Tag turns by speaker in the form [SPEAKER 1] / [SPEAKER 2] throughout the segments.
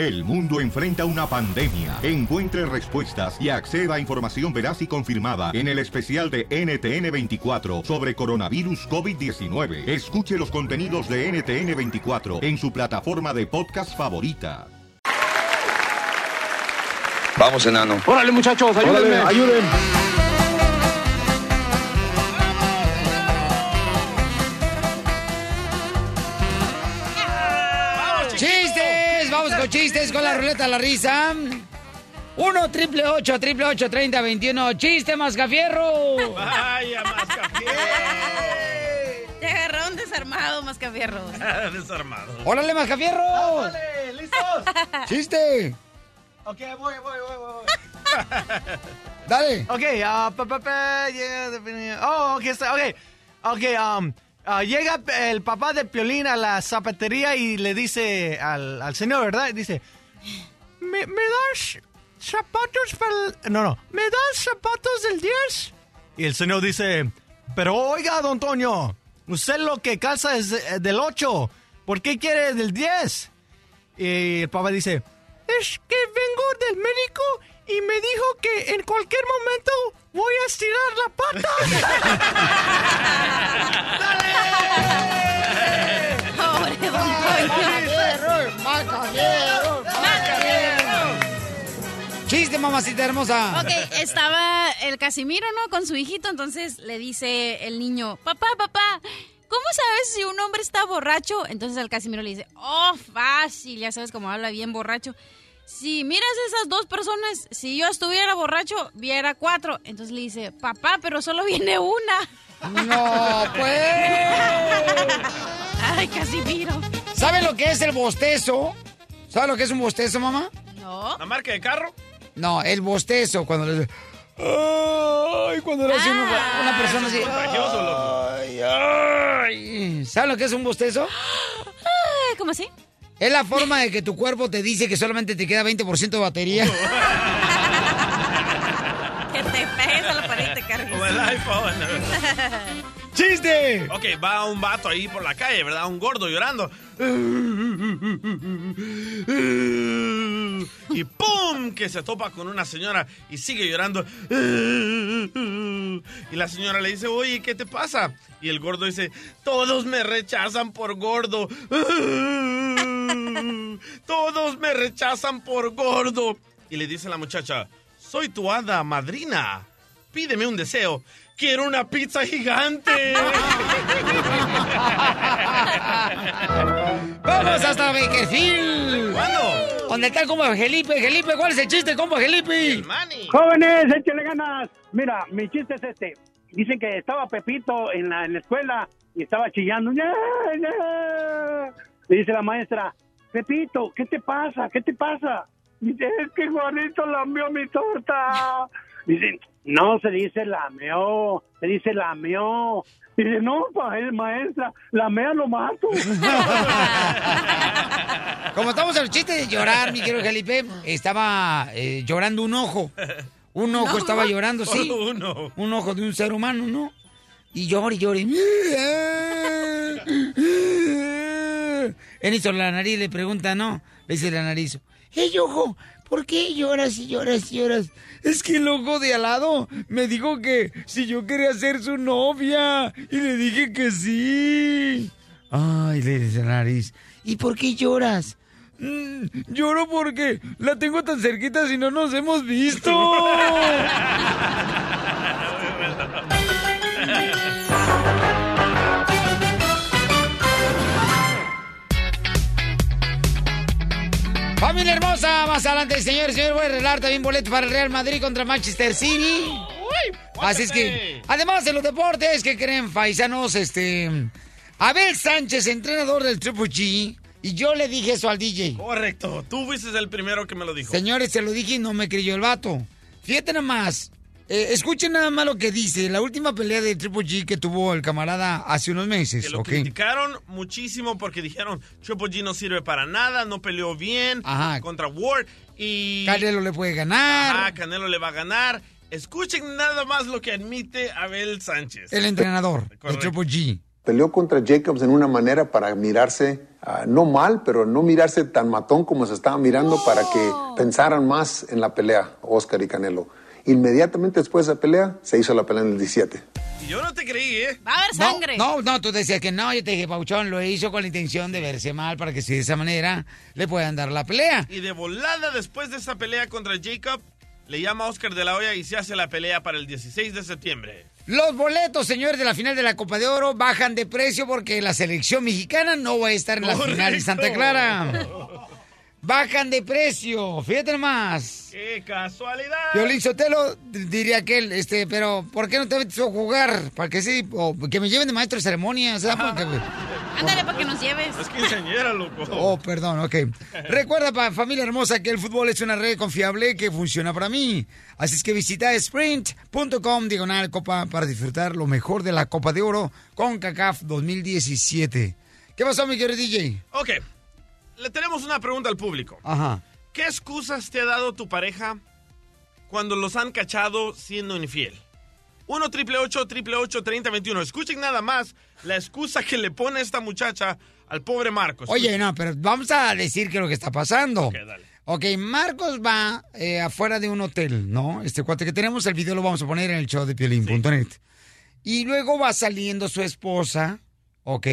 [SPEAKER 1] El mundo enfrenta una pandemia. Encuentre respuestas y acceda a información veraz y confirmada en el especial de NTN24 sobre coronavirus COVID-19. Escuche los contenidos de NTN24 en su plataforma de podcast favorita.
[SPEAKER 2] Vamos, enano.
[SPEAKER 3] Órale, muchachos, ayúdenme.
[SPEAKER 2] Órale,
[SPEAKER 3] ayuden.
[SPEAKER 4] ¡Chistes! Con la ruleta de la risa. 1 triple 8 triple 8 30 21. ¡Chiste, Mascafierro!
[SPEAKER 5] Vaya, Mascafierro.
[SPEAKER 6] Te agarraron desarmado, Mascafierro.
[SPEAKER 5] Desarmado.
[SPEAKER 4] ¡Órale, Mascafierro!
[SPEAKER 5] ¡Órale! ¿Listos?
[SPEAKER 4] ¡Chiste!
[SPEAKER 5] Ok, voy, voy, voy, voy.
[SPEAKER 4] Dale.
[SPEAKER 5] Ok, ah, llega de- Oh, ok. Ok, um, ah, llega el papá de Piolín a la zapatería y le dice al, al señor, ¿verdad? Dice, ¿me, me das zapatos para el... No, no, ¿me das zapatos del 10? Y el señor dice, pero oiga, don Toño, usted lo que calza es eh, del 8. ¿Por qué quiere del 10? Y el papá dice, es que vengo del médico y me dijo que en cualquier momento voy a estirar la pata.
[SPEAKER 6] Pobre don
[SPEAKER 4] ¡Mascafierro! ¡Chiste, mamacita hermosa!
[SPEAKER 6] Ok, estaba el Casimiro, ¿no? Con su hijito, entonces le dice el niño, papá, papá, ¿cómo sabes si un hombre está borracho? Entonces el Casimiro le dice, oh, fácil, ya sabes cómo habla bien borracho. Si miras esas dos personas, si yo estuviera borracho, viera cuatro. Entonces le dice, papá, pero solo viene una.
[SPEAKER 4] ¡No, pues!
[SPEAKER 6] Ay, Casimiro.
[SPEAKER 4] ¿Sabe lo que es el bostezo? ¿Sabe lo que es un bostezo, mamá?
[SPEAKER 6] No.
[SPEAKER 5] ¿La marca de carro?
[SPEAKER 4] No, el bostezo, cuando le... Ay, cuando le hace una, una persona así... Ay, ay. ¿Sabe lo que es un bostezo?
[SPEAKER 6] Ay, ¿Cómo así?
[SPEAKER 4] Es la forma de que tu cuerpo te dice que solamente te queda 20% de batería.
[SPEAKER 5] iPhone.
[SPEAKER 4] ¡Chiste!
[SPEAKER 5] Ok, va un vato ahí por la calle, ¿verdad? Un gordo llorando. Y ¡pum! Que se topa con una señora y sigue llorando. Y la señora le dice, oye, ¿qué te pasa? Y el gordo dice, todos me rechazan por gordo. Todos me rechazan por gordo. Y le dice la muchacha, soy tu hada madrina. Pídeme un deseo. Quiero una pizza gigante.
[SPEAKER 4] ¡Vamos hasta Bakerfield!
[SPEAKER 5] ¿Cuándo?
[SPEAKER 4] ¿Dónde está el compa Felipe? Felipe, ¿cuál es el chiste, compa Felipe?
[SPEAKER 3] Jóvenes, échale ganas. Mira, mi chiste es este. Dicen que estaba Pepito en la, en la escuela y estaba chillando. ¡Ya, ya! Le dice la maestra, Pepito, ¿qué te pasa? ¿Qué te pasa? Dice, es que Juanito lamió mi torta. Dice, no se dice lameó, se dice lameó. Dice, no, pa- eh, maestra, lamea lo mato.
[SPEAKER 4] Como estamos en el chiste de llorar, mi querido Felipe, estaba eh, llorando un ojo. Un ojo estaba llorando, sí.
[SPEAKER 5] Uno.
[SPEAKER 4] Un ojo de un ser humano, ¿no? Y llora y llora. y- En eso la nariz le pregunta, ¿no? Le dice la nariz, ¡Hey, ojo! ¿Por qué lloras y lloras y lloras? Es que el ojo de al lado me dijo que si yo quería ser su novia. Y le dije que sí. Ay, le dice nariz. ¿Y por qué lloras? "Mm, lloro porque la tengo tan cerquita si no nos hemos visto. Familia hermosa, más adelante, señores, señores, voy a arreglar también boleto para el Real Madrid contra Manchester City. Así es que, además de los deportes, que creen, paisanos? Este, Abel Sánchez, entrenador del Triple G, y yo le dije eso al DJ.
[SPEAKER 5] Correcto. Tú fuiste el primero que me lo dijo.
[SPEAKER 4] Señores, se lo dije y no me creyó el vato. Fíjate nada más. Eh, escuchen nada más lo que dice. La última pelea de Triple G que tuvo el camarada hace unos meses,
[SPEAKER 5] Que lo
[SPEAKER 4] ¿ok?
[SPEAKER 5] criticaron muchísimo porque dijeron Triple G no sirve para nada, no peleó bien
[SPEAKER 4] Ajá.
[SPEAKER 5] contra Ward y
[SPEAKER 4] Canelo le puede ganar.
[SPEAKER 5] Ajá, Canelo le va a ganar. Escuchen nada más lo que admite Abel Sánchez.
[SPEAKER 4] El entrenador,
[SPEAKER 5] Correcto.
[SPEAKER 4] Triple G.
[SPEAKER 7] Peleó contra Jacobs en una manera para mirarse
[SPEAKER 2] ah, no mal, pero no mirarse tan matón como se estaba mirando para que pensaran más en la pelea, Oscar y Canelo. Inmediatamente después de esa pelea, se hizo la pelea en el 17.
[SPEAKER 7] Y yo no te creí, ¿eh?
[SPEAKER 6] Va a haber
[SPEAKER 4] No,
[SPEAKER 6] sangre.
[SPEAKER 4] no, no, tú decías que no, yo te dije, Pauchón, lo hizo con la intención de verse mal para que si de esa manera le puedan dar la pelea.
[SPEAKER 7] Y de volada después de esa pelea contra Jacob, le llama a Oscar de la Hoya y se hace la pelea para el 16 de septiembre.
[SPEAKER 4] Los boletos, señores, de la final de la Copa de Oro bajan de precio porque la selección mexicana no va a estar en la final en Santa Clara. Bajan de precio, fíjate nomás.
[SPEAKER 7] ¡Qué casualidad!
[SPEAKER 4] Violín Sotelo diría aquel, este, pero ¿por qué no te metes a jugar? Para que sí, o que me lleven de maestro de ceremonias, ¿sabes? Porque-
[SPEAKER 6] Ándale para que nos lleves.
[SPEAKER 7] Es quinceañera, loco.
[SPEAKER 4] Oh, perdón, ok. Recuerda, pa- familia hermosa, que el fútbol es una red confiable que funciona para mí. Así es que visita sprint.com diagonal copa para disfrutar lo mejor de la Copa de Oro con CACAF 2017. ¿Qué pasó, mi querido DJ?
[SPEAKER 7] Ok, le tenemos una pregunta al público.
[SPEAKER 4] Ajá.
[SPEAKER 7] ¿Qué excusas te ha dado tu pareja cuando los han cachado siendo infiel? 1 triple 8 triple 8 3021. Escuchen nada más la excusa que le pone esta muchacha al pobre Marcos.
[SPEAKER 4] Oye, no, pero vamos a decir qué es lo que está pasando.
[SPEAKER 7] Ok, dale.
[SPEAKER 4] Ok, Marcos va eh, afuera de un hotel, ¿no? Este cuate que tenemos, el video lo vamos a poner en el show de piolín.net. Y luego va saliendo su esposa, ¿ok?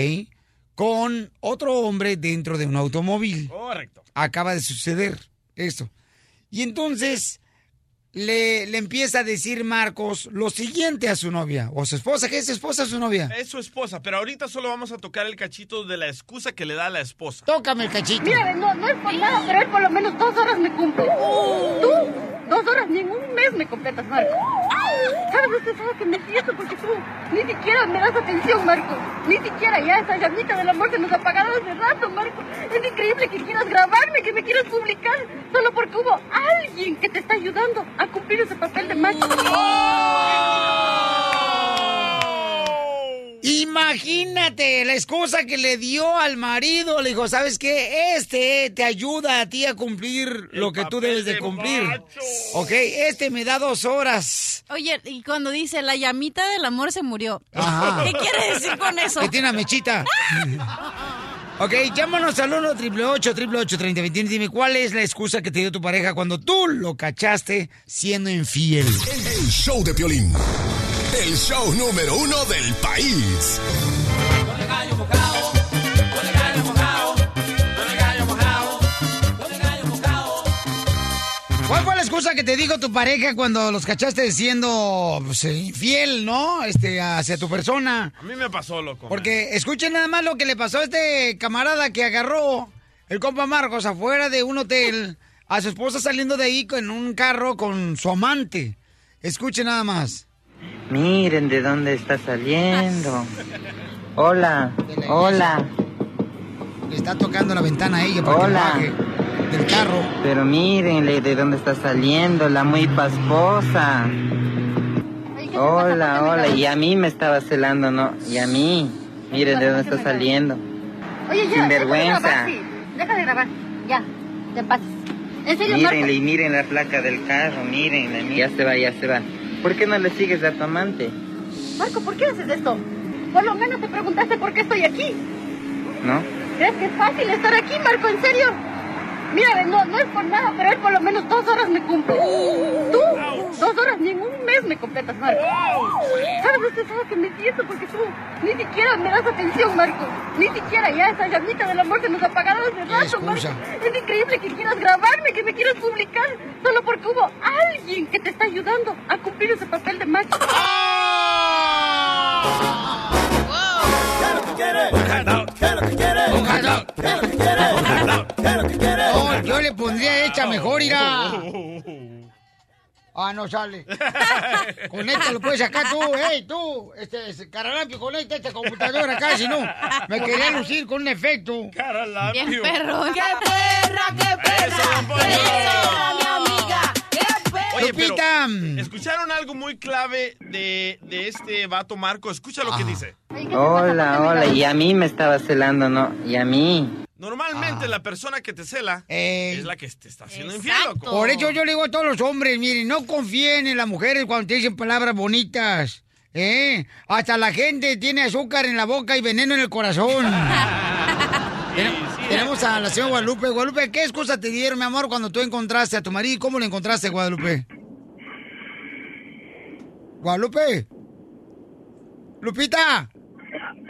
[SPEAKER 4] Con otro hombre dentro de un automóvil.
[SPEAKER 7] Correcto.
[SPEAKER 4] Acaba de suceder esto. Y entonces le, le empieza a decir Marcos lo siguiente a su novia, o su esposa, ¿qué es su esposa o su novia?
[SPEAKER 7] Es su esposa, pero ahorita solo vamos a tocar el cachito de la excusa que le da la esposa.
[SPEAKER 4] Tócame el cachito.
[SPEAKER 8] Mira, no, no es por nada, pero él por lo menos dos horas me cumple. Tú, dos horas ni en un mes me completas, Marco. ¿Sabes lo que sabes que me siento? Porque tú ni siquiera me das atención, Marco. Ni siquiera ya esa llamita del amor se nos ha apagado hace rato, Marco. Es increíble que quieras grabarme, que me quieras publicar, solo porque hubo alguien que te está ayudando a cumplir ese papel de macho.
[SPEAKER 4] Imagínate la excusa que le dio al marido. Le dijo, ¿sabes qué? Este te ayuda a ti a cumplir lo que tú debes de
[SPEAKER 7] de
[SPEAKER 4] cumplir.
[SPEAKER 7] macho.
[SPEAKER 4] Ok, este me da dos horas.
[SPEAKER 6] Oye, y cuando dice la llamita del amor se murió.
[SPEAKER 4] Ajá.
[SPEAKER 6] ¿Qué quiere decir con eso?
[SPEAKER 4] Que tiene una mechita. Ok, llámanos al 1 888 3021 Dime cuál es la excusa que te dio tu pareja cuando tú lo cachaste siendo infiel.
[SPEAKER 9] El show de Piolín. El show número uno del país.
[SPEAKER 4] ¿Cuál fue la excusa que te dijo tu pareja cuando los cachaste siendo pues, eh, infiel, no? Este, hacia tu persona.
[SPEAKER 7] A mí me pasó, loco.
[SPEAKER 4] Porque escuchen nada más lo que le pasó a este camarada que agarró el compa Marcos afuera de un hotel a su esposa saliendo de ahí con un carro con su amante. Escuchen nada más.
[SPEAKER 10] Miren de dónde está saliendo. Hola, hola.
[SPEAKER 4] Le está tocando la ventana a ella para
[SPEAKER 10] Hola.
[SPEAKER 4] que baje del carro.
[SPEAKER 10] Pero mírenle de dónde está saliendo la muy pasposa. Hola,
[SPEAKER 8] ¿Por qué me
[SPEAKER 10] hola. Y a mí me estaba celando, ¿no? Y a mí. Miren de dónde está saliendo.
[SPEAKER 8] Oye, ya,
[SPEAKER 10] Sinvergüenza.
[SPEAKER 8] Deja de grabar, sí. Deja de grabar. Ya, te pases. En serio,
[SPEAKER 10] Mírenle
[SPEAKER 8] Marco.
[SPEAKER 10] y miren la placa del carro, mírenle. Ya se va, ya se va. ¿Por qué no le sigues a tu amante?
[SPEAKER 8] Marco, ¿por qué haces esto? Por lo menos te preguntaste por qué estoy aquí.
[SPEAKER 10] ¿No?
[SPEAKER 8] ¿Crees que es fácil estar aquí, Marco? ¿En serio? Mira, no, no es por nada, pero él por lo menos dos horas me cumple. Tú, dos horas ni en un mes me completas, Marco. ¿Sabes que sabes que me siento? Porque tú ni siquiera me das atención, Marco. Ni siquiera ya esa llamita del amor se nos ha apagado hace rato, Marco. Es increíble que quieras grabarme, que me quieras publicar, solo porque hubo alguien que te está ayudando a cumplir ese papel de macho.
[SPEAKER 4] Un hot dog. No, yo le pondría hecha mejor, irá. Ah, no sale. Conéctalo, puedes sacar tú, hey, tú, este, este conecta esta computadora acá, si no, me quería lucir con un efecto.
[SPEAKER 7] Caralapio.
[SPEAKER 6] Bien perro.
[SPEAKER 8] ¡Qué perra, qué perra!
[SPEAKER 7] Eso, don Poncho.
[SPEAKER 8] ¡Qué perra, mi amiga!
[SPEAKER 7] Oye, pero. ¿escucharon algo muy clave de, de este vato Marco? Escucha lo que
[SPEAKER 4] Ah.
[SPEAKER 7] dice.
[SPEAKER 8] Oye, ¿qué te pasa? ¿Por qué
[SPEAKER 10] Hola, hola. Y a mí me estaba celando, ¿no? Y a mí.
[SPEAKER 7] Normalmente la persona que te cela es la que te está haciendo infiel.
[SPEAKER 4] Por eso yo le digo a todos los hombres, miren, no confíen en las mujeres cuando te dicen palabras bonitas. ¿Eh? Hasta la gente tiene azúcar en la boca y veneno en el corazón. Tenemos a la señora Guadalupe. Guadalupe, ¿qué excusa te dieron, mi amor, cuando tú encontraste a tu marido? ¿Cómo lo encontraste, Guadalupe? Guadalupe. Lupita.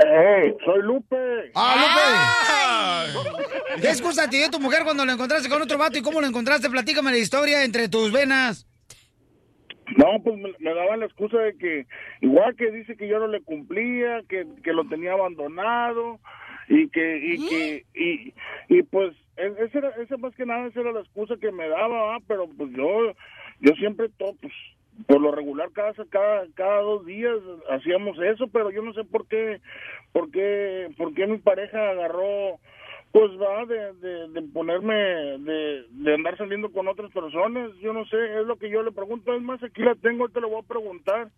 [SPEAKER 11] ¡Ey! ¡Soy Lupe!
[SPEAKER 4] ¡Ah, Lupe! ¿Qué excusa te dio tu mujer cuando lo encontraste con otro vato y cómo lo encontraste? Platícame la historia entre tus venas.
[SPEAKER 11] No, pues me, me daban la excusa de que, igual que dice que yo no le cumplía, que, que lo tenía abandonado y que, y que, y, y pues, e- esa era, esa más que nada, esa era la excusa que me daba, ¿va? pero pues yo, yo siempre, todo, pues, por lo regular cada, cada, cada dos días hacíamos eso, pero yo no sé por qué, por qué, por qué mi pareja agarró, pues va de, de, de ponerme, de, de andar saliendo con otras personas, yo no sé, es lo que yo le pregunto, es más, aquí la tengo, te lo voy a preguntar.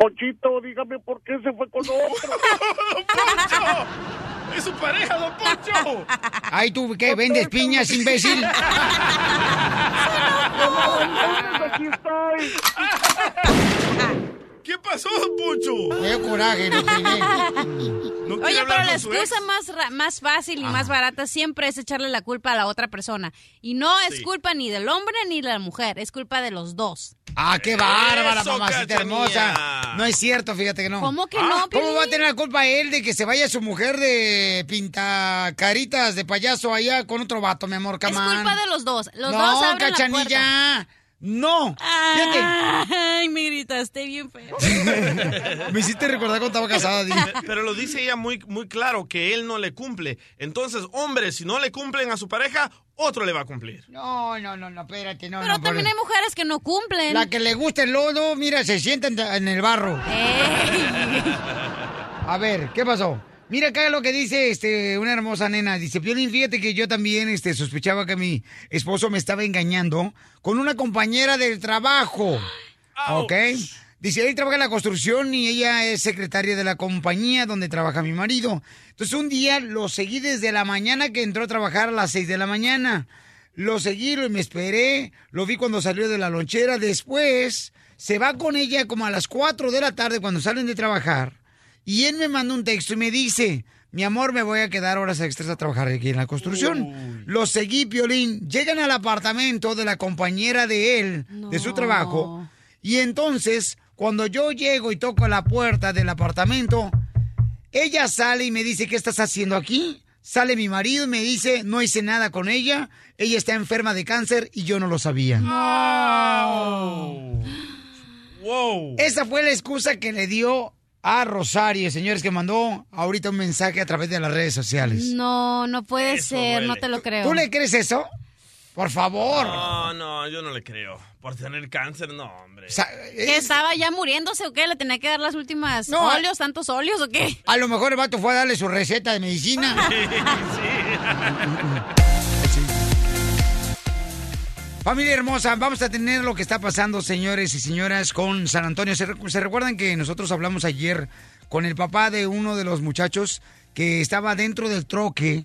[SPEAKER 11] Pochito, dígame por qué se fue con otro.
[SPEAKER 7] ¡Es su pareja, don Poncho!
[SPEAKER 4] Ay, ¿tú qué? ¿Vendes piñas, imbécil?
[SPEAKER 11] Aquí estoy.
[SPEAKER 7] ¿Qué pasó, don Poncho?
[SPEAKER 4] Me coraje, no
[SPEAKER 7] No
[SPEAKER 6] Oye, pero la excusa más, ra- más fácil y más barata siempre es echarle la culpa a la otra persona. Y no es
[SPEAKER 7] Sí.
[SPEAKER 6] culpa ni del hombre ni de la mujer, es culpa de los dos.
[SPEAKER 4] Ah, qué bárbara,
[SPEAKER 7] Eso,
[SPEAKER 4] mamacita
[SPEAKER 7] Cachanilla.
[SPEAKER 4] hermosa. No es cierto, fíjate que no.
[SPEAKER 6] ¿Cómo que
[SPEAKER 4] Ah,
[SPEAKER 6] no,
[SPEAKER 4] ¿Cómo va a tener la culpa él de que se vaya su mujer de pinta caritas de payaso allá con otro vato, mi amor,
[SPEAKER 6] Es
[SPEAKER 4] camán?
[SPEAKER 6] culpa de los dos. Los
[SPEAKER 4] no,
[SPEAKER 6] dos abren la
[SPEAKER 4] cachanilla. No. Fíjate.
[SPEAKER 6] puerta. Ay, me gritaste bien feo.
[SPEAKER 4] Me hiciste recordar cuando estaba casada, Di.
[SPEAKER 7] Pe- Pero lo dice ella muy, muy claro, que él no le cumple. Entonces, hombres, si no le cumplen a su pareja, otro le va a cumplir.
[SPEAKER 4] No, no, no, no, espérate, no,
[SPEAKER 6] Pero
[SPEAKER 4] no.
[SPEAKER 6] también hay mujeres que no cumplen.
[SPEAKER 4] La que le gusta el lodo, mira, se sienta en, en el barro. A ver, ¿qué pasó? Mira acá lo que dice este, una hermosa nena. Dice, Piolín, fíjate que yo también este, sospechaba que mi esposo me estaba engañando con una compañera del trabajo. ¿Ok? Dice, él trabaja en la construcción y ella es secretaria de la compañía donde trabaja mi marido. Entonces un día lo seguí desde la mañana que entró a trabajar a las 6 de la mañana. Lo seguí y me esperé. Lo vi cuando salió de la lonchera. Después se va con ella como a las 4 de la tarde cuando salen de trabajar. Y él me manda un texto y me dice, mi amor, me voy a quedar horas extras a trabajar aquí en la construcción. Lo seguí, Piolín. Llegan al apartamento de la compañera de él, de su trabajo. Y entonces, cuando yo llego y toco la puerta del apartamento, ella sale y me dice, ¿qué estás haciendo aquí? Sale mi marido y me dice, no hice nada con ella, ella está enferma de cáncer y yo no lo sabía.
[SPEAKER 7] Wow.
[SPEAKER 4] Esa fue la excusa que le dio a Rosario, señores, que mandó ahorita un mensaje a través de las redes sociales.
[SPEAKER 6] No, no puede
[SPEAKER 7] Eso
[SPEAKER 6] ser, no te lo creo.
[SPEAKER 4] ¿Tú le crees eso? Por favor.
[SPEAKER 7] No, no, yo no le creo. Por tener cáncer, no, hombre.
[SPEAKER 4] O sea,
[SPEAKER 6] ¿Que
[SPEAKER 4] es-
[SPEAKER 6] estaba ya muriéndose o qué? ¿Le tenía que dar las últimas
[SPEAKER 4] No,
[SPEAKER 6] óleos, tantos óleos o qué?
[SPEAKER 4] a lo mejor el vato fue a darle su receta de medicina. Familia hermosa, vamos a tener lo que está pasando, señores y señoras, con San Antonio. ¿Se, recu- se recuerdan que nosotros hablamos ayer con el papá de uno de los muchachos que estaba dentro del troque,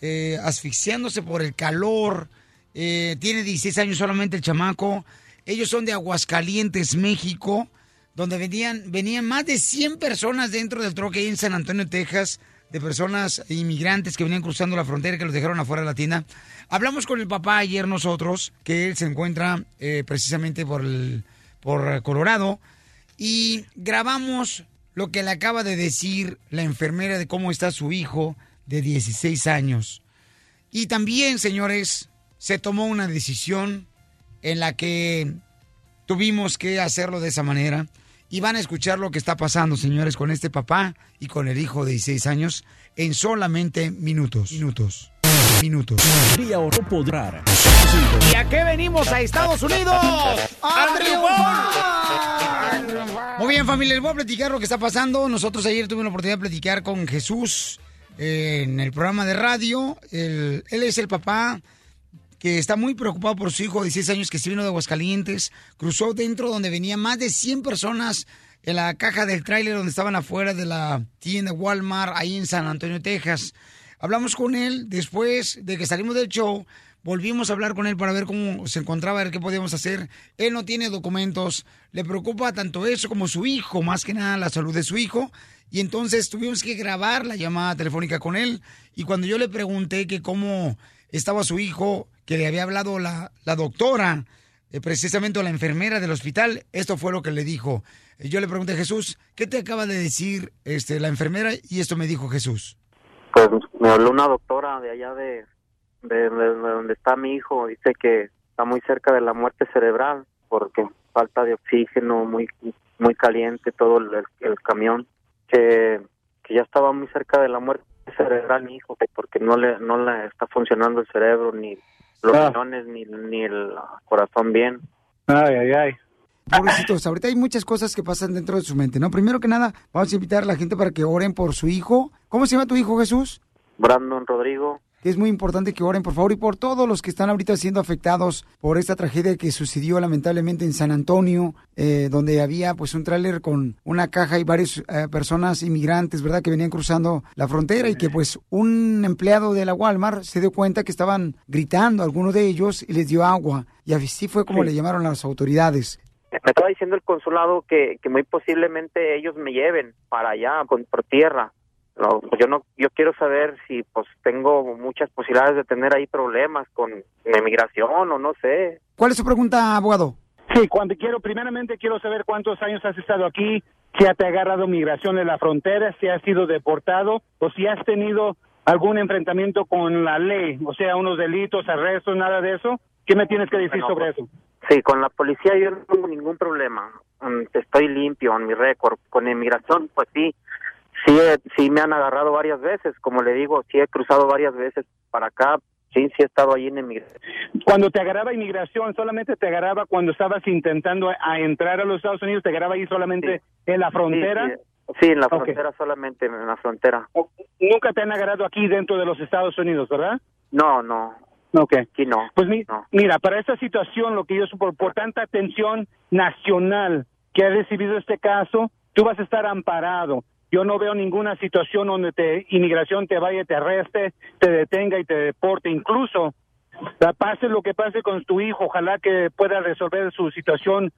[SPEAKER 4] eh, asfixiándose por el calor? Eh, tiene 16 años solamente el chamaco. Ellos son de Aguascalientes, México, donde venían, venían más de 100 personas dentro del troque en San Antonio, Texas, de personas inmigrantes que venían cruzando la frontera que los dejaron afuera de la tienda. Hablamos con el papá ayer nosotros, que él se encuentra eh, precisamente por, por Colorado, y grabamos lo que le acaba de decir la enfermera de cómo está su hijo de 16 años. Y también, señores, se tomó una decisión en la que tuvimos que hacerlo de esa manera. Y van a escuchar lo que está pasando, señores, con este papá y con el hijo de 16 en solamente minutos. Minutos. Minutos.
[SPEAKER 12] Día o no podrá.
[SPEAKER 4] ¿Y a qué venimos a Estados Unidos? ¡A! Muy bien, familia, les voy a platicar lo que está pasando. Nosotros ayer tuvimos la oportunidad de platicar con Jesús eh, en el programa de radio. Él, él es el papá que está muy preocupado por su hijo de 16 años que se vino de Aguascalientes. Cruzó dentro donde venían más de 100 personas en la caja del tráiler donde estaban afuera de la tienda Walmart ahí en San Antonio, Texas. Hablamos con él después de que salimos del show volvimos a hablar con él para ver cómo se encontraba, ver qué podíamos hacer. Él no tiene documentos, le preocupa tanto eso como su hijo, más que nada la salud de su hijo. Y entonces tuvimos que grabar la llamada telefónica con él. Y cuando yo le pregunté que cómo estaba su hijo, que le había hablado la, la doctora, eh, precisamente la enfermera del hospital, esto fue lo que le dijo. Eh, Yo le pregunté Jesús, ¿qué te acaba de decir este, la enfermera? Y esto me dijo Jesús.
[SPEAKER 10] Pues me habló una doctora de allá de, de, de- de donde está mi hijo. Dice que está muy cerca de la muerte cerebral porque falta de oxígeno, muy muy caliente todo el- el camión. Que, que ya estaba muy cerca de la muerte cerebral mi hijo, que porque no le no le está funcionando el cerebro ni los
[SPEAKER 13] Ah.
[SPEAKER 10] riñones ni, ni el corazón bien.
[SPEAKER 13] Ay, ay, ay.
[SPEAKER 4] Pobrecitos, ahorita hay muchas cosas que pasan dentro de su mente, ¿no? Primero que nada, vamos a invitar a la gente para que oren por su hijo. ¿Cómo se llama tu hijo, Jesús?
[SPEAKER 10] Brandon Rodrigo.
[SPEAKER 4] Es muy importante que oren, por favor, y por todos los que están ahorita siendo afectados por esta tragedia que sucedió lamentablemente en San Antonio, eh, donde había pues un tráiler con una caja y varias eh, personas inmigrantes, ¿verdad?, que venían cruzando la frontera y que pues un empleado de la Walmart se dio cuenta que estaban gritando a alguno de ellos y les dio agua. Y así fue como
[SPEAKER 10] Sí.
[SPEAKER 4] le llamaron a las autoridades.
[SPEAKER 10] Me estaba diciendo el consulado que, que muy posiblemente ellos me lleven para allá, por tierra. No, pues yo no, yo quiero saber si pues tengo muchas posibilidades de tener ahí problemas con mi migración o no sé.
[SPEAKER 4] ¿Cuál es su pregunta, abogado?
[SPEAKER 13] Sí, cuando quiero, primeramente quiero saber cuántos años has estado aquí, si te ha agarrado migración en la frontera, si has sido deportado o si has tenido algún enfrentamiento con la ley, o sea, unos delitos, arrestos, nada de eso. ¿Qué me tienes que decir
[SPEAKER 10] Bueno,
[SPEAKER 13] sobre
[SPEAKER 10] pues,
[SPEAKER 13] eso?
[SPEAKER 10] Sí, con la policía yo no tengo ningún problema. Mm, Estoy limpio en mi récord. Con inmigración, pues sí, sí, sí me han agarrado varias veces. Como le digo, sí he cruzado varias veces para acá. Sí, sí he estado ahí en inmigración.
[SPEAKER 13] Cuando te agarraba inmigración, solamente te agarraba cuando estabas intentando a entrar a los Estados Unidos, te agarraba ahí solamente en la frontera.
[SPEAKER 10] Sí, sí, sí, en la frontera solamente, en la frontera.
[SPEAKER 13] Nunca te han agarrado aquí dentro de los Estados Unidos, ¿verdad?
[SPEAKER 10] No, no.
[SPEAKER 13] Ok.
[SPEAKER 10] Aquí no.
[SPEAKER 13] Pues mi- mira, para esta situación, lo que yo por, por tanta atención nacional que ha recibido este caso, tú vas a estar amparado. Yo no veo ninguna situación donde te inmigración te vaya, te arreste, te detenga y te deporte. Incluso, pase lo que pase con tu hijo, ojalá que pueda resolver su situación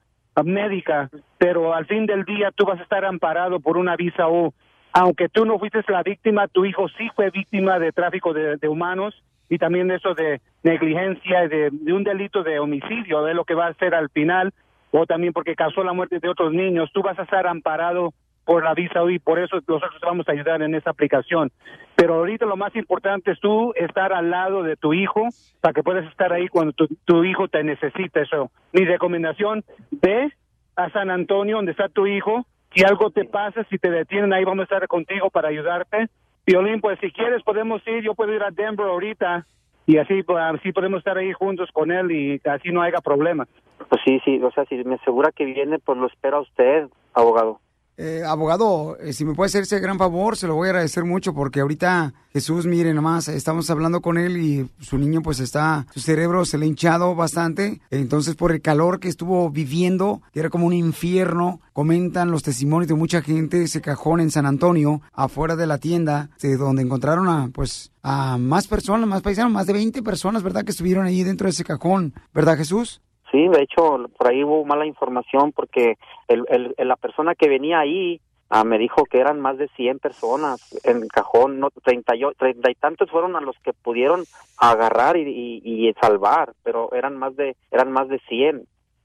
[SPEAKER 13] médica, pero al fin del día tú vas a estar amparado por una visa U. Aunque tú no fuiste la víctima, tu hijo sí fue víctima de tráfico de, humanos y también eso de negligencia de, de un delito de homicidio, de lo que va a hacer al final, o también porque causó la muerte de otros niños, tú vas a estar amparado por la visa U y por eso nosotros vamos a ayudar en esa aplicación. Pero ahorita lo más importante es tú estar al lado de tu hijo para que puedas estar ahí cuando tu, hijo te necesite. Eso. Mi recomendación, ve a San Antonio donde está tu hijo. Si algo te pasa, si te detienen ahí, vamos a estar contigo para ayudarte. Violín, pues si quieres podemos ir, yo puedo ir a Denver ahorita y así, así podemos estar ahí juntos con él y así no haya problemas.
[SPEAKER 10] Pues sí, sí, o sea, si me asegura que viene, pues lo espera usted, abogado.
[SPEAKER 4] Eh, abogado, eh, si me puede hacer ese gran favor, se lo voy a agradecer mucho porque ahorita Jesús, mire nomás, estamos hablando con él y su niño pues está, su cerebro se le ha hinchado bastante, entonces por el calor que estuvo viviendo, que era como un infierno, comentan los testimonios de mucha gente, ese cajón en San Antonio, afuera de la tienda, de donde encontraron a pues a más personas, más paisanos, más de 20 personas, ¿verdad? Que estuvieron ahí dentro de ese cajón, ¿verdad Jesús?
[SPEAKER 10] Sí, de hecho, por ahí hubo mala información porque el, el, la persona que venía ahí ah, me dijo que eran más de 100 personas en el cajón, no, 30 y, o- 30 y tantos fueron a los que pudieron agarrar y, y, y salvar, pero eran más de eran más de 100,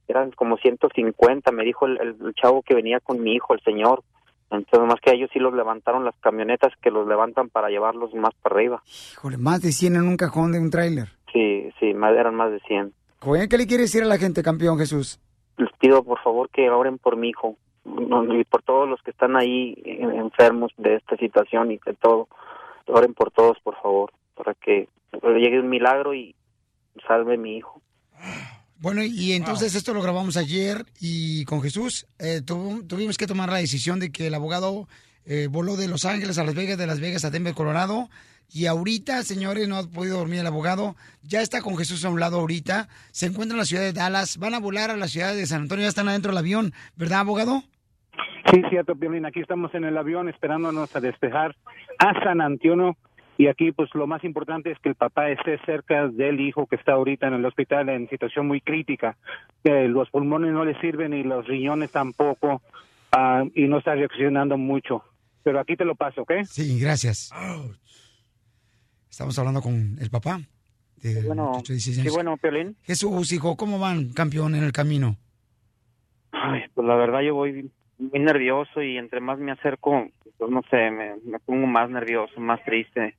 [SPEAKER 10] eran como 150, me dijo el, el- el chavo que venía con mi hijo, el señor. Entonces, más que a ellos sí los levantaron las camionetas que los levantan para llevarlos más para arriba.
[SPEAKER 4] Híjole, más de 100 en un cajón de un tráiler.
[SPEAKER 10] Sí, sí, más, eran más de 100.
[SPEAKER 4] ¿Qué le quiere decir a la gente, campeón Jesús?
[SPEAKER 10] les pido por favor que oren por mi hijo y por todos los que están ahí eh, enfermos de esta situación y de todo. Oren por todos, por favor, para que llegue un milagro y salve mi hijo.
[SPEAKER 4] Bueno, y entonces esto lo grabamos ayer y con Jesús eh, tuvo- tuvimos que tomar la decisión de que el abogado eh, voló de Los Ángeles a Las Vegas, de Las Vegas a Denver, Colorado. Y ahorita, señores, no ha podido dormir el abogado. Ya está con Jesús a un lado ahorita. Se encuentra en la ciudad de Dallas. Van a volar a la ciudad de San Antonio. Ya están adentro del avión, ¿verdad, abogado?
[SPEAKER 13] Sí, cierto, Piolín. Aquí estamos en el avión esperándonos a despejar a San Antonio. Y aquí, pues lo más importante es que el papá esté cerca del hijo que está ahorita en el hospital en situación muy crítica. Los pulmones no le sirven y los riñones tampoco, ah, y no está reaccionando mucho. Pero aquí te lo paso, ¿ok?
[SPEAKER 4] Sí, gracias. Estamos hablando con el papá.
[SPEAKER 10] bueno,
[SPEAKER 4] de 16
[SPEAKER 10] qué
[SPEAKER 4] años.
[SPEAKER 10] bueno, Piolín.
[SPEAKER 4] Jesús, hijo, ¿cómo van, campeón, en el camino?
[SPEAKER 10] Ay, pues la verdad yo voy muy nervioso y entre más me acerco, pues no sé, me, me pongo más nervioso, más triste.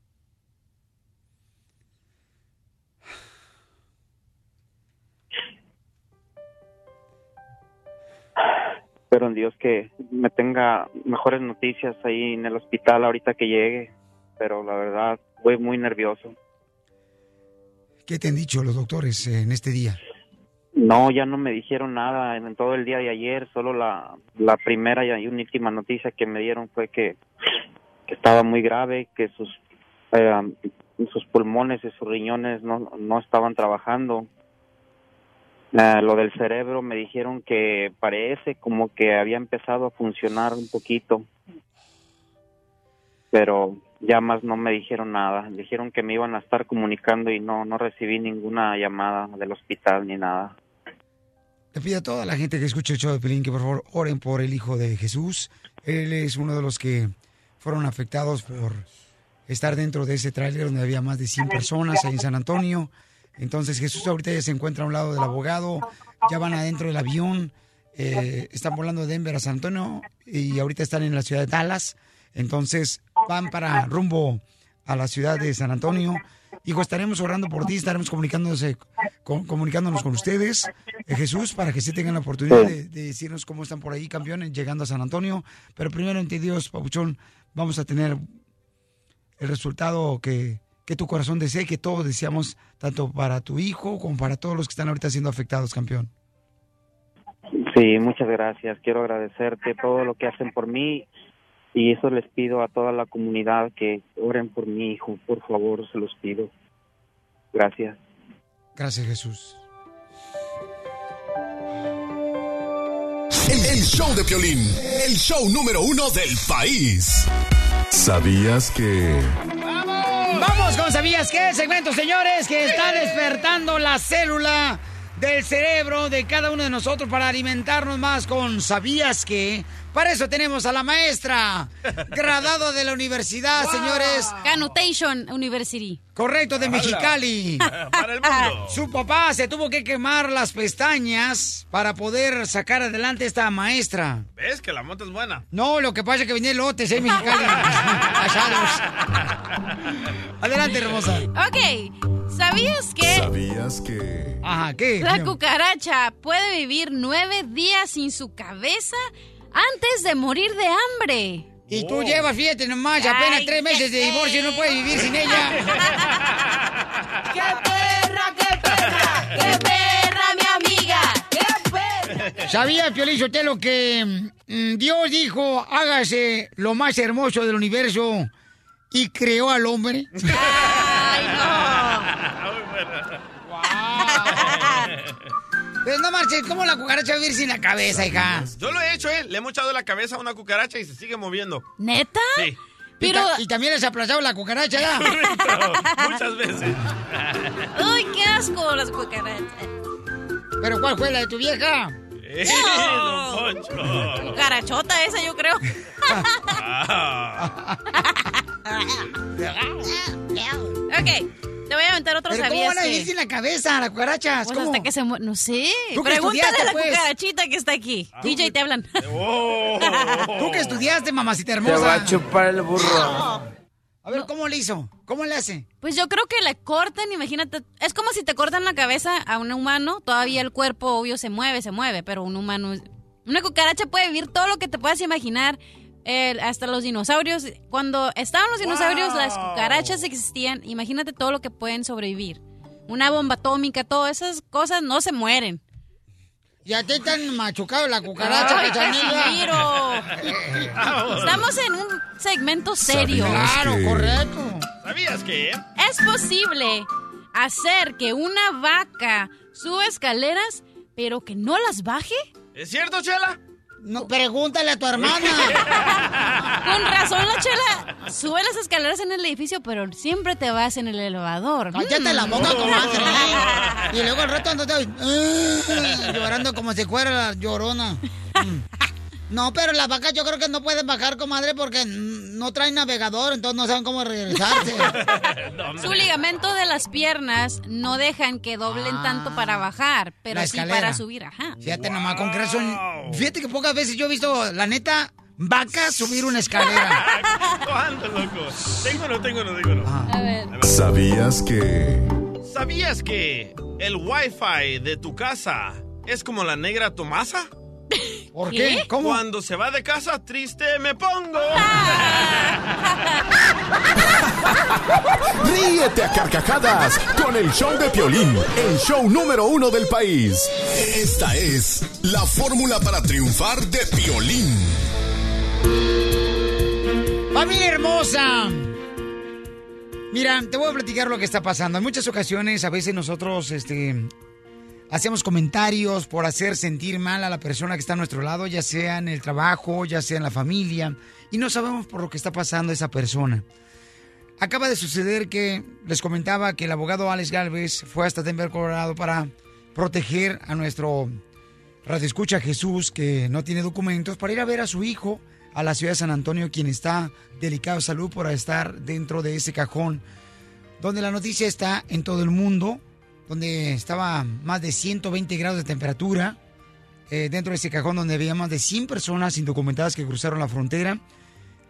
[SPEAKER 10] Pero en Dios que me tenga mejores noticias ahí en el hospital ahorita que llegue. Pero la verdad, voy muy nervioso.
[SPEAKER 4] ¿Qué te han dicho los doctores eh, en este día?
[SPEAKER 10] No, ya no me dijeron nada en todo el día de ayer, solo la, la primera y última noticia que me dieron fue que, que estaba muy grave, que sus eh, sus pulmones y sus riñones no, no estaban trabajando. Eh, lo del cerebro me dijeron que parece como que había empezado a funcionar un poquito, pero ya más no me dijeron nada. Dijeron que me iban a estar comunicando y no no recibí ninguna llamada del hospital ni nada.
[SPEAKER 4] Le pido a toda la gente que escucha el show de Pelín que por favor oren por el Hijo de Jesús. Él es uno de los que fueron afectados por estar dentro de ese tráiler donde había más de 100 personas ahí en San Antonio. Entonces Jesús ahorita ya se encuentra a un lado del abogado, ya van adentro del avión, eh, están volando de Denver a San Antonio y ahorita están en la ciudad de Dallas. Entonces van para rumbo a la ciudad de San Antonio. Hijo, estaremos orando por ti, estaremos comunicándose, con- comunicándonos con ustedes, eh, Jesús, para que se tengan la oportunidad de, de decirnos cómo están por ahí, campeones, llegando a San Antonio. Pero primero, ante Dios, Papuchón, vamos a tener el resultado que, que tu corazón desea y que todos deseamos, tanto para tu hijo como para todos los que están ahorita siendo afectados, campeón.
[SPEAKER 10] Sí, muchas gracias. Quiero agradecerte todo lo que hacen por mí y eso les pido a toda la comunidad que oren por mi hijo, por favor, se los pido. Gracias.
[SPEAKER 4] Gracias, Jesús.
[SPEAKER 9] El, el show de Piolín, el show número uno del país. ¿Sabías que...
[SPEAKER 4] Vamos con ¿Sabías qué? Segmento, señores, que está despertando la célula del cerebro de cada uno de nosotros para alimentarnos más con ¿Sabías qué? Para eso tenemos a la maestra, graduado de la universidad, señores.
[SPEAKER 6] Canutation University.
[SPEAKER 4] Correcto, de. Mexicali.
[SPEAKER 6] Para el mundo.
[SPEAKER 4] Su papá se tuvo que quemar las pestañas para poder sacar adelante esta maestra.
[SPEAKER 7] ¿Ves que la moto es buena?
[SPEAKER 4] No, lo que pasa es que venía lotes, ¿eh, Mexicali? Adelante, hermosa.
[SPEAKER 6] Ok, ¿sabías que
[SPEAKER 9] ¿Sabías que...
[SPEAKER 4] Ajá, ¿qué?
[SPEAKER 6] la cucaracha puede vivir nueve días sin su cabeza antes de morir de hambre?
[SPEAKER 4] Y tú llevas, fíjate nomás, apenas
[SPEAKER 6] Ay,
[SPEAKER 4] tres meses de divorcio y no puedes vivir sin ella.
[SPEAKER 6] ¡Qué perra, qué perra! ¡Qué perra, mi amiga! ¡Qué perra!
[SPEAKER 4] ¿Sabía, Piolín Sotelo, que mm, Dios dijo, hágase lo más hermoso del universo y creó al hombre?
[SPEAKER 6] ¡Ay,
[SPEAKER 4] Pero no marches, ¿cómo la cucaracha va a vivir sin la cabeza, hija?
[SPEAKER 7] Yo lo he hecho, ¿eh? Le hemos echado la cabeza a una cucaracha y se sigue moviendo.
[SPEAKER 6] ¿Neta?
[SPEAKER 7] Sí.
[SPEAKER 4] Y, ta- y también les ha aplazado la cucaracha, ¿ya?
[SPEAKER 7] Muchas veces.
[SPEAKER 6] ¡Uy, qué asco las cucarachas!
[SPEAKER 4] ¿Pero cuál fue la de tu vieja?
[SPEAKER 7] Eh,
[SPEAKER 6] No.
[SPEAKER 7] don Poncho.
[SPEAKER 6] Cucarachota esa, yo creo.
[SPEAKER 7] Ah.
[SPEAKER 6] ok, te voy a aventar otro
[SPEAKER 4] ¿Pero cómo van a
[SPEAKER 6] que-
[SPEAKER 4] vivir sin la cabeza, las cucarachas?
[SPEAKER 6] Pues
[SPEAKER 4] ¿Cómo?
[SPEAKER 6] hasta que se mu- No sé.
[SPEAKER 4] ¿Tú que
[SPEAKER 6] Pregúntale a la
[SPEAKER 4] pues?
[SPEAKER 6] cucarachita que está aquí. DJ, te hablan.
[SPEAKER 4] Tú que estudiaste, mamacita hermosa.
[SPEAKER 14] Te va a chupar el burro.
[SPEAKER 4] A ver, ¿cómo le hizo? ¿Cómo le hace?
[SPEAKER 6] Pues yo creo que le cortan, imagínate. Es como si te cortan la cabeza a un humano. Todavía el cuerpo, obvio, se mueve, se mueve. Pero un humano. Una cucaracha puede vivir todo lo que te puedas imaginar. Eh, hasta los dinosaurios. Cuando estaban los dinosaurios, las cucarachas existían. Imagínate todo lo que pueden sobrevivir. Una bomba atómica, todas esas cosas no se mueren.
[SPEAKER 4] ¿Y a ti te han machucado la cucaracha,
[SPEAKER 6] Ay. Estamos en un segmento serio.
[SPEAKER 9] ¿Sabías
[SPEAKER 4] Claro,
[SPEAKER 9] que-
[SPEAKER 4] correcto.
[SPEAKER 7] ¿Sabías que?
[SPEAKER 6] Es posible hacer que una vaca suba escaleras, pero que no las baje.
[SPEAKER 7] ¿Es cierto, Chela?
[SPEAKER 4] No, pregúntale a tu hermana.
[SPEAKER 6] Con razón, la chela sube las escaleras en el edificio, pero siempre te vas en el elevador.
[SPEAKER 4] Cállate la boca, comadre. Y luego al rato "Ah", llorando como si fuera la llorona. No, pero las vacas yo creo que no pueden bajar, comadre, porque no traen navegador, entonces no saben cómo regresarse.
[SPEAKER 6] Su ligamento de las piernas no dejan que doblen tanto para bajar, pero sí para subir, ajá.
[SPEAKER 4] Fíjate nomás, con razón. Fíjate que pocas veces yo he visto, la neta, vacas subir una escalera.
[SPEAKER 7] ¿Cuándo, loco? Tengo no, tengo no, tengo no.
[SPEAKER 6] A ver.
[SPEAKER 9] ¿Sabías que...
[SPEAKER 7] ¿Sabías que el wifi de tu casa es como la negra Tomasa?
[SPEAKER 4] ¿Por
[SPEAKER 6] qué? ¿Qué?
[SPEAKER 4] ¿Cómo?
[SPEAKER 7] Cuando se va de casa, triste me pongo.
[SPEAKER 9] Ríete a carcajadas con el show de Piolín, el show número uno del país. Esta es la fórmula para triunfar de Piolín.
[SPEAKER 4] ¡Familia hermosa! Mira, te voy a platicar lo que está pasando. En muchas ocasiones, a veces nosotros, este, hacemos comentarios por hacer sentir mal a la persona que está a nuestro lado, ya sea en el trabajo, ya sea en la familia, y no sabemos por lo que está pasando esa persona. Acaba de suceder que les comentaba que el abogado Alex Galvez fue hasta Denver, Colorado, para proteger a nuestro radioescucha Jesús, que no tiene documentos, para ir a ver a su hijo a la ciudad de San Antonio, quien está delicado de salud por estar dentro de ese cajón, donde la noticia está en todo el mundo, donde estaba más de 120 grados de temperatura, eh, dentro de ese cajón donde había más de 100 personas indocumentadas que cruzaron la frontera,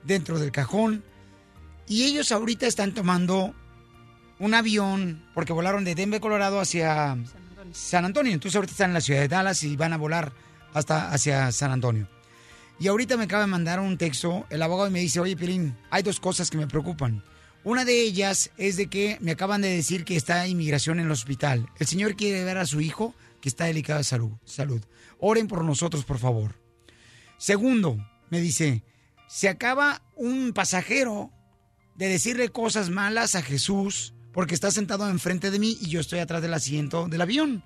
[SPEAKER 4] dentro del cajón, y ellos ahorita están tomando un avión, porque volaron de Denver, Colorado, hacia San Antonio. Entonces ahorita están en la ciudad de Dallas y van a volar hasta hacia San Antonio. Y ahorita me acaba de mandar un texto el abogado me dice, oye, Pilín, hay dos cosas que me preocupan. Una de ellas es de que me acaban de decir que está inmigración en el hospital. El señor quiere ver a su hijo que está delicado de salud. salud. Oren por nosotros, por favor. Segundo, me dice, se acaba un pasajero de decirle cosas malas a Jesús porque está sentado enfrente de mí y yo estoy atrás del asiento del avión.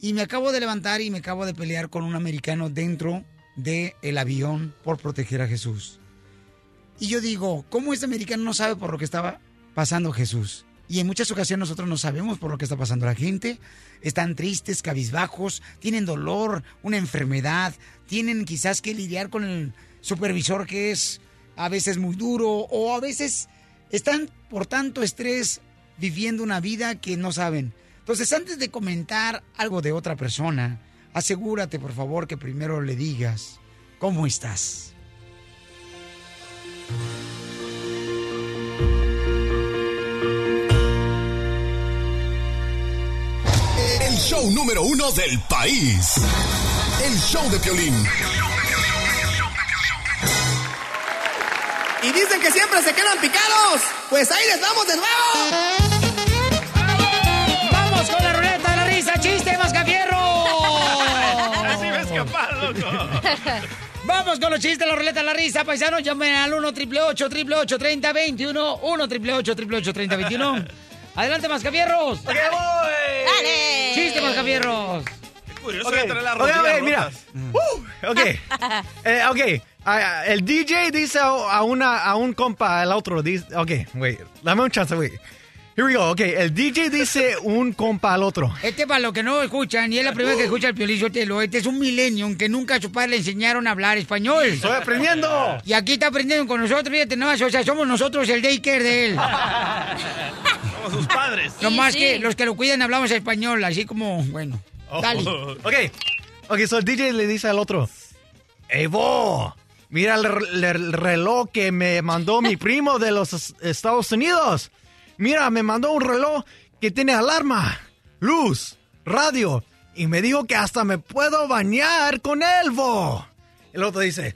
[SPEAKER 4] Y me acabo de levantar y me acabo de pelear con un americano dentro del avión por proteger a Jesús. Y yo digo, ¿cómo este americano no sabe por lo que estaba pasando Jesús? Y en muchas ocasiones nosotros no sabemos por lo que está pasando la gente. Están tristes, cabizbajos, tienen dolor, una enfermedad, tienen quizás que lidiar con el supervisor que es a veces muy duro o a veces están por tanto estrés viviendo una vida que no saben. Entonces, antes de comentar algo de otra persona, asegúrate por favor que primero le digas, ¿cómo estás?
[SPEAKER 9] Show número uno del país. El show de Piolín.
[SPEAKER 15] Y dicen que siempre se quedan picados. Pues ahí les vamos de nuevo.
[SPEAKER 4] ¡Vamos con la ruleta de la risa! ¡Chiste, mascafierro!
[SPEAKER 7] Así me escapar, loco.
[SPEAKER 4] Vamos con los chistes de la ruleta de la risa, paisanos. Llamen al 1 888 3021 1 888 3021 Adelante, mascafierros.
[SPEAKER 5] ¡Ok, voy!
[SPEAKER 6] ¡Dale!
[SPEAKER 4] ¡Chiste, mascafierros!
[SPEAKER 7] Curioso
[SPEAKER 5] Ok,
[SPEAKER 7] entre las
[SPEAKER 5] ok,
[SPEAKER 7] rodillas
[SPEAKER 5] ok, mira. Uh, ok. Eh, ok. Ah, el DJ dice a, una, a un compa, al otro, dice, ok, wait, dame un chance, wait. Here we go, ok, el DJ dice un compa al otro.
[SPEAKER 4] Este para los que no escuchan, y es la primera que escucha el Piolín Sotelo, este es un millennium que nunca a su padre le enseñaron a hablar español.
[SPEAKER 5] Estoy aprendiendo.
[SPEAKER 4] Y aquí está aprendiendo con nosotros, fíjate nomás, o sea, somos nosotros el daycare de él.
[SPEAKER 7] Somos sus padres.
[SPEAKER 4] No más
[SPEAKER 6] sí.
[SPEAKER 4] que los que lo cuidan hablamos español, así como, bueno, dale.
[SPEAKER 5] Oh. Ok, ok, so el DJ le dice al otro, Ey, vos, mira el, re- el reloj que me mandó mi primo de los es- Estados Unidos. Mira, me mandó un reloj que tiene alarma, luz, radio, y me dijo que hasta me puedo bañar con él, vos. El otro dice,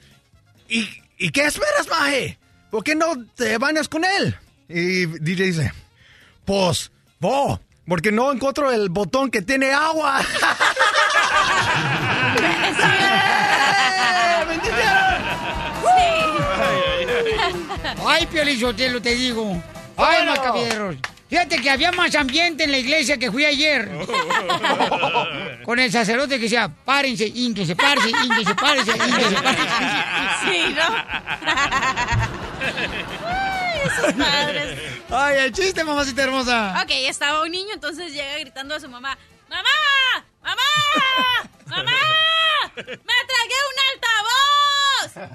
[SPEAKER 5] ¿y, ¿y qué esperas, maje? ¿Por qué no te bañas con él? Y DJ dice, pues, vos, porque no encuentro el botón que tiene agua.
[SPEAKER 4] Ay, Piolín Sotelo, te digo. Ay,
[SPEAKER 5] Bueno.
[SPEAKER 4] Macavieros. Fíjate que había más ambiente en la iglesia que fui ayer. Con el sacerdote que decía, párense, ínquese, párense, ínquese, párense, ínquese, párense.
[SPEAKER 6] Sí, ¿no? Ay, esos padres.
[SPEAKER 4] Ay, el chiste, mamacita hermosa.
[SPEAKER 6] Ok, estaba un niño, entonces llega gritando a su mamá, ¡Mamá! ¡Mamá! ¡Mamá! ¡Me tragué un altavoz!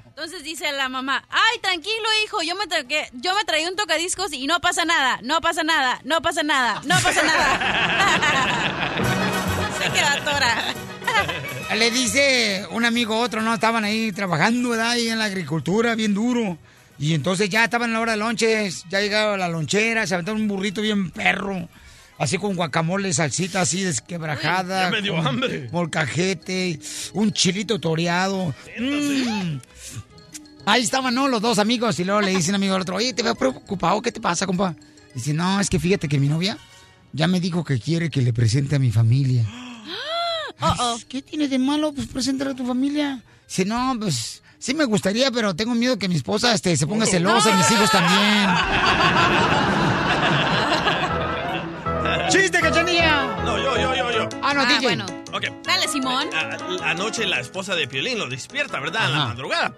[SPEAKER 6] Entonces dice la mamá, ay, tranquilo, hijo, yo me tragué, yo me traí un tocadiscos y no pasa nada, no pasa nada, no pasa nada, no pasa nada. Se queda tora.
[SPEAKER 4] Le dice un amigo a otro, ¿no? Estaban ahí trabajando, ¿verdad? Ahí en la agricultura, bien duro. Y entonces ya estaban en la hora de lonches, ya llegaba la lonchera, se aventaron un burrito bien perro. Así con guacamole, salsita así desquebrajada.
[SPEAKER 7] Ya me dio hambre.
[SPEAKER 4] Molcajete, un chilito toreado. Mm. Ahí estaban, ¿no? Los dos amigos. Y luego le dice un amigo al otro, oye, te veo preocupado, ¿qué te pasa, compa? Dice, no, es que fíjate que mi novia ya me dijo que quiere que le presente a mi familia. Ay, ¿Qué tiene de malo? Pues presentar a tu familia. Dice, no, pues sí me gustaría, pero tengo miedo que mi esposa este, se ponga celosa y mis hijos también. ¡Chiste, cachanilla!
[SPEAKER 7] No, yo, yo, yo, yo.
[SPEAKER 4] Ah, no,
[SPEAKER 6] Ah,
[SPEAKER 4] DJ.
[SPEAKER 6] bueno.
[SPEAKER 7] Ok.
[SPEAKER 6] Dale, Simón.
[SPEAKER 7] A- Anoche la esposa de Piolín lo despierta, ¿verdad? En la madrugada.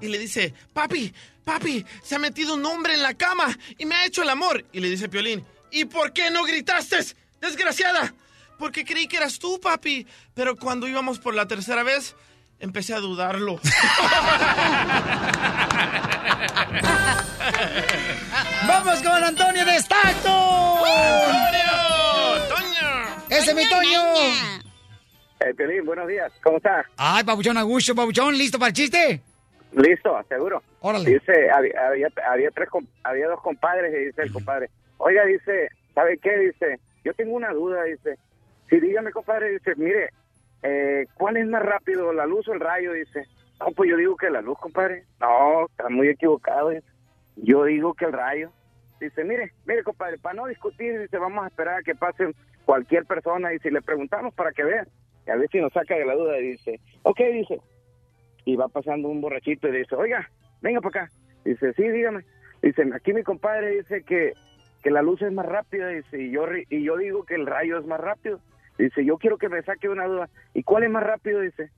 [SPEAKER 7] Y le dice, papi, papi, se ha metido un hombre en la cama y me ha hecho el amor. Y le dice Piolín, ¿y por qué no gritaste, desgraciada? Porque creí que eras tú, papi. Pero cuando íbamos por la tercera vez, empecé a dudarlo.
[SPEAKER 4] ¡Vamos con Antonio de Stockton! ¡Ese es mi Toño!
[SPEAKER 16] Eh, Piolín, buenos días. ¿Cómo estás?
[SPEAKER 4] Ay, papuchón, Augusto, papuchón, ¿listo para el chiste?
[SPEAKER 16] Listo, seguro.
[SPEAKER 4] Órale.
[SPEAKER 16] Dice, había, había, había tres, com- había dos compadres y dice el compadre, oiga, dice, ¿sabe qué? Dice, yo tengo una duda, dice. Sí, dígame, compadre, dice, mire, eh, ¿cuál es más rápido, la luz o el rayo? Dice, no, pues yo digo que la luz, compadre. No, está muy equivocado. dice. Yo digo que el rayo. Dice, mire, mire, compadre, para no discutir, dice, vamos a esperar a que pase cualquier persona y si le preguntamos para que vea, y a ver si nos saca de la duda, dice, ok, dice, y va pasando un borrachito y dice, oiga, venga para acá. Dice, sí, dígame. Dice, aquí mi compadre dice que, que la luz es más rápida, dice, y yo, y yo digo que el rayo es más rápido. Dice, yo quiero que me saque una duda. ¿Y cuál es más rápido? Dice,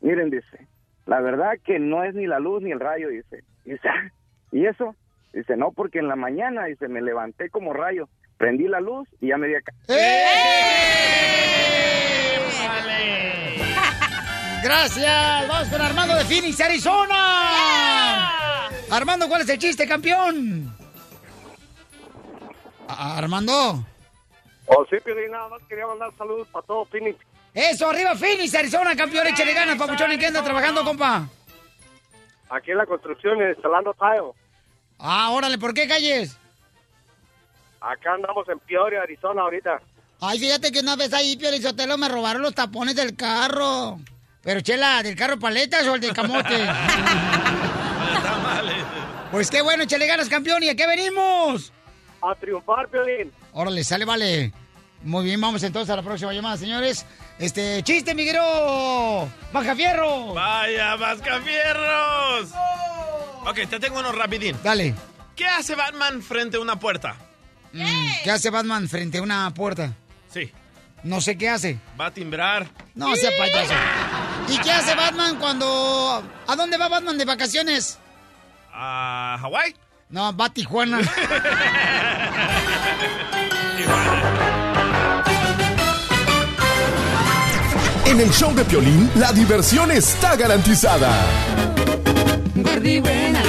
[SPEAKER 16] miren, dice, la verdad que no es ni la luz ni el rayo, dice. Dice, "Ah, ¿y eso? Dice, no, porque en la mañana, dice, me levanté como rayo, prendí la luz y ya me di acá.
[SPEAKER 4] Gracias. Vamos con Armando de Phoenix, Arizona. Armando, ¿cuál es el chiste, campeón? A- Armando.
[SPEAKER 17] Oh, sí, Piolín, nada más quería mandar saludos para todo Phoenix.
[SPEAKER 4] Eso, arriba Phoenix, Arizona, campeón. Échale ganas, papuchón. ¿En qué anda trabajando, compa?
[SPEAKER 17] Aquí en la construcción, instalando tile.
[SPEAKER 4] Ah, órale, ¿por qué calles?
[SPEAKER 17] Acá andamos en Peoria, Arizona, ahorita.
[SPEAKER 4] Ay, fíjate que una vez ahí, Piolizotelo, me robaron los tapones del carro. Pero, Chela, ¿del carro paletas o el del camote? pues qué bueno, échale ganas, campeón. ¿Y a qué venimos?
[SPEAKER 17] A triunfar, Piolín.
[SPEAKER 4] Órale, sale, vale. Muy bien, vamos entonces a la próxima llamada, señores. Este, chiste, Miguero. Baja fierro.
[SPEAKER 7] ¡Vaya, mascafierros! Ok, te tengo uno rapidín.
[SPEAKER 4] Dale.
[SPEAKER 7] ¿Qué hace Batman frente a una puerta?
[SPEAKER 4] Mm, ¿Qué hace Batman frente a una puerta?
[SPEAKER 7] Sí.
[SPEAKER 4] No sé qué hace.
[SPEAKER 7] Va a timbrar.
[SPEAKER 4] No sea payaso. ¿Y qué hace Batman cuando... ¿A dónde va Batman de vacaciones?
[SPEAKER 7] ¿A Hawái?
[SPEAKER 4] No, va a Tijuana.
[SPEAKER 9] En el show de Piolín, la diversión está garantizada.
[SPEAKER 7] Ya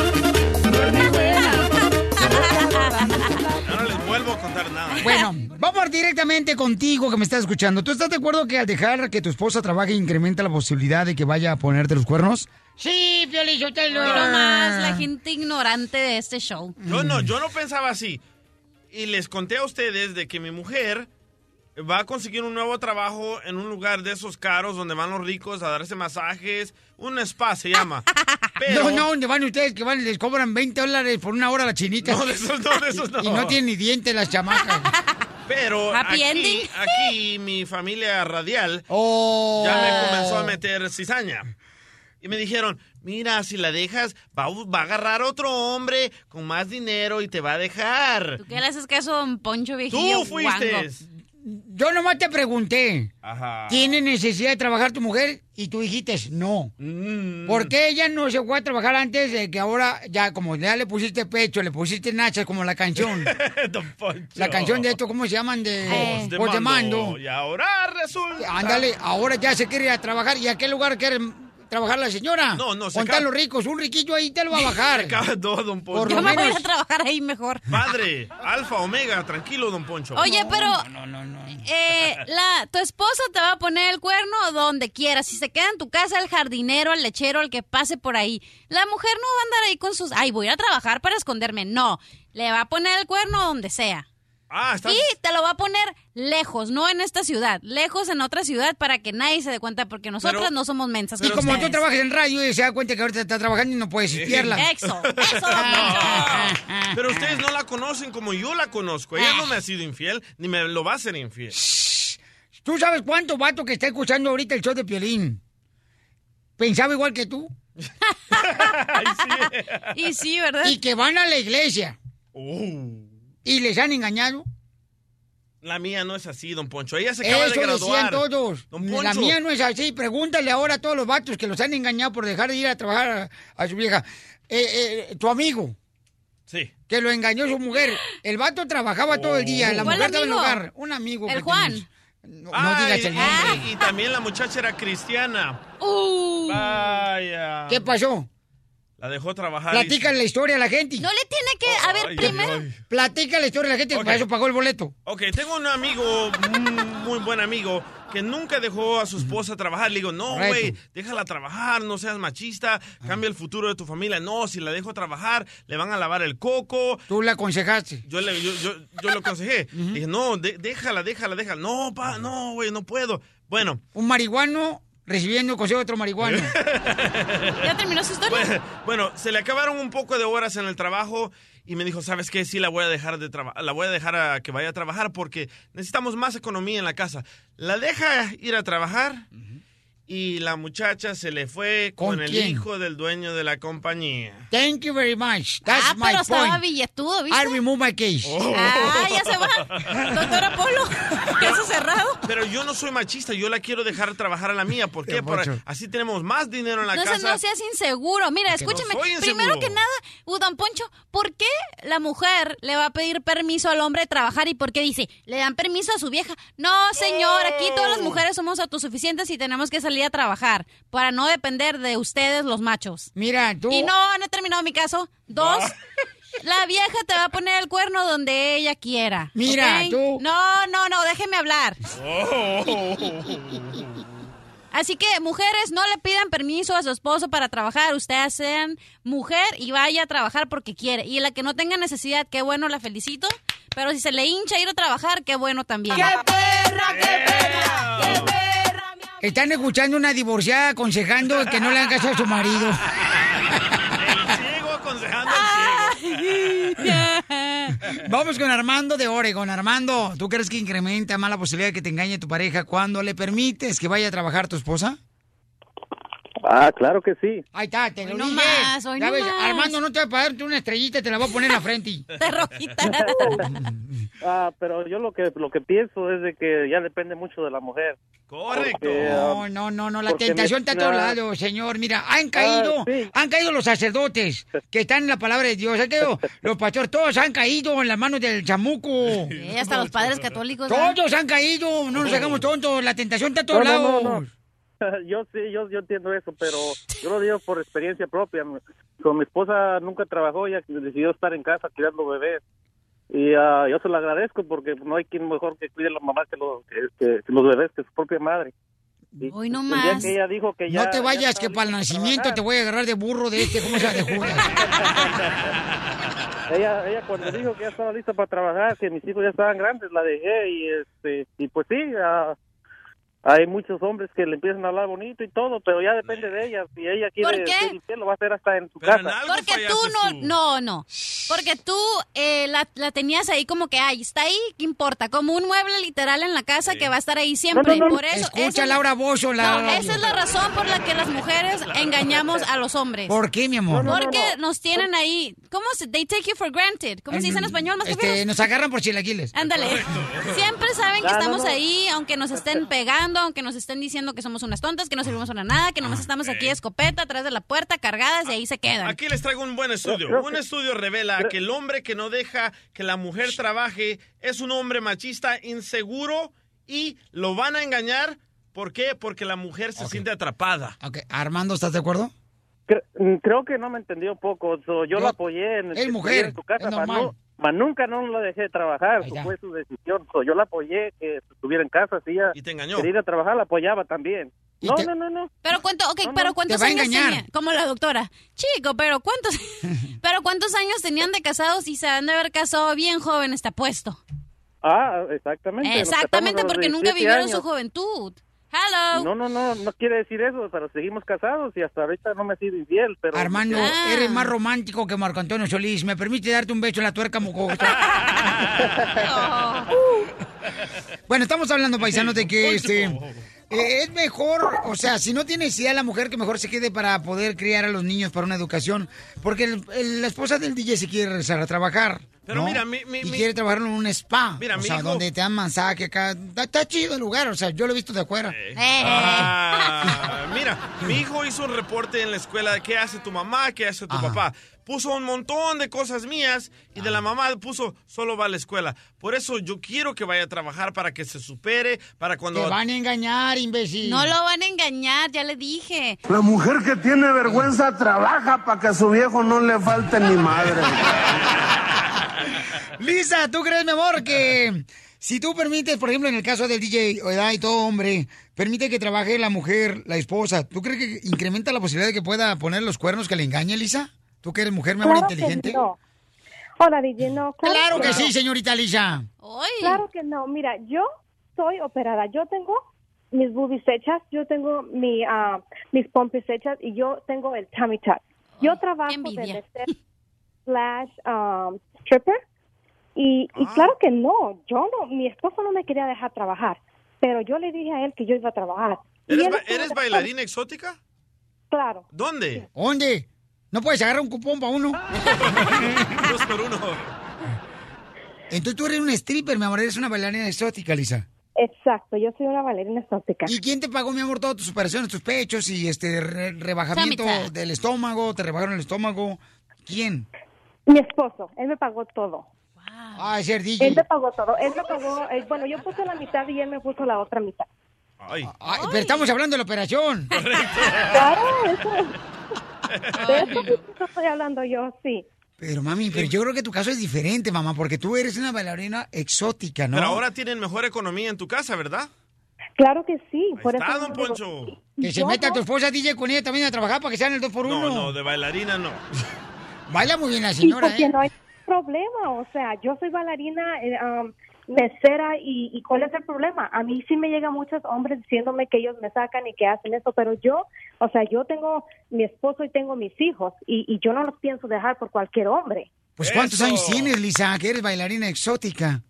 [SPEAKER 7] no les vuelvo a contar nada.
[SPEAKER 4] Bueno, vamos directamente contigo que me estás escuchando. ¿Tú estás de acuerdo que al dejar que tu esposa trabaje incrementa la posibilidad de que vaya a ponerte los cuernos? Sí, Piolín, yo te lo...
[SPEAKER 6] No más la gente ignorante de este show.
[SPEAKER 7] Yo no, yo no pensaba así. Y les conté a ustedes de que mi mujer va a conseguir un nuevo trabajo en un lugar de esos caros donde van los ricos a darse masajes. Un spa se llama. Pero...
[SPEAKER 4] No, no, ¿dónde van ustedes que van y les cobran 20 dólares por una hora a la chinita?
[SPEAKER 7] No, de esos no, de esos no.
[SPEAKER 4] Y no tienen ni dientes las chamacas.
[SPEAKER 7] Pero aquí, mi familia radial
[SPEAKER 4] Oh.
[SPEAKER 7] ya me comenzó a meter cizaña. Y me dijeron, mira, si la dejas, va, a- va a agarrar otro hombre con más dinero y te va a dejar.
[SPEAKER 6] ¿Tú qué le haces caso a Don Poncho viejillo?
[SPEAKER 7] Tú fuiste.
[SPEAKER 6] guango?
[SPEAKER 4] Yo nomás te pregunté.
[SPEAKER 7] Ajá.
[SPEAKER 4] ¿Tiene necesidad de trabajar tu mujer? Y tú dijiste no.
[SPEAKER 7] Mm.
[SPEAKER 4] ¿Por qué ella no se fue a trabajar antes de que ahora ya como ya le pusiste pecho, le pusiste nachas como la canción? La canción de esto, ¿cómo se llaman? De,
[SPEAKER 7] Voz de
[SPEAKER 4] Voz de
[SPEAKER 7] mando.
[SPEAKER 4] mando.
[SPEAKER 7] Y ahora resulta.
[SPEAKER 4] Ándale, ahora ya se quiere ir a trabajar. ¿Y a qué lugar quiere trabajar la señora?
[SPEAKER 7] No, no, se
[SPEAKER 4] los ricos, un riquillo ahí te lo va a bajar.
[SPEAKER 7] Acaba todo, don Poncho.
[SPEAKER 4] Por
[SPEAKER 6] Yo
[SPEAKER 4] lo
[SPEAKER 6] me voy
[SPEAKER 4] menos.
[SPEAKER 6] a trabajar ahí mejor.
[SPEAKER 7] Padre, alfa, omega, tranquilo, don Poncho.
[SPEAKER 6] Oye, pero eh, la, tu esposa te va a poner el cuerno donde quiera. Si se queda en tu casa, el jardinero, el lechero, el que pase por ahí. La mujer no va a andar ahí con sus... Ay, voy a ir a trabajar para esconderme. No, le va a poner el cuerno donde sea.
[SPEAKER 7] Ah, estás...
[SPEAKER 6] Y te lo va a poner lejos, no en esta ciudad, lejos en otra ciudad para que nadie se dé cuenta porque nosotras
[SPEAKER 4] Pero-
[SPEAKER 6] no somos mensas.
[SPEAKER 4] Y
[SPEAKER 6] como
[SPEAKER 4] tú trabajas en radio y se da cuenta que ahorita está trabajando y no puedes espiarla.
[SPEAKER 6] Eso, eso.
[SPEAKER 7] Pero ustedes no la conocen como yo la conozco. Ella no me ha sido infiel, ni me lo va a hacer infiel.
[SPEAKER 4] ¿Tú sabes cuánto vato que está escuchando ahorita el show de Piolín pensaba igual que tú?
[SPEAKER 6] Y sí, ¿verdad?
[SPEAKER 4] Y que van a la iglesia
[SPEAKER 7] Uh,
[SPEAKER 4] y les han engañado.
[SPEAKER 7] la mía no es así, don Poncho. Ella se acaba
[SPEAKER 4] Eso
[SPEAKER 7] de
[SPEAKER 4] decían
[SPEAKER 7] graduar.
[SPEAKER 4] todos.
[SPEAKER 7] Don
[SPEAKER 4] La
[SPEAKER 7] Poncho.
[SPEAKER 4] mía no es así. Pregúntale ahora a todos los vatos que los han engañado por dejar de ir a trabajar a, a su vieja. Eh, eh, tu amigo,
[SPEAKER 7] Sí.
[SPEAKER 4] que lo engañó su mujer. El vato trabajaba todo el día, la
[SPEAKER 6] ¿Cuál
[SPEAKER 4] mujer estaba en el hogar. Un amigo.
[SPEAKER 6] El Juan.
[SPEAKER 4] tenemos. No, no
[SPEAKER 7] Ah,
[SPEAKER 4] digas
[SPEAKER 7] y-
[SPEAKER 4] el nombre.
[SPEAKER 7] y, y también la muchacha era cristiana.
[SPEAKER 6] Uh.
[SPEAKER 7] Vaya.
[SPEAKER 4] ¿Qué pasó?
[SPEAKER 7] La dejó trabajar. y-
[SPEAKER 4] Platica la historia a la gente.
[SPEAKER 6] No le tiene que... A ver,
[SPEAKER 7] Ay,
[SPEAKER 6] primero...
[SPEAKER 7] ay, ay.
[SPEAKER 4] Platica la historia a la gente,
[SPEAKER 7] Ok.
[SPEAKER 4] para eso pagó el boleto.
[SPEAKER 7] Ok, tengo un amigo, un muy buen amigo, que nunca dejó a su esposa trabajar. Le digo, no, güey, déjala trabajar, no seas machista, cambia el futuro de tu familia. No, si la dejo trabajar, le van a lavar el coco.
[SPEAKER 4] Tú la aconsejaste.
[SPEAKER 7] Yo, le, yo, yo, yo lo aconsejé. Dije, no, de- déjala, déjala, déjala. No, pa, no, güey, no puedo. Bueno,
[SPEAKER 4] Un marihuano recibiendo consejo de otro marihuano.
[SPEAKER 6] ¿Ya terminó su historia?
[SPEAKER 7] Bueno, bueno, se le acabaron un poco de horas en el trabajo y me dijo, ¿sabes qué? Sí, la voy a dejar de trabajar, la voy a dejar a que vaya a trabajar porque necesitamos más economía en la casa. La deja ir a trabajar y la muchacha se le fue
[SPEAKER 4] ¿Con
[SPEAKER 7] con, el
[SPEAKER 4] quién?
[SPEAKER 7] hijo del dueño de la compañía.
[SPEAKER 4] Thank you very much. That's
[SPEAKER 6] ah,
[SPEAKER 4] my
[SPEAKER 6] pero estaba
[SPEAKER 4] point.
[SPEAKER 6] billetudo, ¿viste?
[SPEAKER 4] I remove my case.
[SPEAKER 6] Ah, ya se va. Doctor Apolo, caso cerrado.
[SPEAKER 7] Pero yo no soy machista, yo la quiero dejar trabajar a la mía. ¿Por qué? Por- así tenemos más dinero en la
[SPEAKER 6] No, se-
[SPEAKER 7] casa.
[SPEAKER 6] no seas inseguro. Mira,
[SPEAKER 7] no
[SPEAKER 6] escúchame. Primero que nada, Udon Poncho, ¿por qué la mujer le va a pedir permiso al hombre de trabajar y por qué dice, le dan permiso a su vieja? No, señor, aquí todas las mujeres somos autosuficientes y tenemos que salir a trabajar para no depender de ustedes los machos.
[SPEAKER 4] Mira, tú.
[SPEAKER 6] Y no, no he terminado mi caso. Dos, la vieja te va a poner el cuerno donde ella quiera.
[SPEAKER 4] Mira, tú-
[SPEAKER 6] No, no, no, déjeme hablar. Así que, mujeres, no le pidan permiso a su esposo para trabajar. Ustedes sean mujer y vaya a trabajar porque quiere. Y la que no tenga necesidad, qué bueno, la felicito. Pero si se le hincha ir a trabajar, qué bueno también. ¡Qué perra, qué perra, qué perra!
[SPEAKER 4] Están escuchando una divorciada aconsejando que no le hagan caso a su marido.
[SPEAKER 7] Ciego aconsejando al ciego.
[SPEAKER 4] Vamos con Armando de Oregon. Armando, ¿tú crees que incrementa más la posibilidad de que te engañe tu pareja cuando le permites que vaya a trabajar tu esposa?
[SPEAKER 18] Ah, claro que sí.
[SPEAKER 4] Ahí está, te lo
[SPEAKER 6] Hoy no
[SPEAKER 4] dije.
[SPEAKER 6] más, hoy
[SPEAKER 4] Ya
[SPEAKER 6] no
[SPEAKER 4] ves,
[SPEAKER 6] más.
[SPEAKER 4] Armando no te va a pagarte una estrellita, te la voy a poner en la frente.
[SPEAKER 6] De rojita.
[SPEAKER 18] Ah, pero yo lo que lo que pienso es de que ya depende mucho de la mujer.
[SPEAKER 7] Correcto.
[SPEAKER 18] Porque,
[SPEAKER 4] No,
[SPEAKER 18] ah,
[SPEAKER 4] no, no, no, la tentación está a todos
[SPEAKER 18] la-
[SPEAKER 4] lados, señor. Mira, han caído,
[SPEAKER 18] Ah, sí.
[SPEAKER 4] han caído los sacerdotes que están en la palabra de Dios. Han caído los pastores, todos han caído en las manos del chamuco.
[SPEAKER 6] Sí, hasta los padres católicos.
[SPEAKER 4] Todos han caído, no nos hagamos tontos, la tentación está a todos
[SPEAKER 18] No, no,
[SPEAKER 4] lados.
[SPEAKER 18] no, no. Yo sí, yo, yo entiendo eso, pero yo lo digo por experiencia propia. Con mi esposa nunca trabajó, ella decidió estar en casa cuidando bebés. Y ah, yo se lo agradezco porque no hay quien mejor que cuide a la mamá que, los- que- los bebés, que su propia madre.
[SPEAKER 6] Hoy no
[SPEAKER 18] el día
[SPEAKER 6] más.
[SPEAKER 18] que ella dijo que ya...
[SPEAKER 4] no te
[SPEAKER 18] ya
[SPEAKER 4] vayas, que para el nacimiento
[SPEAKER 18] trabajar,
[SPEAKER 4] te voy a agarrar de burro de este, ¿cómo se? De Judas.
[SPEAKER 18] ella, ella cuando dijo que ya estaba lista para trabajar, que mis hijos ya estaban grandes, la dejé y este y pues sí, ah, hay muchos hombres que le empiezan a hablar bonito y todo, pero ya depende de ella. Si ella quiere
[SPEAKER 6] ¿Por qué?
[SPEAKER 18] ser infiel, lo va a hacer hasta en su
[SPEAKER 7] Pero
[SPEAKER 18] casa.
[SPEAKER 6] Porque tú no, no, no. Porque tú eh, la, la tenías ahí como que, ay, está ahí, ¿qué importa? Como un mueble literal en la casa que va a estar ahí siempre.
[SPEAKER 4] No, no, no.
[SPEAKER 6] Por eso,
[SPEAKER 4] Escucha,
[SPEAKER 6] es-
[SPEAKER 4] Laura Bozo, la-
[SPEAKER 6] No, esa es la razón por la que las mujeres engañamos a los hombres.
[SPEAKER 4] ¿Por qué, mi amor?
[SPEAKER 6] Porque nos tienen ahí, ¿cómo se? They take you for granted. ¿Cómo se dice en español más
[SPEAKER 4] Este, nos agarran por chilaquiles.
[SPEAKER 6] Ándale. Siempre saben que
[SPEAKER 4] No, no,
[SPEAKER 6] estamos
[SPEAKER 4] no.
[SPEAKER 6] ahí, aunque nos estén pegando, aunque nos estén diciendo que somos unas tontas, que no servimos para nada, que nomás estamos aquí de escopeta, atrás de la puerta, cargadas y ahí se quedan.
[SPEAKER 7] Aquí les traigo un buen estudio. Un estudio revela que el hombre que no deja que la mujer trabaje es un hombre machista, inseguro y lo van a engañar. ¿Por qué? Porque la mujer se siente atrapada.
[SPEAKER 4] Ok, Armando, ¿estás de acuerdo?
[SPEAKER 18] Mm, Creo que no me entendió un poco. so, yo
[SPEAKER 4] No,
[SPEAKER 18] la apoyé en,
[SPEAKER 4] mujer,
[SPEAKER 18] estuviera en su casa,
[SPEAKER 4] es normal.
[SPEAKER 18] no- mas nunca no la dejé trabajar. so, fue su decisión. So, yo la apoyé que estuviera en casa. Si ella
[SPEAKER 7] y te engañó.
[SPEAKER 18] quería ir a trabajar, la apoyaba también. No, no, no, no.
[SPEAKER 6] Pero cuánto, ok, pero cuántos
[SPEAKER 18] Te va a
[SPEAKER 6] años
[SPEAKER 18] engañar.
[SPEAKER 6] tenía, como la doctora. Chico, pero cuántos, pero cuántos años tenían de casados y se han de haber casado bien jóvenes, te apuesto.
[SPEAKER 18] Ah, exactamente.
[SPEAKER 6] Exactamente, porque nunca
[SPEAKER 18] 17
[SPEAKER 6] vivieron
[SPEAKER 18] años.
[SPEAKER 6] su juventud. Hello.
[SPEAKER 18] No, no, no, no quiere decir eso, pero seguimos casados y hasta ahorita no me he sido infiel, pero...
[SPEAKER 4] Armando,
[SPEAKER 6] Ah.
[SPEAKER 4] eres más romántico que Marco Antonio Solís. ¿Me permite darte un beso en la tuerca, mocosa? bueno, estamos hablando, paisanos, de que este... eh, es mejor, o sea, si no tiene necesidad la mujer, que mejor se quede para poder criar a los niños para una educación. Porque el- el- la esposa del DJ se quiere regresar a trabajar.
[SPEAKER 7] Pero
[SPEAKER 4] ¿no?
[SPEAKER 7] mira, mi- mi-
[SPEAKER 4] y quiere trabajar en un spa.
[SPEAKER 7] Mira,
[SPEAKER 4] o sea,
[SPEAKER 7] hijo-
[SPEAKER 4] donde te dan masaje acá. Está, está chido el lugar, o sea, yo lo he visto de afuera.
[SPEAKER 7] Ah, mira, mi hijo hizo un reporte en la escuela de qué hace tu mamá, qué hace tu papá. Puso un montón de cosas mías y de la mamá puso solo va a la escuela. Por eso yo quiero que vaya a trabajar para que se supere, para cuando...
[SPEAKER 4] Te van a engañar, imbécil.
[SPEAKER 6] No lo van a engañar, ya le dije.
[SPEAKER 19] La mujer que tiene vergüenza trabaja para que a su viejo no le falte ni madre.
[SPEAKER 4] Lisa, ¿tú crees, mi amor, que si tú permites, por ejemplo, en el caso del DJ, ¿verdad? Y todo hombre, permite que trabaje la mujer, la esposa, ¿tú crees que incrementa la posibilidad de que pueda poner los cuernos que le engañe, Lisa? ¿Tú que eres mujer, mi amor,
[SPEAKER 20] Claro que
[SPEAKER 4] inteligente?
[SPEAKER 20] no. Hola, DJ, no.
[SPEAKER 4] Claro que
[SPEAKER 20] no.
[SPEAKER 4] sí, señorita Lisa.
[SPEAKER 20] Claro que no. Mira, yo soy operada. Yo tengo mis boobies hechas, yo tengo mi, ah, mis pompis hechas y yo tengo el tummy tuck. Yo trabajo de slash um, stripper y,
[SPEAKER 4] Ah.
[SPEAKER 20] y claro que no. Yo no, mi esposo no me quería dejar trabajar, pero yo le dije a él que yo iba a trabajar.
[SPEAKER 7] ¿Eres, ba-
[SPEAKER 20] estuvo
[SPEAKER 7] ¿eres
[SPEAKER 20] de
[SPEAKER 7] bailarina exótica?
[SPEAKER 20] Claro.
[SPEAKER 7] ¿Dónde?
[SPEAKER 4] ¿Dónde? ¿No puedes agarrar un cupón para uno?
[SPEAKER 7] Dos por uno.
[SPEAKER 4] Entonces tú eres un stripper, mi amor, eres una bailarina exótica, Lisa.
[SPEAKER 20] Exacto, yo soy una bailarina exótica.
[SPEAKER 4] ¿Y quién te pagó, mi amor, todas tus operaciones, tus pechos y este re- rebajamiento del estómago? ¿Te rebajaron el estómago? ¿Quién?
[SPEAKER 20] Mi esposo, él me pagó todo.
[SPEAKER 4] Ah, ser DJ.
[SPEAKER 20] Él me pagó todo. Él me pagó, eh, bueno, yo puse la mitad y él me puso la otra mitad.
[SPEAKER 7] Ay.
[SPEAKER 4] Ay, pero estamos hablando de la operación.
[SPEAKER 20] Claro, eso. De eso mismo estoy hablando yo, sí.
[SPEAKER 4] Pero mami, pero yo creo que tu caso es diferente, mamá, porque tú eres una bailarina exótica, ¿no?
[SPEAKER 7] Pero ahora tienen mejor economía en tu casa, ¿verdad?
[SPEAKER 20] Claro que sí. por
[SPEAKER 7] está,
[SPEAKER 20] eso
[SPEAKER 7] don
[SPEAKER 20] digo,
[SPEAKER 7] Poncho.
[SPEAKER 4] Que se meta
[SPEAKER 20] no-
[SPEAKER 4] tu esposa DJ con ella también a trabajar para que sean el 2 por 1
[SPEAKER 7] No, no, de bailarina no.
[SPEAKER 4] Baila muy bien la
[SPEAKER 20] Sí,
[SPEAKER 4] señora,
[SPEAKER 20] porque
[SPEAKER 4] ¿eh?
[SPEAKER 20] no hay problema. O sea, yo soy bailarina, eh, um, mesera, y, y ¿cuál es el problema? A mí sí me llegan muchos hombres diciéndome que ellos me sacan y que hacen eso, pero yo, o sea, yo tengo mi esposo y tengo mis hijos, y, y yo no los pienso dejar por cualquier hombre.
[SPEAKER 4] Pues ¿cuántos años tienes, Lisa, que eres bailarina exótica?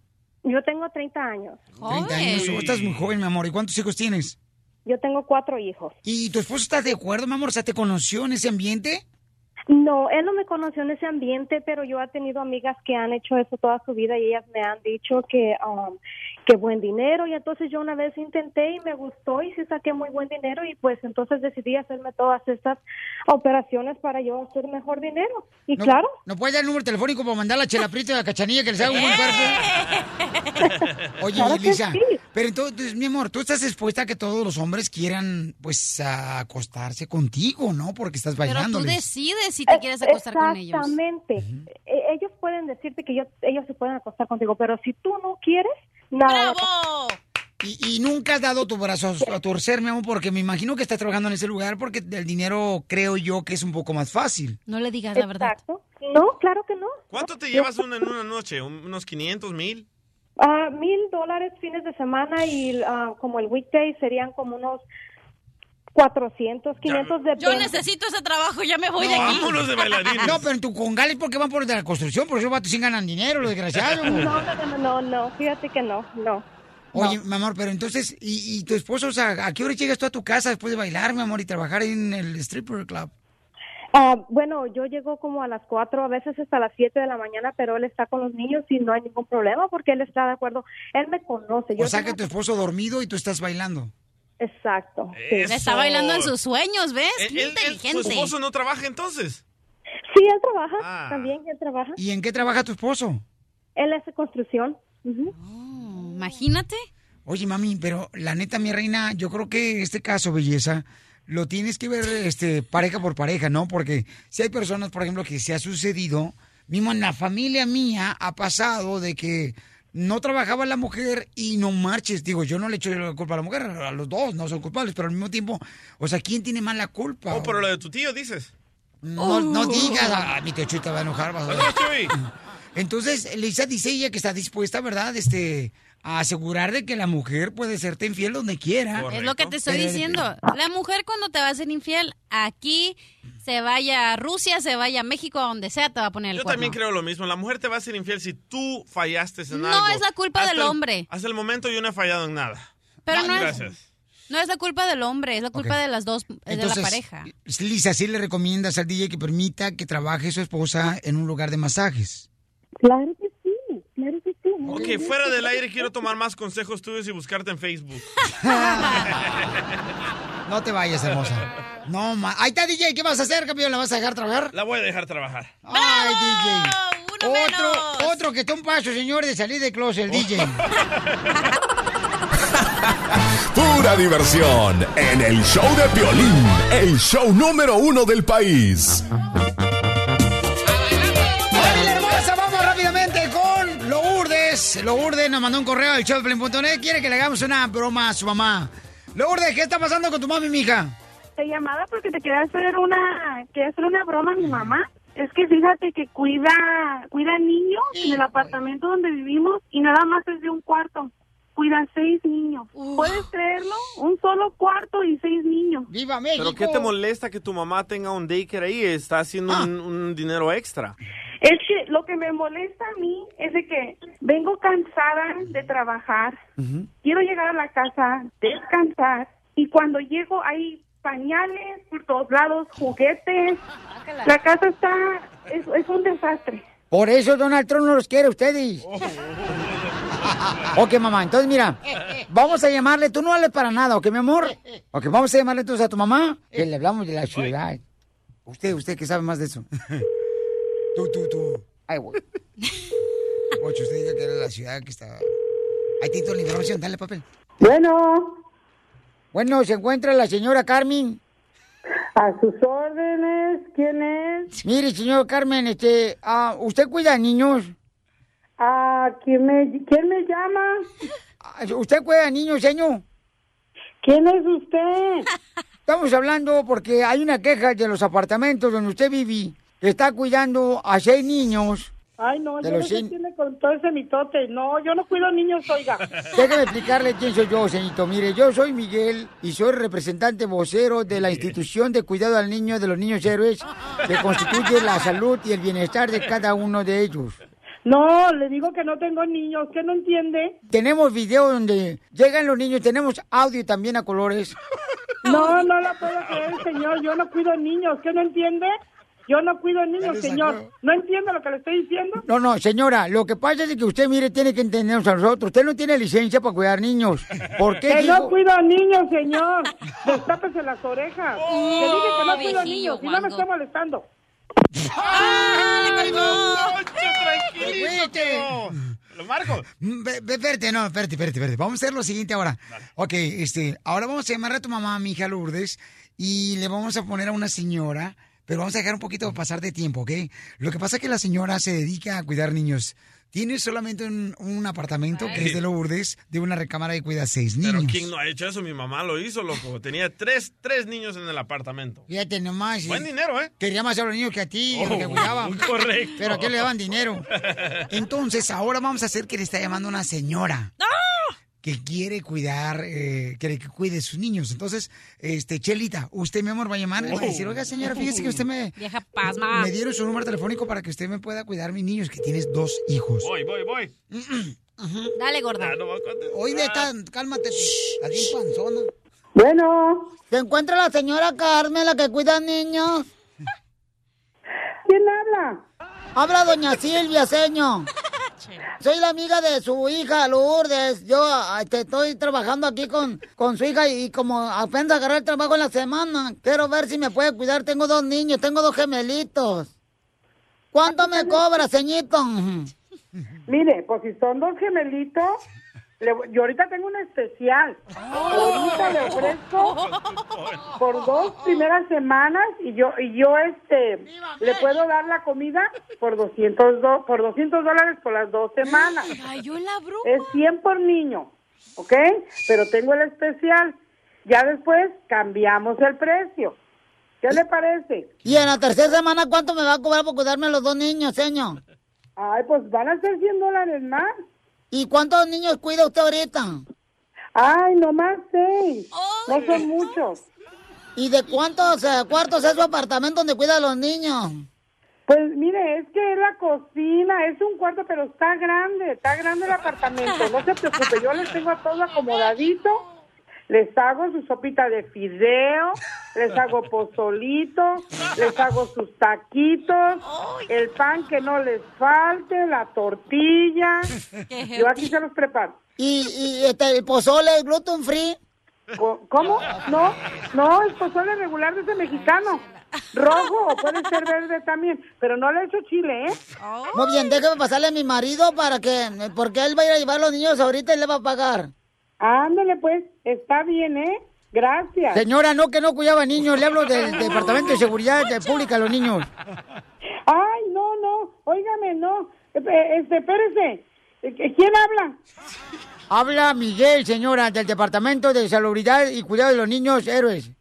[SPEAKER 20] Yo tengo 30 años.
[SPEAKER 4] 30 años, estás muy joven, mi amor. ¿Y cuántos hijos tienes?
[SPEAKER 20] Yo tengo cuatro hijos.
[SPEAKER 4] ¿Y tu esposo está de acuerdo, mi amor? O sea, ¿te conoció en ese ambiente?
[SPEAKER 20] No, él no me conoció en ese ambiente, pero yo he tenido amigas que han hecho eso toda su vida y ellas me han dicho que um, que buen dinero y entonces yo una vez intenté y me gustó y sí saqué muy buen dinero y pues entonces decidí hacerme todas estas operaciones para yo hacer mejor dinero. Y
[SPEAKER 4] No-
[SPEAKER 20] claro,
[SPEAKER 4] ¿No puedes dar el número telefónico para mandar la chelaprita y a la cachanilla que les haga un buen cuerpo? Oye,
[SPEAKER 20] Claro
[SPEAKER 4] Lisa,
[SPEAKER 20] sí.
[SPEAKER 4] pero entonces, mi amor, tú estás expuesta a que todos los hombres quieran, pues, acostarse contigo, ¿no? Porque estás
[SPEAKER 6] Pero tú
[SPEAKER 4] bailando.
[SPEAKER 6] decides si te quieres acostar con ellos.
[SPEAKER 20] exactamente. E- Ellos pueden decirte que yo, ellos se pueden acostar contigo, pero si tú no quieres, nada.
[SPEAKER 4] Y, y nunca has dado tu brazo a torcer, mi amor, porque me imagino que estás trabajando en ese lugar porque el dinero creo yo que es un poco más fácil.
[SPEAKER 6] No le digas la verdad.
[SPEAKER 20] No, claro que no.
[SPEAKER 7] ¿Cuánto te llevas una- en una noche? ¿Un- ¿Unos 500 mil?
[SPEAKER 20] Ah, mil dólares fines de semana y ah, como el weekday serían como unos 400, 500 de
[SPEAKER 6] Yo necesito ese trabajo, ya me voy de aquí.
[SPEAKER 4] No, pero en tu congal es porque van por de la construcción, por eso vatos sin ganan dinero, los desgraciados.
[SPEAKER 20] No, no, no, no, no, fíjate que no, no.
[SPEAKER 4] Oye, mi amor, pero entonces, ¿y, y tu esposo, o sea, a qué hora llegas tú a tu casa después de bailar, mi amor, y trabajar en el stripper club?
[SPEAKER 20] Ah, bueno, yo llego como a las 4, a veces hasta las 7 de la mañana, pero él está con los niños y no hay ningún problema porque él está de acuerdo. Él me conoce. Yo
[SPEAKER 4] O sea que tu esposo dormido y tú estás bailando.
[SPEAKER 20] Exacto. sí.
[SPEAKER 6] Está bailando en sus sueños, ¿ves?
[SPEAKER 7] Él-
[SPEAKER 6] Qué
[SPEAKER 7] él- él-
[SPEAKER 6] inteligente.
[SPEAKER 7] ¿Tu esposo no trabaja entonces?
[SPEAKER 20] Sí, él trabaja,
[SPEAKER 7] Ah.
[SPEAKER 20] también él trabaja.
[SPEAKER 4] ¿Y en qué trabaja tu esposo?
[SPEAKER 20] Él hace construcción. Ujú.
[SPEAKER 6] imagínate.
[SPEAKER 4] Oye, mami, pero la neta, mi reina, yo creo que este caso, belleza, lo tienes que ver este, pareja por pareja, ¿no? Porque si hay personas, por ejemplo, que se ha sucedido, mismo en la familia mía ha pasado de que no trabajaba la mujer y no marches. Digo, yo no le echo la culpa a la mujer, a los dos no son culpables, pero al mismo tiempo, o sea, ¿quién tiene más la culpa?
[SPEAKER 7] Oh, pero lo de tu tío, dices.
[SPEAKER 4] No, no digas, ah, mi tío Chuy te va a enojar. vas a ver. Entonces, Lisa dice ella que está dispuesta, ¿verdad? Este, a asegurar de que la mujer puede serte infiel donde quiera.
[SPEAKER 6] Es lo que te estoy diciendo. La mujer cuando te va a ser infiel, aquí se vaya a Rusia, se vaya a México, a donde sea, te va a poner el
[SPEAKER 7] Yo
[SPEAKER 6] cuerno.
[SPEAKER 7] también creo lo mismo. La mujer te va a ser infiel si tú fallaste en
[SPEAKER 6] No
[SPEAKER 7] algo.
[SPEAKER 6] es la culpa
[SPEAKER 7] Hasta
[SPEAKER 6] del
[SPEAKER 7] el-
[SPEAKER 6] hombre.
[SPEAKER 7] Hasta el momento yo no he fallado en nada.
[SPEAKER 6] Pero no es,
[SPEAKER 7] Gracias.
[SPEAKER 6] no es la culpa del hombre, es la culpa de las dos, de la pareja.
[SPEAKER 4] Lisa, ¿sí le recomiendas al DJ que permita que trabaje su esposa en un lugar de masajes?
[SPEAKER 20] Claro que sí, claro que sí. no
[SPEAKER 7] Ok, fuera del aire quiero tomar más consejos tuyos y buscarte en Facebook.
[SPEAKER 4] No te vayas, hermosa. No, ma. Ahí está, DJ. ¿Qué vas a hacer, campeón? ¿La vas a dejar trabajar?
[SPEAKER 7] La voy a dejar trabajar.
[SPEAKER 4] Ay, DJ. Otro, otro que está un paso, señor, de salir de closet, el DJ.
[SPEAKER 9] Pura diversión en el show de Piolín, el show número uno del país.
[SPEAKER 4] Lourdes. Lourdes nos mandó un correo al showplay.net. Quiere que le hagamos una broma a su mamá. Lourdes, ¿qué está pasando con tu mami, mija?
[SPEAKER 21] Te llamaba porque te quería hacer una, quería hacer una broma a mi mamá. Es que fíjate que cuida, cuida niños en el apartamento donde vivimos y nada más es de un cuarto. Cuida seis niños. ¿Puedes creerlo? Un solo cuarto y seis niños.
[SPEAKER 4] ¡Viva
[SPEAKER 7] ¿Pero qué te molesta que tu mamá tenga un daycare ahí? Está haciendo
[SPEAKER 4] Ah.
[SPEAKER 7] un, un dinero extra.
[SPEAKER 21] Es que lo que me molesta a mí es de que vengo cansada de trabajar. Quiero llegar a la casa, descansar y cuando llego hay pañales por todos lados, juguetes. La casa está, es, es un desastre.
[SPEAKER 4] Por eso Donald Trump no los quiere a ustedes. Ok, mamá, entonces mira, vamos a llamarle, tú no hables para nada, ¿ok, mi amor? Ok, vamos a llamarle entonces a tu mamá, que le hablamos de la ciudad. Usted, usted que sabe más de eso. tú, tú, tú. Ay, güey. Ocho, usted diga que era la ciudad que está... Ahí tiene toda la información, dale papel.
[SPEAKER 21] Bueno.
[SPEAKER 4] Bueno, ¿se encuentra la señora Carmen?
[SPEAKER 21] A sus órdenes, ¿quién es?
[SPEAKER 4] Mire, señor Carmen, este, ah, ¿usted cuida a niños?
[SPEAKER 21] Ah, ¿quién me, quién me llama?
[SPEAKER 4] Ah, ¿Usted cuida niños, señor?
[SPEAKER 21] ¿Quién es usted?
[SPEAKER 4] Estamos hablando porque hay una queja de los apartamentos donde usted vive, que está cuidando a seis niños.
[SPEAKER 21] Ay, no,
[SPEAKER 4] De
[SPEAKER 21] yo no sé quién le contó ese mitote. No, yo no cuido niños, oiga.
[SPEAKER 4] Déjeme explicarle quién soy yo, señorito. Mire, yo soy Miguel y soy representante vocero de la institución de cuidado al niño de los niños héroes que constituye la salud y el bienestar de cada uno de ellos.
[SPEAKER 21] No, le digo que no tengo niños, ¿qué no entiende?
[SPEAKER 4] Tenemos video donde llegan los niños, tenemos audio también a colores.
[SPEAKER 21] No, no la puedo creer, señor. Yo no cuido niños, ¿qué no entiende? Yo no cuido niños, señor. ¿No entiende lo que le estoy diciendo?
[SPEAKER 4] No, no, señora, lo que pasa es que usted, mire, tiene que entendernos a nosotros. Usted no tiene licencia para cuidar niños. ¿Por qué
[SPEAKER 21] Que no cuido niños, señor. Destápese las orejas. Le dije que no cuido niños y no me está molestando.
[SPEAKER 4] Vete.
[SPEAKER 7] Lo marco.
[SPEAKER 4] Espérate, no, espérate, espérate, espérate. Vamos a hacer lo siguiente ahora. Ok, este, ahora vamos a llamarle a tu mamá, mi hija Lourdes, y le vamos a poner a una señora, pero vamos a dejar un poquito pasar de tiempo, ¿ok? Lo que pasa es que la señora se dedica a cuidar niños. Tiene solamente un, un apartamento que es de Lourdes, de una recámara y cuida a seis niños.
[SPEAKER 7] Pero ¿quién no ha hecho eso? Mi mamá lo hizo, loco. Tenía tres, tres niños en el apartamento.
[SPEAKER 4] Fíjate nomás.
[SPEAKER 7] Buen dinero, ¿eh?
[SPEAKER 4] Quería más a los niños que a ti,
[SPEAKER 7] Oh,
[SPEAKER 4] que cuidaban.
[SPEAKER 7] correcto.
[SPEAKER 4] Pero a qué le daban dinero. Entonces, ahora vamos a hacer que le está llamando una señora. Que quiere cuidar, eh, quiere que cuide a sus niños. Entonces, este, Chelita, usted, mi amor, va a llamar y va a decir, oiga, señora, fíjese que usted me...
[SPEAKER 6] Vieja pasma.
[SPEAKER 4] Me dieron su número telefónico para que usted me pueda cuidar a mis niños, que tienes dos hijos.
[SPEAKER 7] Voy, voy, voy.
[SPEAKER 6] Dale, gorda.
[SPEAKER 4] Oye, neta, cálmate, así panzona.
[SPEAKER 22] Bueno.
[SPEAKER 4] ¿Se encuentra la señora Carmen, la que cuida niños?
[SPEAKER 22] ¿Quién habla?
[SPEAKER 4] Habla doña Silvia, señor. Soy la amiga de su hija, Lourdes. Yo ah, este, estoy trabajando aquí con, con su hija y como apenas agarré el trabajo en la semana, quiero ver si me puede cuidar. Tengo dos niños, tengo dos gemelitos. ¿Cuánto me cobra, ceñito?
[SPEAKER 22] Mire, pues si son dos gemelitos, le yo ahorita tengo un especial. Ahorita le ofrezco por dos primeras semanas y yo y yo este le puedo dar la comida por 200 do- por 200 dólares por las dos semanas.
[SPEAKER 6] Cayó la broma.
[SPEAKER 22] Es 100 por niño, ¿ok? Pero tengo el especial. Ya después cambiamos el precio. ¿Qué le parece?
[SPEAKER 4] Y en la tercera semana, ¿cuánto me va a cobrar por cuidarme a los dos niños, señor?
[SPEAKER 22] Ay, pues van a ser 100 dólares más.
[SPEAKER 4] ¿Y cuántos niños cuida usted ahorita?
[SPEAKER 22] Ay, nomás seis. No son muchos.
[SPEAKER 4] ¿Y de cuántos eh, cuartos es su apartamento donde cuida a los niños?
[SPEAKER 22] Pues mire, es que es la cocina, es un cuarto, pero está grande, está grande el apartamento. No se preocupe, yo les tengo a todo acomodadito. Les hago su sopita de fideo, les hago pozolito, les hago sus taquitos, el pan que no les falte, la tortilla. Yo aquí se los preparo.
[SPEAKER 4] ¿Y, y este, el pozole es gluten free?
[SPEAKER 22] ¿Cómo? No, no, el pozole regular de ese mexicano. Rojo, o puede ser verde también, pero no le echo chile, ¿eh?
[SPEAKER 4] Muy bien, déjeme pasarle a mi marido para que, porque él va a ir a llevar a los niños ahorita y le va a pagar.
[SPEAKER 22] Ándale, pues, está bien, ¿eh? Gracias.
[SPEAKER 4] Señora, no, que no cuidaba niños, le hablo del Departamento de Seguridad de Pública a los niños.
[SPEAKER 22] Ay, no, no, óigame, no. Eh, eh, Este, espérese. Eh, ¿Quién habla?
[SPEAKER 4] Habla Miguel, señora, del Departamento de Salubridad y Cuidado de los Niños Héroes.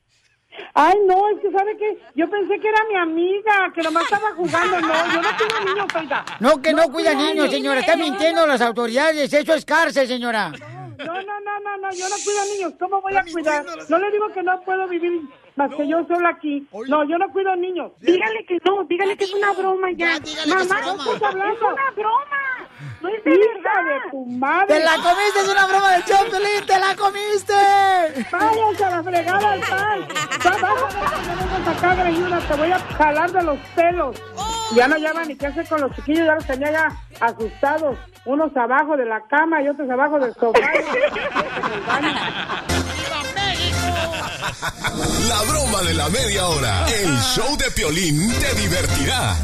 [SPEAKER 22] Ay, no, es que sabe que yo pensé que era mi amiga, que nomás estaba jugando. No, yo no cuido niños, oiga.
[SPEAKER 4] No, que no, cuida
[SPEAKER 22] cuido
[SPEAKER 4] niños, señora, está mintiendo las autoridades, eso es cárcel, señora.
[SPEAKER 22] No, no, no, no, no, yo no cuido niños. ¿Cómo voy a cuidar? No le digo que no puedo vivir más que yo sola aquí. No, yo no cuido niños. Dígale que no, dígale que es una broma ya. Mamá, no estás hablando. Es una broma. No es de verdad. de tu madre.
[SPEAKER 4] ¡Te la comiste! ¡Es una broma del Chopelín! ¡Te la comiste!
[SPEAKER 22] Váyanse a la fregada al pan. Va, vamos a vengas acá, greñuda, te voy a jalar de los pelos. Ya no llaman ni qué hacer con los chiquillos, ya los tenía ya asustados. Unos abajo de la cama y otros abajo del sofá.
[SPEAKER 9] La broma de la media hora. El show de Piolín te divertirá.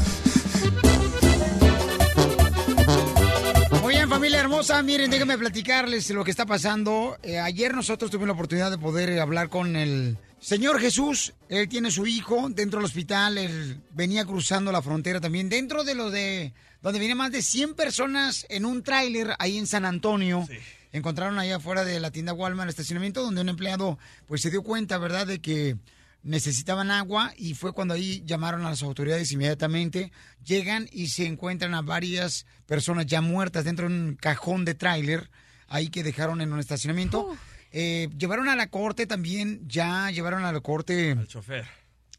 [SPEAKER 4] Muy bien, familia hermosa, miren, déjenme platicarles lo que está pasando. Eh, ayer nosotros tuvimos la oportunidad de poder eh, hablar con el Señor Jesús. Él tiene su hijo dentro del hospital, él venía cruzando la frontera también, dentro de lo de donde vienen más de 100 personas en un tráiler ahí en San Antonio. Encontraron ahí afuera de la tienda Walmart, el estacionamiento, donde un empleado pues se dio cuenta, ¿verdad?, de que necesitaban agua y fue cuando ahí llamaron a las autoridades inmediatamente. Llegan y se encuentran a varias personas ya muertas dentro de un cajón de tráiler ahí que dejaron en un estacionamiento. Eh, llevaron a la corte también, ya llevaron a la corte
[SPEAKER 7] El chofer.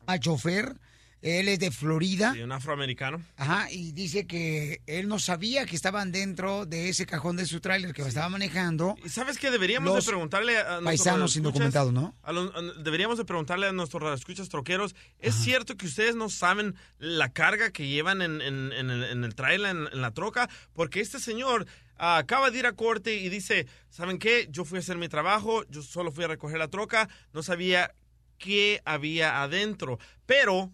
[SPEAKER 4] al chofer. Él es de Florida.
[SPEAKER 7] Sí, un afroamericano.
[SPEAKER 4] Ajá, y dice que él no sabía que estaban dentro de ese cajón de su tráiler que estaba manejando.
[SPEAKER 7] ¿Y sabes qué? Deberíamos de preguntarle a nuestros
[SPEAKER 4] paisanos indocumentados, ¿no?
[SPEAKER 7] a los- a- deberíamos de preguntarle a nuestros escuchas troqueros, ¿es cierto que ustedes no saben la carga que llevan en, en- en el, en el trailer, en, en la troca? Porque este señor ah, acaba de ir a corte y dice, ¿saben qué? Yo fui a hacer mi trabajo, yo solo fui a recoger la troca, no sabía qué había adentro. Pero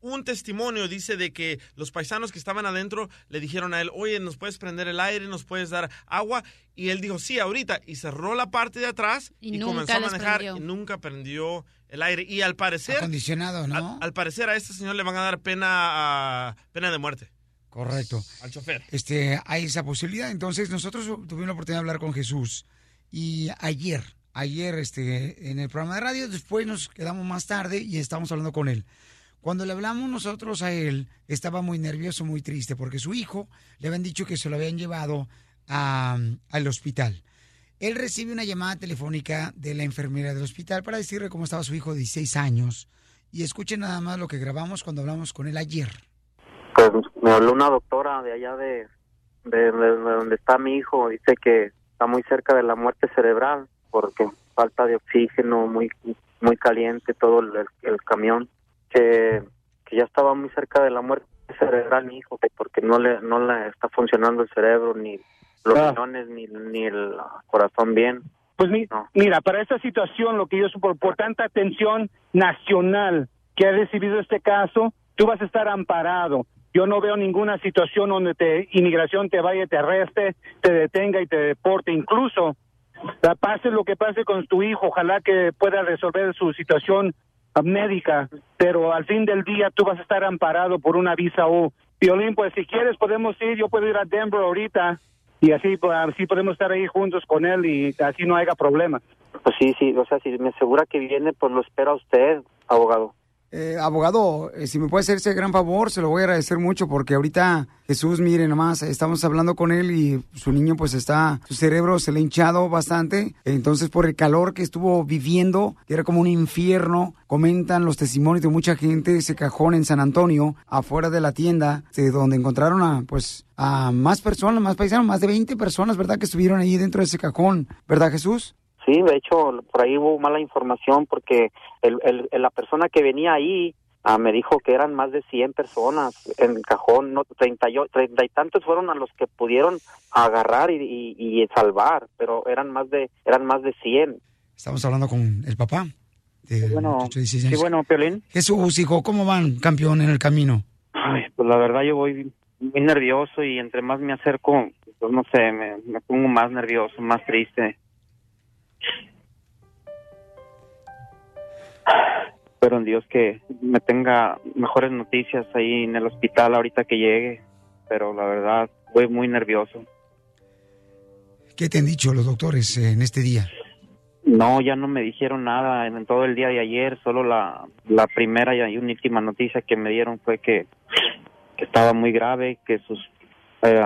[SPEAKER 7] un testimonio dice de que los paisanos que estaban adentro le dijeron a él, oye, ¿nos puedes prender el aire? ¿Nos puedes dar agua? Y él dijo, sí, ahorita. Y cerró la parte de atrás
[SPEAKER 6] Y
[SPEAKER 7] comenzó a manejar
[SPEAKER 6] prendió.
[SPEAKER 7] y nunca prendió el aire. Y al parecer...
[SPEAKER 4] Acondicionado, ¿no?
[SPEAKER 7] Al, al parecer a este señor le van a dar pena, pena de muerte.
[SPEAKER 4] Correcto.
[SPEAKER 7] Al chofer.
[SPEAKER 4] Este, hay esa posibilidad. Entonces, nosotros tuvimos la oportunidad de hablar con Jesús. Y ayer, ayer, este, en el programa de radio, después nos quedamos más tarde y estábamos hablando con él. Cuando le hablamos nosotros a él, estaba muy nervioso, muy triste, porque su hijo le habían dicho que se lo habían llevado a- al hospital. él recibe una llamada telefónica de la enfermera del hospital para decirle cómo estaba su hijo de 16 años. Y escuchen nada más lo que grabamos cuando hablamos con él ayer.
[SPEAKER 12] Pues me habló una doctora de allá de, de, de- de donde está mi hijo. Dice que está muy cerca de la muerte cerebral porque falta de oxígeno, muy muy caliente todo el camión. Que, que ya estaba muy cerca de la muerte cerebral mi hijo, que porque no le no le está funcionando el cerebro ni los
[SPEAKER 13] Ah.
[SPEAKER 12] riñones ni, ni el corazón bien.
[SPEAKER 13] Pues mi- mira, para esta situación, lo que yo supo, por tanta atención nacional que ha recibido este caso, tú vas a estar amparado. Yo no veo ninguna situación donde te, inmigración te vaya, te arreste, te detenga y te deporte. Incluso, la- pase lo que pase con tu hijo, ojalá que pueda resolver su situación médica, pero al fin del día tú vas a estar amparado por una visa O. Violín, pues si quieres podemos ir, yo puedo ir a Denver ahorita y así, pues, así podemos estar ahí juntos con él y así no haya problema.
[SPEAKER 12] Pues sí, sí, o sea, si me asegura que viene, pues lo espera usted, abogado.
[SPEAKER 4] Eh, abogado, eh, si me puede hacer ese gran favor, se lo voy a agradecer mucho porque ahorita Jesús, mire nomás, estamos hablando con él y su niño pues está, su cerebro se le ha hinchado bastante, entonces por el calor que estuvo viviendo, que era como un infierno, comentan los testimonios de mucha gente, ese cajón en San Antonio, afuera de la tienda, de donde encontraron a pues a más personas, más paisanos, más de 20 personas, ¿verdad? Que estuvieron ahí dentro de ese cajón, ¿verdad Jesús?
[SPEAKER 12] Sí, de hecho, por ahí hubo mala información porque el, el- la persona que venía ahí ah, me dijo que eran más de 100 personas en el cajón, no, 30 y, o- 30 y tantos fueron a los que pudieron agarrar y, y- y salvar, pero eran más de eran más de 100.
[SPEAKER 4] Estamos hablando con el papá. de
[SPEAKER 10] Bueno,
[SPEAKER 4] muchacho de 16
[SPEAKER 10] sí, bueno, Piolín.
[SPEAKER 4] Jesús, hijo, ¿cómo van, campeón, en el camino?
[SPEAKER 10] Ay, pues la verdad yo voy muy nervioso y entre más me acerco, pues no sé, me, me pongo más nervioso, más triste. Pero en Dios que me tenga mejores noticias ahí en el hospital ahorita que llegue. Pero la verdad, voy muy nervioso.
[SPEAKER 4] ¿Qué te han dicho los doctores eh, en este día?
[SPEAKER 10] No, ya no me dijeron nada en todo el día de ayer. Solo la, la primera y última noticia que me dieron fue que, que estaba muy grave, que sus eh,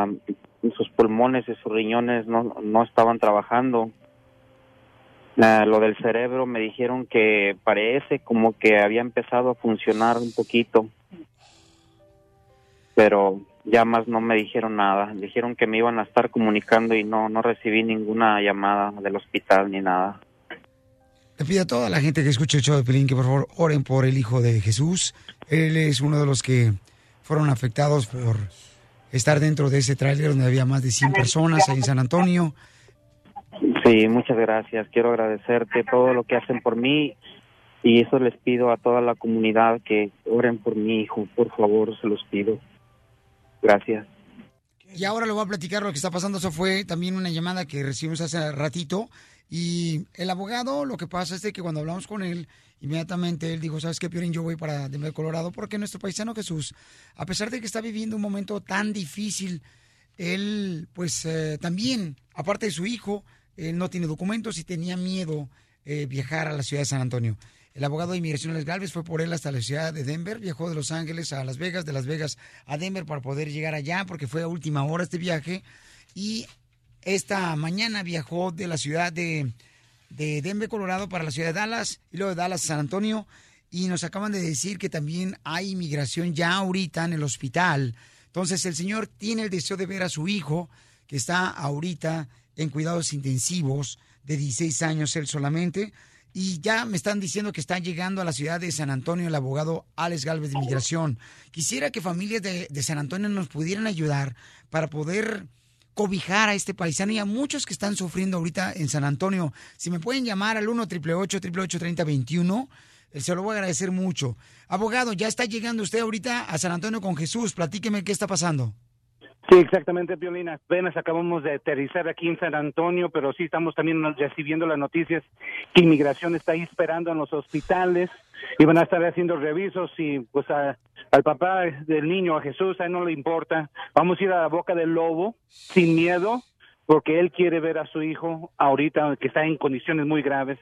[SPEAKER 10] sus pulmones y sus riñones no, no estaban trabajando. Lo del cerebro me dijeron que parece como que había empezado a funcionar un poquito, pero ya más no me dijeron nada. Dijeron que me iban a estar comunicando y no no recibí ninguna llamada del hospital ni nada.
[SPEAKER 4] Le pido a toda la gente que escuche el show de Pelín que por favor oren por el Hijo de Jesús. Él es uno de los que fueron afectados por estar dentro de ese tráiler donde había más de 100 personas ahí en San Antonio.
[SPEAKER 10] Sí, muchas gracias. Quiero agradecerte todo lo que hacen por mí y eso les pido a toda la comunidad que oren por mi hijo, por favor, se los pido. Gracias.
[SPEAKER 4] Y ahora le voy a platicar lo que está pasando. Eso fue también una llamada que recibimos hace ratito. Y el abogado, lo que pasa es de que cuando hablamos con él, inmediatamente él dijo, ¿sabes qué, Piorín? Yo voy para Denver, Colorado, porque nuestro paisano Jesús, a pesar de que está viviendo un momento tan difícil, él, pues, eh, también, aparte de su hijo, él no tiene documentos y tenía miedo eh, viajar a la ciudad de San Antonio. El abogado de inmigración Alex Galvez fue por él hasta la ciudad de Denver, viajó de Los Ángeles a Las Vegas, de Las Vegas a Denver para poder llegar allá, porque fue a última hora este viaje. Y esta mañana viajó de la ciudad de, de Denver, Colorado, para la ciudad de Dallas, y luego de Dallas a San Antonio. Y nos acaban de decir que también hay inmigración ya ahorita en el hospital. Entonces el señor tiene el deseo de ver a su hijo, que está ahorita en cuidados intensivos, de 16 años él solamente. Y ya me están diciendo que está llegando a la ciudad de San Antonio el abogado Alex Galvez de Inmigración. Quisiera que familias de, de San Antonio nos pudieran ayudar para poder cobijar a este paisano y a muchos que están sufriendo ahorita en San Antonio. Si me pueden llamar al 1 888 3021 eh, se lo voy a agradecer mucho. Abogado, ya está llegando usted ahorita a San Antonio con Jesús. Platíqueme qué está pasando.
[SPEAKER 13] Sí, exactamente, Violina. Apenas acabamos de aterrizar aquí en San Antonio, pero sí estamos también recibiendo las noticias que inmigración está ahí esperando en los hospitales y van a estar haciendo revisos y pues a- al papá del niño, a Jesús, a él no le importa. Vamos a ir a la boca del lobo sin miedo porque él quiere ver a su hijo ahorita que está en condiciones muy graves.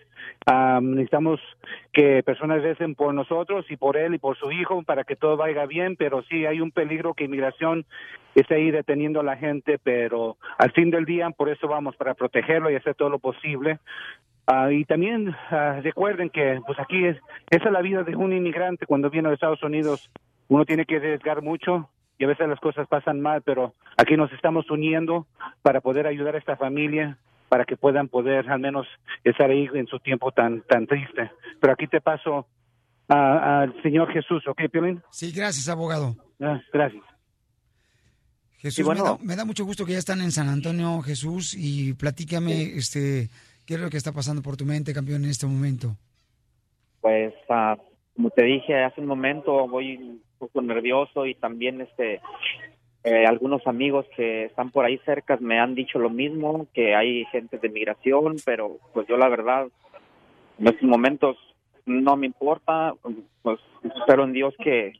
[SPEAKER 13] Am, necesitamos que personas recen por nosotros y por él y por su hijo para que todo vaya bien, pero sí hay un peligro que inmigración esté ahí deteniendo a la gente, pero al fin del día por eso vamos, para protegerlo y hacer todo lo posible. Ah, y también ah, recuerden que pues aquí es esa es la vida de un inmigrante cuando viene a Estados Unidos. Uno tiene que arriesgar mucho y a veces las cosas pasan mal, pero aquí nos estamos uniendo para poder ayudar a esta familia para que puedan poder al menos estar ahí en su tiempo tan tan triste. Pero aquí te paso al Señor Jesús, ¿ok, Piolín?
[SPEAKER 4] Sí, gracias, abogado.
[SPEAKER 13] Ah, gracias.
[SPEAKER 4] Jesús,
[SPEAKER 13] bueno-
[SPEAKER 4] me, da, me da mucho gusto que ya están en San Antonio, Jesús, y platícame, este, qué es lo que está pasando por tu mente, campeón, en este momento.
[SPEAKER 10] Pues, ah, como te dije hace un momento, voy un poco nervioso y también este eh, algunos amigos que están por ahí cerca me han dicho lo mismo, que hay gente de migración, pero pues yo la verdad en estos momentos no me importa, pues espero en Dios que,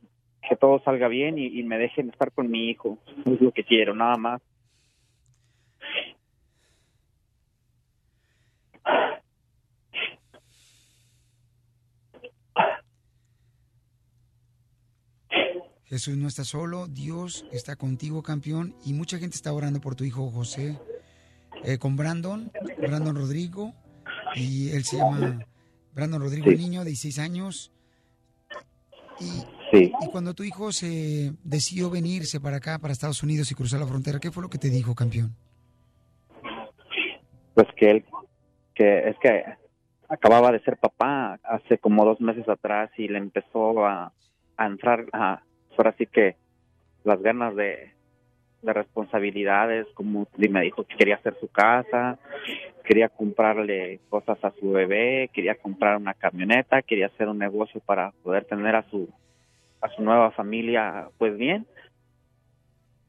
[SPEAKER 10] que todo salga bien y, y me dejen estar con mi hijo, es lo que quiero, nada más.
[SPEAKER 4] Jesús no está solo, Dios está contigo, campeón, y mucha gente está orando por tu hijo José, eh, con Brandon, Brandon Rodrigo, y él se llama Brandon Rodrigo,
[SPEAKER 10] Sí.
[SPEAKER 4] niño de 16 años. Y,
[SPEAKER 10] Sí.
[SPEAKER 4] y cuando tu hijo se decidió venirse para acá, para Estados Unidos y cruzar la frontera, ¿qué fue lo que te dijo, campeón?
[SPEAKER 10] pues que él que es que acababa de ser papá hace como dos meses atrás y le empezó a, a entrar a ahora sí que las ganas de, de responsabilidades como me dijo que quería hacer su casa quería comprarle cosas a su bebé quería comprar una camioneta quería hacer un negocio para poder tener a su a su nueva familia pues bien.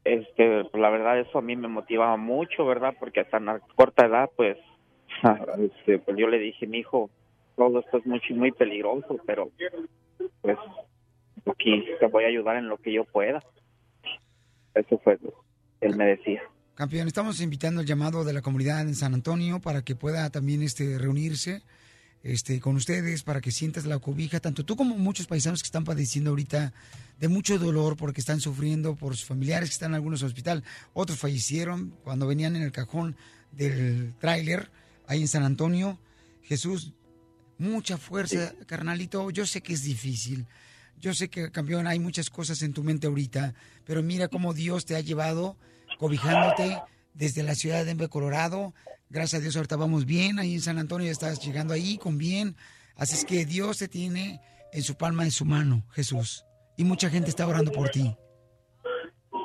[SPEAKER 10] Este la verdad eso a mí me motivaba mucho verdad porque hasta una corta edad pues este, pues yo le dije mi hijo todo esto es muy muy peligroso pero pues aquí te voy a ayudar en lo que yo pueda eso fue lo que él me decía
[SPEAKER 4] Campeón, estamos invitando al llamado de la comunidad en San Antonio para que pueda también este, reunirse este, con ustedes, para que sientas la cobija, tanto tú como muchos paisanos que están padeciendo ahorita de mucho dolor porque están sufriendo por sus familiares que están en algunos hospital. Otros fallecieron cuando venían en el cajón del tráiler ahí en San Antonio. Jesús, mucha fuerza, carnalito. Yo sé que es difícil. Yo sé que, campeón, hay muchas cosas en tu mente ahorita, pero mira cómo Dios te ha llevado cobijándote desde la ciudad de Denver, Colorado. Gracias a Dios ahorita vamos bien, ahí en San Antonio estás llegando ahí con bien. Así es que Dios te tiene en su palma de su mano, Jesús. Y mucha gente está orando por ti.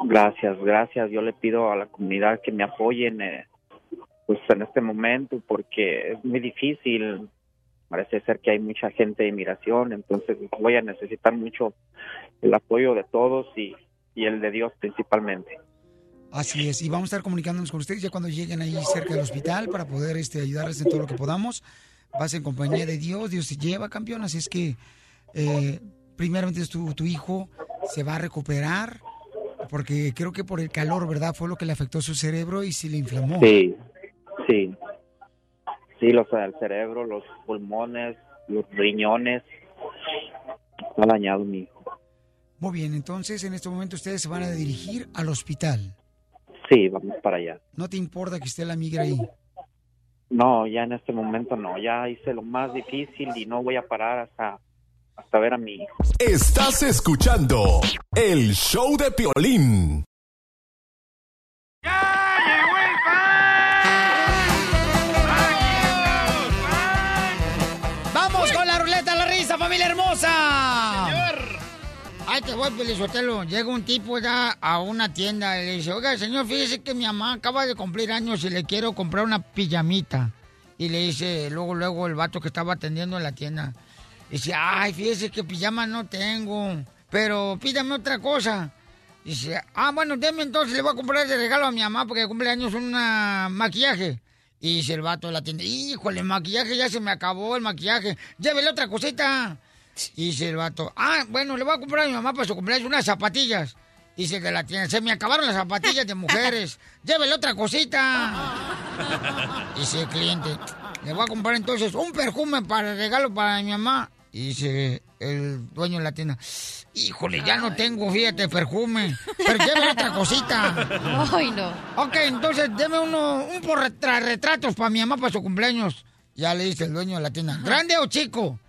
[SPEAKER 10] Gracias, gracias. Yo le pido a la comunidad que me apoyen eh, pues en este momento porque es muy difícil. Parece ser que hay mucha gente de inmigración, entonces voy a necesitar mucho el apoyo de todos y, y el de Dios principalmente.
[SPEAKER 4] Así es, y vamos a estar comunicándonos con ustedes ya cuando lleguen ahí cerca del hospital para poder este, ayudarles en todo lo que podamos. Vas en compañía de Dios, Dios te lleva, campeón, así es que eh, primeramente tu, tu hijo se va a recuperar, porque creo que por el calor, ¿verdad? Fue lo que le afectó su cerebro y se le inflamó.
[SPEAKER 10] Sí, sí. Sí, los el cerebro, los pulmones, los riñones. Está dañado mi hijo.
[SPEAKER 4] Muy bien, entonces en este momento ustedes se van a dirigir al hospital.
[SPEAKER 10] Sí, vamos para allá.
[SPEAKER 4] ¿No te importa que esté la migra ahí?
[SPEAKER 10] No, ya en este momento no. Ya hice lo más difícil y no voy a parar hasta, hasta ver a mi hijo.
[SPEAKER 9] Estás escuchando el show de Piolín.
[SPEAKER 4] Voy, Pelizotelo. Llega un tipo ya a una tienda y le dice, oiga, señor, fíjese que mi mamá acaba de cumplir años y le quiero comprar una pijamita. Y le dice, luego, luego, el vato que estaba atendiendo en la tienda, dice, ay, fíjese que pijama no tengo, pero pídame otra cosa. Dice, ah, bueno, deme entonces, le voy a comprar de regalo a mi mamá porque cumple años un maquillaje. Y dice el vato de la tienda, híjole, el maquillaje ya se me acabó, el maquillaje, llévele otra cosita. Y dice el vato, ah, bueno, le voy a comprar a mi mamá para su cumpleaños unas zapatillas. Dice que la tienda, se me acabaron las zapatillas de mujeres. Llévele otra cosita. Dice el cliente, le voy a comprar entonces un perfume para regalo para mi mamá. Y dice el dueño de la tienda, híjole, ya no tengo, fíjate, perfume. Pero llévele otra cosita.
[SPEAKER 6] Ay, no.
[SPEAKER 4] Ok, entonces deme uno, un retratos para mi mamá para su cumpleaños. Ya le dice el dueño de la tienda, ¿grande o chico?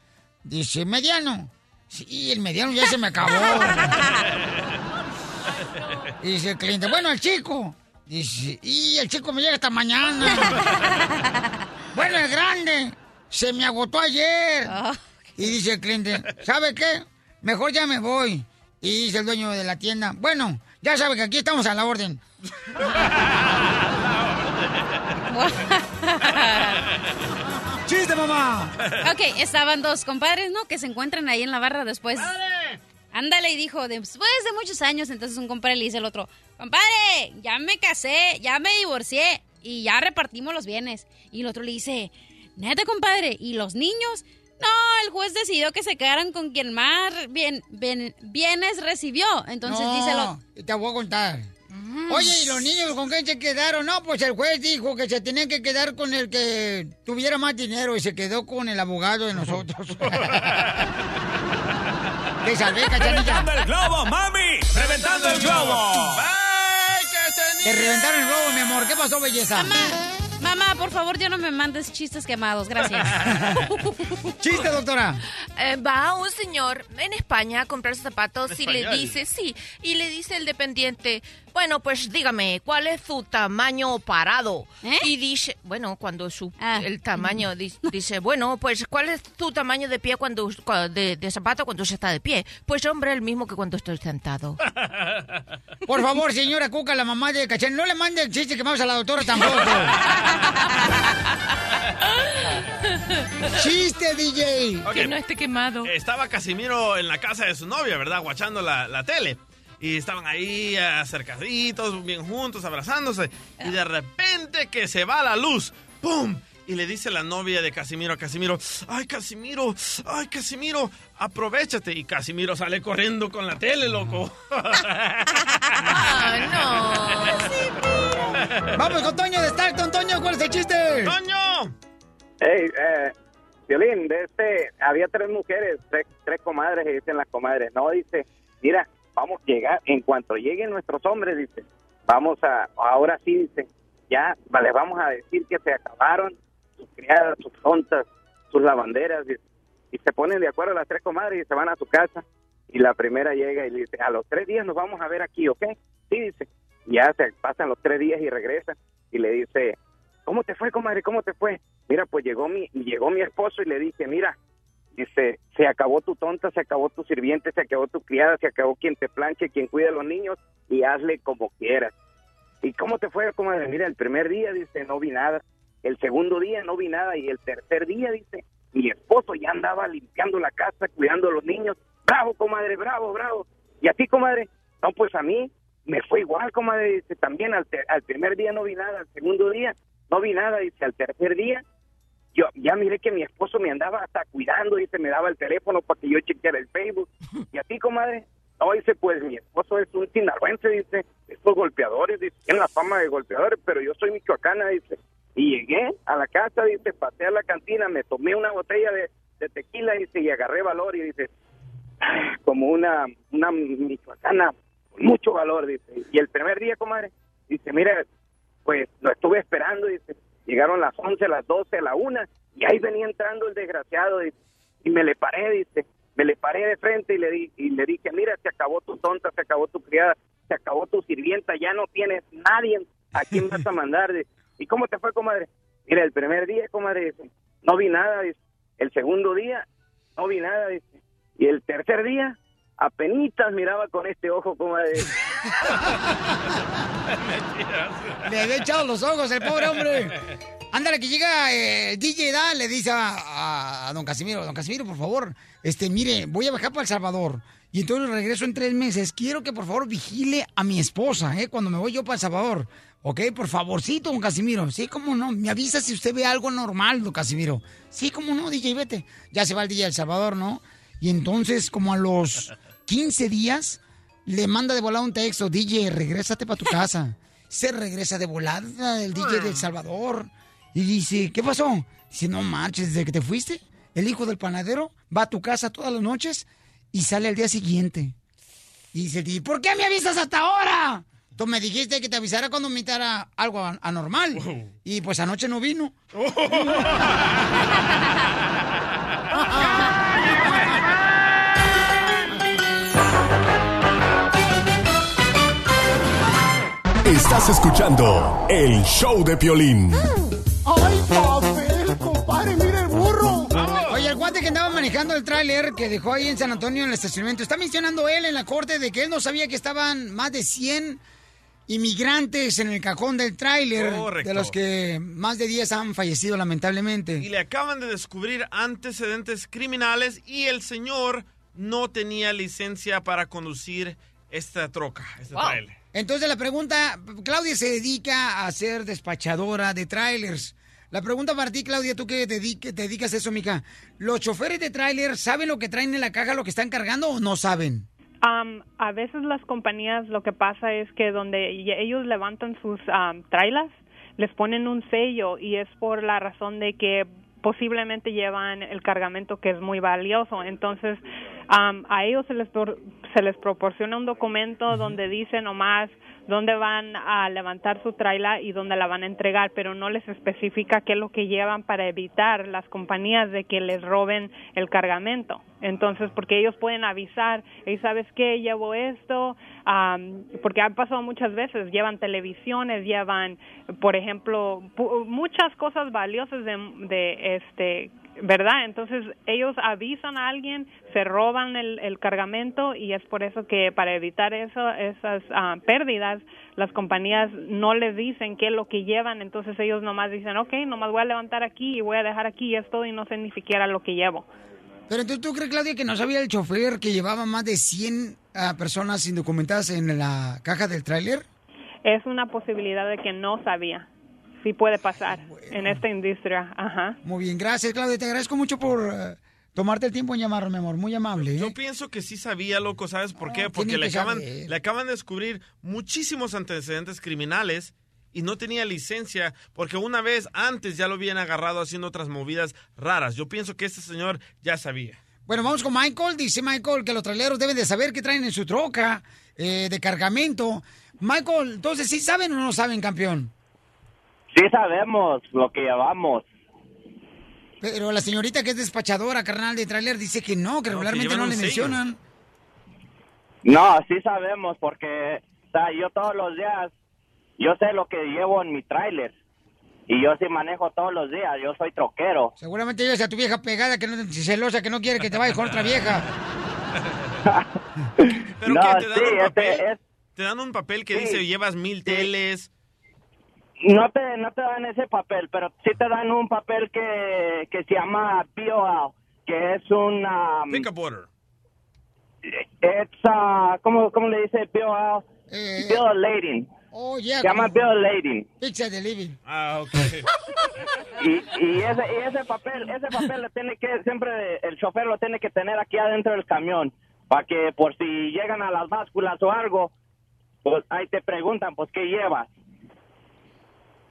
[SPEAKER 4] Dice, mediano. Sí, el mediano ya se me acabó. Dice el cliente, bueno, el chico. Dice, y el chico me llega esta mañana. bueno, el grande. Se me agotó ayer. Y dice el cliente, ¿sabe qué? Mejor ya me voy. Y dice el dueño de la tienda, bueno, ya sabe que aquí estamos a la orden. ¡Chiste, mamá!
[SPEAKER 6] Ok, estaban dos compadres, ¿no? Que se encuentran ahí en la barra después. Ándale, y dijo, después de muchos años, entonces un compadre le dice al otro, compadre, ya me casé, ya me divorcié y ya repartimos los bienes. Y el otro le dice, neta, compadre, ¿y los niños? No, el juez decidió que se quedaran con quien más bien, bien- bienes recibió. Entonces
[SPEAKER 4] No,
[SPEAKER 6] dice lo...
[SPEAKER 4] Te voy a contar. Oye, ¿y los niños con quién se quedaron? No, pues el juez dijo que se tenían que quedar con el que tuviera más dinero y se quedó con el abogado de nosotros. Te salvé, cachanilla.
[SPEAKER 23] ¡Reventando el globo, mami! ¡Reventando el globo!
[SPEAKER 4] Te reventaron el globo, mi amor. ¿Qué pasó, belleza?
[SPEAKER 6] Mamá, por favor, ya no me mandes chistes quemados, gracias.
[SPEAKER 4] Chiste, doctora.
[SPEAKER 24] Eh, va un señor en España a comprar zapatos y le dice, sí, y le dice el dependiente, bueno, pues dígame, ¿cuál es su tamaño parado? Y dice, bueno, cuando su, el tamaño, di- dice, bueno, pues ¿cuál es su tamaño de pie cuando, cua- de, de zapato cuando se está de pie? Pues hombre, el mismo que cuando estoy sentado.
[SPEAKER 4] Por favor, señora Cuca, la mamá de Cachán, no le mande el chiste que vamos a la doctora tampoco. ¡Chiste, DJ!
[SPEAKER 24] Que no esté quemado.
[SPEAKER 7] Estaba Casimiro en la casa de su novia, ¿verdad? Guachando la, la tele. Y estaban ahí acercaditos, bien juntos, abrazándose. Y de repente que se va la luz. ¡Pum! Y le dice la novia de Casimiro a Casimiro, ¡ay, Casimiro! ¡Ay, Casimiro! ¡Aprovechate! Y Casimiro sale corriendo con la tele, loco.
[SPEAKER 4] Vamos con Toño de Stockton. Toño, ¿cuál es el chiste?
[SPEAKER 7] ¡Toño!
[SPEAKER 16] Hey, eh, Violín, de este, había tres mujeres, tres, tres comadres, y dicen las comadres, no, dice, mira, vamos a llegar, en cuanto lleguen nuestros hombres, dice, vamos a, ahora sí, dice, ya, les vamos a decir que se acabaron sus criadas, sus tontas, sus lavanderas, y se ponen de acuerdo las tres comadres y se van a su casa, y la primera llega y le dice, a los tres días nos vamos a ver aquí, ¿ok? Sí, dice, ya se pasan los tres días y regresan, y le dice, ¿cómo te fue, comadre? ¿Cómo te fue? Mira, pues llegó mi, llegó mi esposo y le dije, mira, dice, se acabó tu tonta, se acabó tu sirviente, se acabó tu criada, se acabó quien te planche, quien cuida a los niños y hazle como quieras. ¿Y cómo te fue, comadre? Mira, el primer día, dice, no vi nada. El segundo día no vi nada y el tercer día, dice, mi esposo ya andaba limpiando la casa, cuidando a los niños. Bravo, comadre, bravo, bravo. Y a ti, comadre, no, pues a mí me fue igual, comadre, dice, también al, al primer día no vi nada, al segundo día no vi nada, dice, al tercer día yo ya miré que mi esposo me andaba hasta cuidando, dice, me daba el teléfono para que yo chequeara el Facebook. Y a ti, comadre, no, dice, pues mi esposo es un sinaloense, dice, estos golpeadores, dice, tienen la fama de golpeadores, pero yo soy michoacana, dice. Y llegué a la casa, dice, pasé a la cantina, me tomé una botella de, de tequila, dice, y agarré valor, y dice, "Ah, como una, una michoacana con mucho valor, dice. Y el primer día, comadre, dice, mira, pues lo estuve esperando, dice, llegaron las 11, las 12, la 1, y ahí venía entrando el desgraciado, y me le paré, dice, me le paré de frente y le, di, y le dije, mira, se acabó tu tonta, se acabó tu criada, se acabó tu sirvienta, ya no tienes nadie a quién vas a mandar. dice. ¿Y cómo te fue, comadre? Mira, el primer día, comadre, dice, no vi nada, dice. El segundo día, no vi nada, dice. Y el tercer día, apenitas miraba con este ojo, comadre.
[SPEAKER 4] Le había echado los ojos el pobre hombre. Ándale, que llega eh, DJ Da, le dice a, don Casimiro, don Casimiro, por favor, este, mire, voy a bajar para El Salvador. Y entonces regreso en tres meses. Quiero que por favor vigile a mi esposa, ¿eh? Cuando me voy yo para El Salvador. ¿Ok? Por favorcito, don Casimiro. Sí, cómo no. Me avisa si usted ve algo normal, don Casimiro. Sí, cómo no, DJ, vete. Ya se va el DJ a El Salvador, ¿no? Y entonces, como a los 15 días, le manda de volada un texto, DJ, regrésate para tu casa. Se regresa de volada el DJ de El Salvador. Y dice, ¿qué pasó? Dice, no marches, desde que te fuiste, el hijo del panadero va a tu casa todas las noches y sale al día siguiente. Y dice, ¿y por qué me avisas hasta ahora? Tú me dijiste que te avisara cuando me algo an- anormal. Y pues anoche no vino.
[SPEAKER 9] Estás escuchando el show de Piolín.
[SPEAKER 4] ¡Ay, papel, compadre! ¡Mira el burro! Oye, el guante que andaba manejando el tráiler que dejó ahí en San Antonio en el estacionamiento, está mencionando él en la corte de que él no sabía que estaban más de 100 inmigrantes en el cajón del tráiler,
[SPEAKER 7] Correcto.
[SPEAKER 4] de los que más de 10 han fallecido lamentablemente.
[SPEAKER 7] Y le acaban de descubrir antecedentes criminales y el señor no tenía licencia para conducir esta troca, este trailer.
[SPEAKER 4] Entonces la pregunta, Claudia se dedica a ser despachadora de trailers. La pregunta para ti, Claudia, tú que te, dedique- te dedicas a eso, mija. ¿Los choferes de trailer saben lo que traen en la caja, lo que están cargando o no saben?
[SPEAKER 25] Am, a veces las compañías lo que pasa es que donde ellos levantan sus am, trailers, les ponen un sello y es por la razón de que posiblemente llevan el cargamento que es muy valioso. Entonces, am, a ellos se les, por- se les proporciona un documento donde dice nomás dónde van a levantar su trailer y dónde la van a entregar, pero no les especifica qué es lo que llevan para evitar las compañías de que les roben el cargamento. Entonces, porque ellos pueden avisar, y sabes qué, llevo esto, am, porque han pasado muchas veces, llevan televisiones, llevan, por ejemplo, muchas cosas valiosas de, de este ¿verdad? Entonces ellos avisan a alguien, se roban el, el cargamento y es por eso que para evitar eso, esas ah, pérdidas, las compañías no les dicen qué es lo que llevan, entonces ellos nomás dicen, ok, nomás voy a levantar aquí y voy a dejar aquí esto y no sé ni siquiera lo que llevo.
[SPEAKER 4] Pero entonces, ¿tú crees, Claudia, que no sabía el chofer que llevaba más de 100 ah, personas indocumentadas en la caja del tráiler?
[SPEAKER 25] Es una posibilidad de que no sabía. Sí puede pasar en esta industria, ajá.
[SPEAKER 4] Muy bien, gracias, Claudia. Te agradezco mucho por eh, tomarte el tiempo en llamarme, mi amor. Muy amable. ¿eh?
[SPEAKER 7] Yo pienso que sí sabía, loco, ¿sabes por qué? Porque le acaban,
[SPEAKER 4] saber.
[SPEAKER 7] le acaban de descubrir muchísimos antecedentes criminales y no tenía licencia porque una vez antes ya lo habían agarrado haciendo otras movidas raras. Yo pienso que este señor ya sabía.
[SPEAKER 4] Bueno, vamos con Michael. Dice Michael que los traileros deben de saber qué traen en su troca eh, de cargamento. Michael, entonces, ¿sí saben o no saben, campeón?
[SPEAKER 26] Sí sabemos lo que llevamos.
[SPEAKER 4] Pero la señorita que es despachadora, carnal de trailer, dice que no, que regularmente no le
[SPEAKER 26] sello.
[SPEAKER 4] mencionan.
[SPEAKER 26] No, sí sabemos porque o sea, yo todos los días, yo sé lo que llevo en mi tráiler. Y yo sí manejo todos los días, yo soy troquero.
[SPEAKER 4] Seguramente llevas a tu vieja pegada, que no celosa, que no quiere que te vayas con otra vieja.
[SPEAKER 7] ¿Pero
[SPEAKER 26] No,
[SPEAKER 7] qué? ¿Te dan
[SPEAKER 26] sí,
[SPEAKER 7] un
[SPEAKER 26] este
[SPEAKER 7] papel?
[SPEAKER 26] es-
[SPEAKER 7] ¿Te dan un papel que
[SPEAKER 26] Sí.
[SPEAKER 7] dice llevas mil teles?
[SPEAKER 26] No te, no te dan ese papel, pero sí te dan un papel que, que se llama POL, que es un... um,
[SPEAKER 7] Pick up order.
[SPEAKER 26] it's, uh, ¿cómo, ¿Cómo le dice POL? Bill of lading.
[SPEAKER 4] Oh, yeah.
[SPEAKER 26] Se llama bill lading.
[SPEAKER 4] Pizza de living.
[SPEAKER 7] Ah, ok.
[SPEAKER 26] Y, y, ese, y ese papel, ese papel lo tiene que, siempre el chofer lo tiene que tener aquí adentro del camión, para que por si llegan a las básculas o algo, pues ahí te preguntan, pues, ¿qué llevas?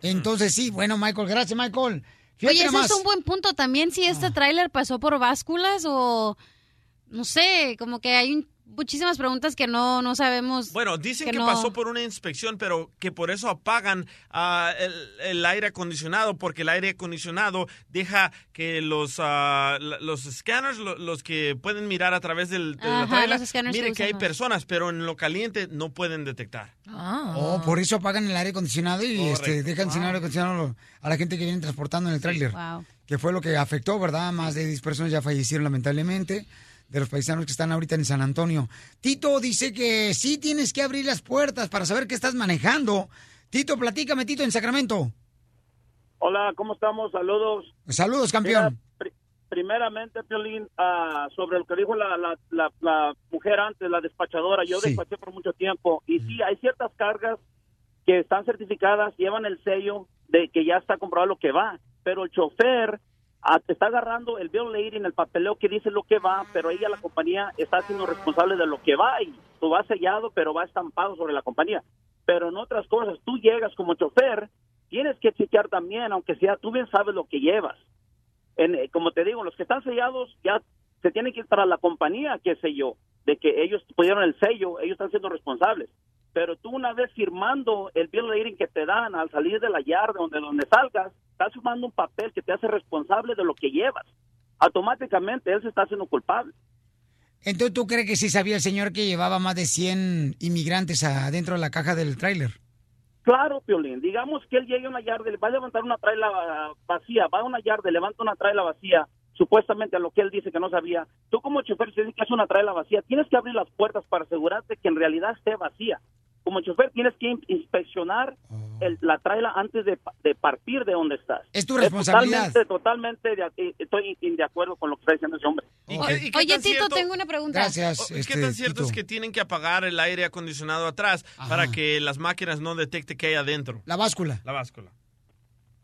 [SPEAKER 4] Entonces sí, bueno, Michael, gracias, Michael. Fíjate
[SPEAKER 6] Oye, ese es un buen punto también si
[SPEAKER 7] Ah.
[SPEAKER 6] este tráiler pasó por básculas o no sé, como que hay un- muchísimas preguntas que no, no sabemos.
[SPEAKER 7] Bueno, dicen que,
[SPEAKER 6] no-
[SPEAKER 7] pasó por una inspección, pero que por eso apagan ah, el, el aire acondicionado, porque el aire acondicionado deja que los, ah, la- los scanners, lo- los que pueden mirar a través del, de
[SPEAKER 6] Ajá,
[SPEAKER 7] miren que hay personas, pero en lo caliente no pueden detectar.
[SPEAKER 4] Oh, por eso apagan el aire acondicionado y este, dejan sin aire acondicionado a la gente que viene transportando en el tráiler.
[SPEAKER 6] Wow.
[SPEAKER 4] Que fue lo que afectó, ¿verdad? Más de 10 personas ya fallecieron lamentablemente de los paisanos que están ahorita en San Antonio. Tito dice que sí tienes que abrir las puertas para saber qué estás manejando. Tito, platícame, Tito, en Sacramento.
[SPEAKER 27] Hola, ¿cómo estamos? Saludos.
[SPEAKER 4] Saludos, campeón.
[SPEAKER 27] Mira, primeramente, Piolín, ah, sobre lo que dijo la, la, la, la mujer antes, la despachadora, yo
[SPEAKER 4] Sí.
[SPEAKER 27] despaché por mucho tiempo y sí, hay ciertas cargas que están certificadas, llevan el sello de que ya está comprobado lo que va, pero el chofer ah, está agarrando el bill lady en el papeleo que dice lo que va, pero ella, la compañía, está siendo responsable de lo que va y tú vas sellado, pero va estampado sobre la compañía. Pero en otras cosas, tú llegas como chofer, tienes que chequear también, aunque sea, tú bien sabes lo que llevas. En, eh, como te digo, los que están sellados ya se tienen que ir para la compañía que selló, de que ellos pusieron el sello, ellos están siendo responsables. Pero tú una vez firmando el bill rating que te dan al salir de la yarda, donde, donde salgas, estás firmando un papel que te hace responsable de lo que llevas. Automáticamente él se está haciendo culpable.
[SPEAKER 4] Entonces, ¿tú crees que sí sabía el señor que llevaba más de 100 inmigrantes adentro de la caja del tráiler?
[SPEAKER 27] Claro, Piolín. Digamos que él llegue a una yarda, va a levantar una traila ah, vacía, va a una yarda, levanta una traila vacía, supuestamente a lo que él dice que no sabía. Tú como chofer, si dices que es una traila vacía, tienes que abrir las puertas para asegurarte que en realidad esté vacía. Como chofer tienes que in- inspeccionar el- la traila antes de, pa- de partir de donde estás.
[SPEAKER 4] Es tu responsabilidad.
[SPEAKER 27] Totalmente, totalmente de, eh, estoy de acuerdo con lo que está diciendo ese hombre.
[SPEAKER 7] qué- y qué
[SPEAKER 6] Oye, Tito,
[SPEAKER 7] cierto-
[SPEAKER 6] tengo una pregunta.
[SPEAKER 7] Oh, ¿Qué tan cierto es que tienen que apagar el aire acondicionado atrás para que las máquinas no detecten que hay adentro?
[SPEAKER 4] La báscula.
[SPEAKER 7] La báscula.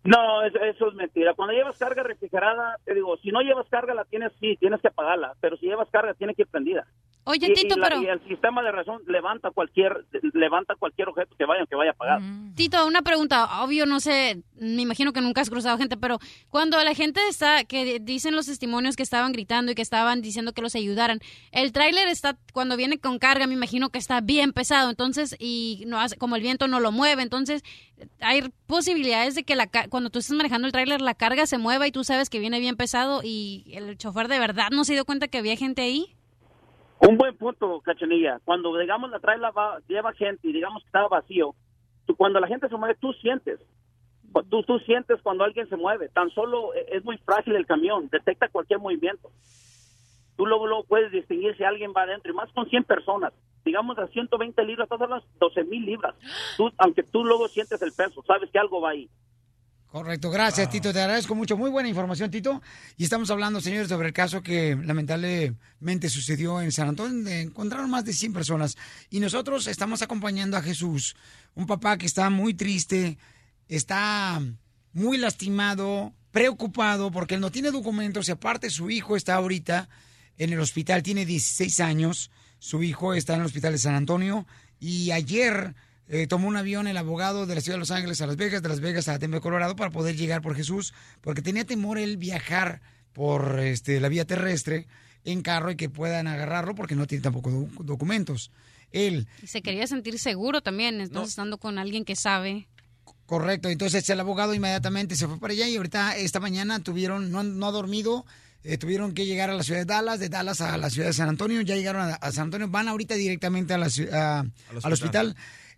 [SPEAKER 27] No, eso, eso es mentira. Cuando llevas carga refrigerada, te digo, si no llevas carga la tienes, sí, tienes que apagarla, pero si llevas carga tiene que ir prendida.
[SPEAKER 6] Oye,
[SPEAKER 27] Y-
[SPEAKER 6] Tito,
[SPEAKER 27] y la-
[SPEAKER 6] pero-
[SPEAKER 27] y el sistema de razón levanta cualquier levanta cualquier objeto que vaya que vaya a apagar.
[SPEAKER 6] Tito, una pregunta. Obvio, no sé, me imagino que nunca has cruzado gente, pero cuando la gente está, que dicen los testimonios que estaban gritando y que estaban diciendo que los ayudaran, el tráiler está, cuando viene con carga, me imagino que está bien pesado, entonces, y no hace, como el viento no lo mueve, entonces, hay posibilidades de que la, ca- cuando tú estás manejando el tráiler, la carga se mueva y tú sabes que viene bien pesado y el chofer de verdad no se dio cuenta que había gente ahí.
[SPEAKER 27] Un buen punto, Cachanilla. Cuando digamos la traila va lleva gente y digamos que está vacío, cuando la gente se mueve tú sientes. Tú, tú sientes cuando alguien se mueve. Tan solo eh, es muy frágil el camión, detecta cualquier movimiento. Tú luego, puedes distinguir si alguien va adentro, y más con 100 personas. Digamos a 120 libras, estás las 12 mil libras. Tú, aunque tú luego sientes el peso, sabes que algo va ahí.
[SPEAKER 4] Correcto, gracias Tito, te agradezco mucho. Muy buena información, Tito. Y estamos hablando, señores, sobre el caso que lamentablemente sucedió en San Antonio, donde encontraron más de 100 personas. Y nosotros estamos acompañando a Jesús, un papá que está muy triste, está muy lastimado, preocupado, porque él no tiene documentos y aparte su hijo está ahorita en el hospital, tiene 16 años, su hijo está en el hospital de San Antonio y ayer eh, tomó un avión el abogado de la ciudad de Los Ángeles a Las Vegas, de Las Vegas a Denver, Colorado, para poder llegar por Jesús, porque tenía temor él viajar por este, la vía terrestre en carro y que puedan agarrarlo porque no tiene tampoco doc- documentos. Él,
[SPEAKER 6] Y se quería sentir seguro también, entonces estando con alguien que sabe.
[SPEAKER 4] correcto, entonces el abogado inmediatamente se fue para allá y ahorita esta mañana tuvieron, no, han- no ha dormido, eh, tuvieron que llegar a la ciudad de Dallas, de Dallas a la ciudad de San Antonio, ya llegaron a, a San Antonio, van ahorita directamente a la a- al
[SPEAKER 7] hospital.
[SPEAKER 4] hospital.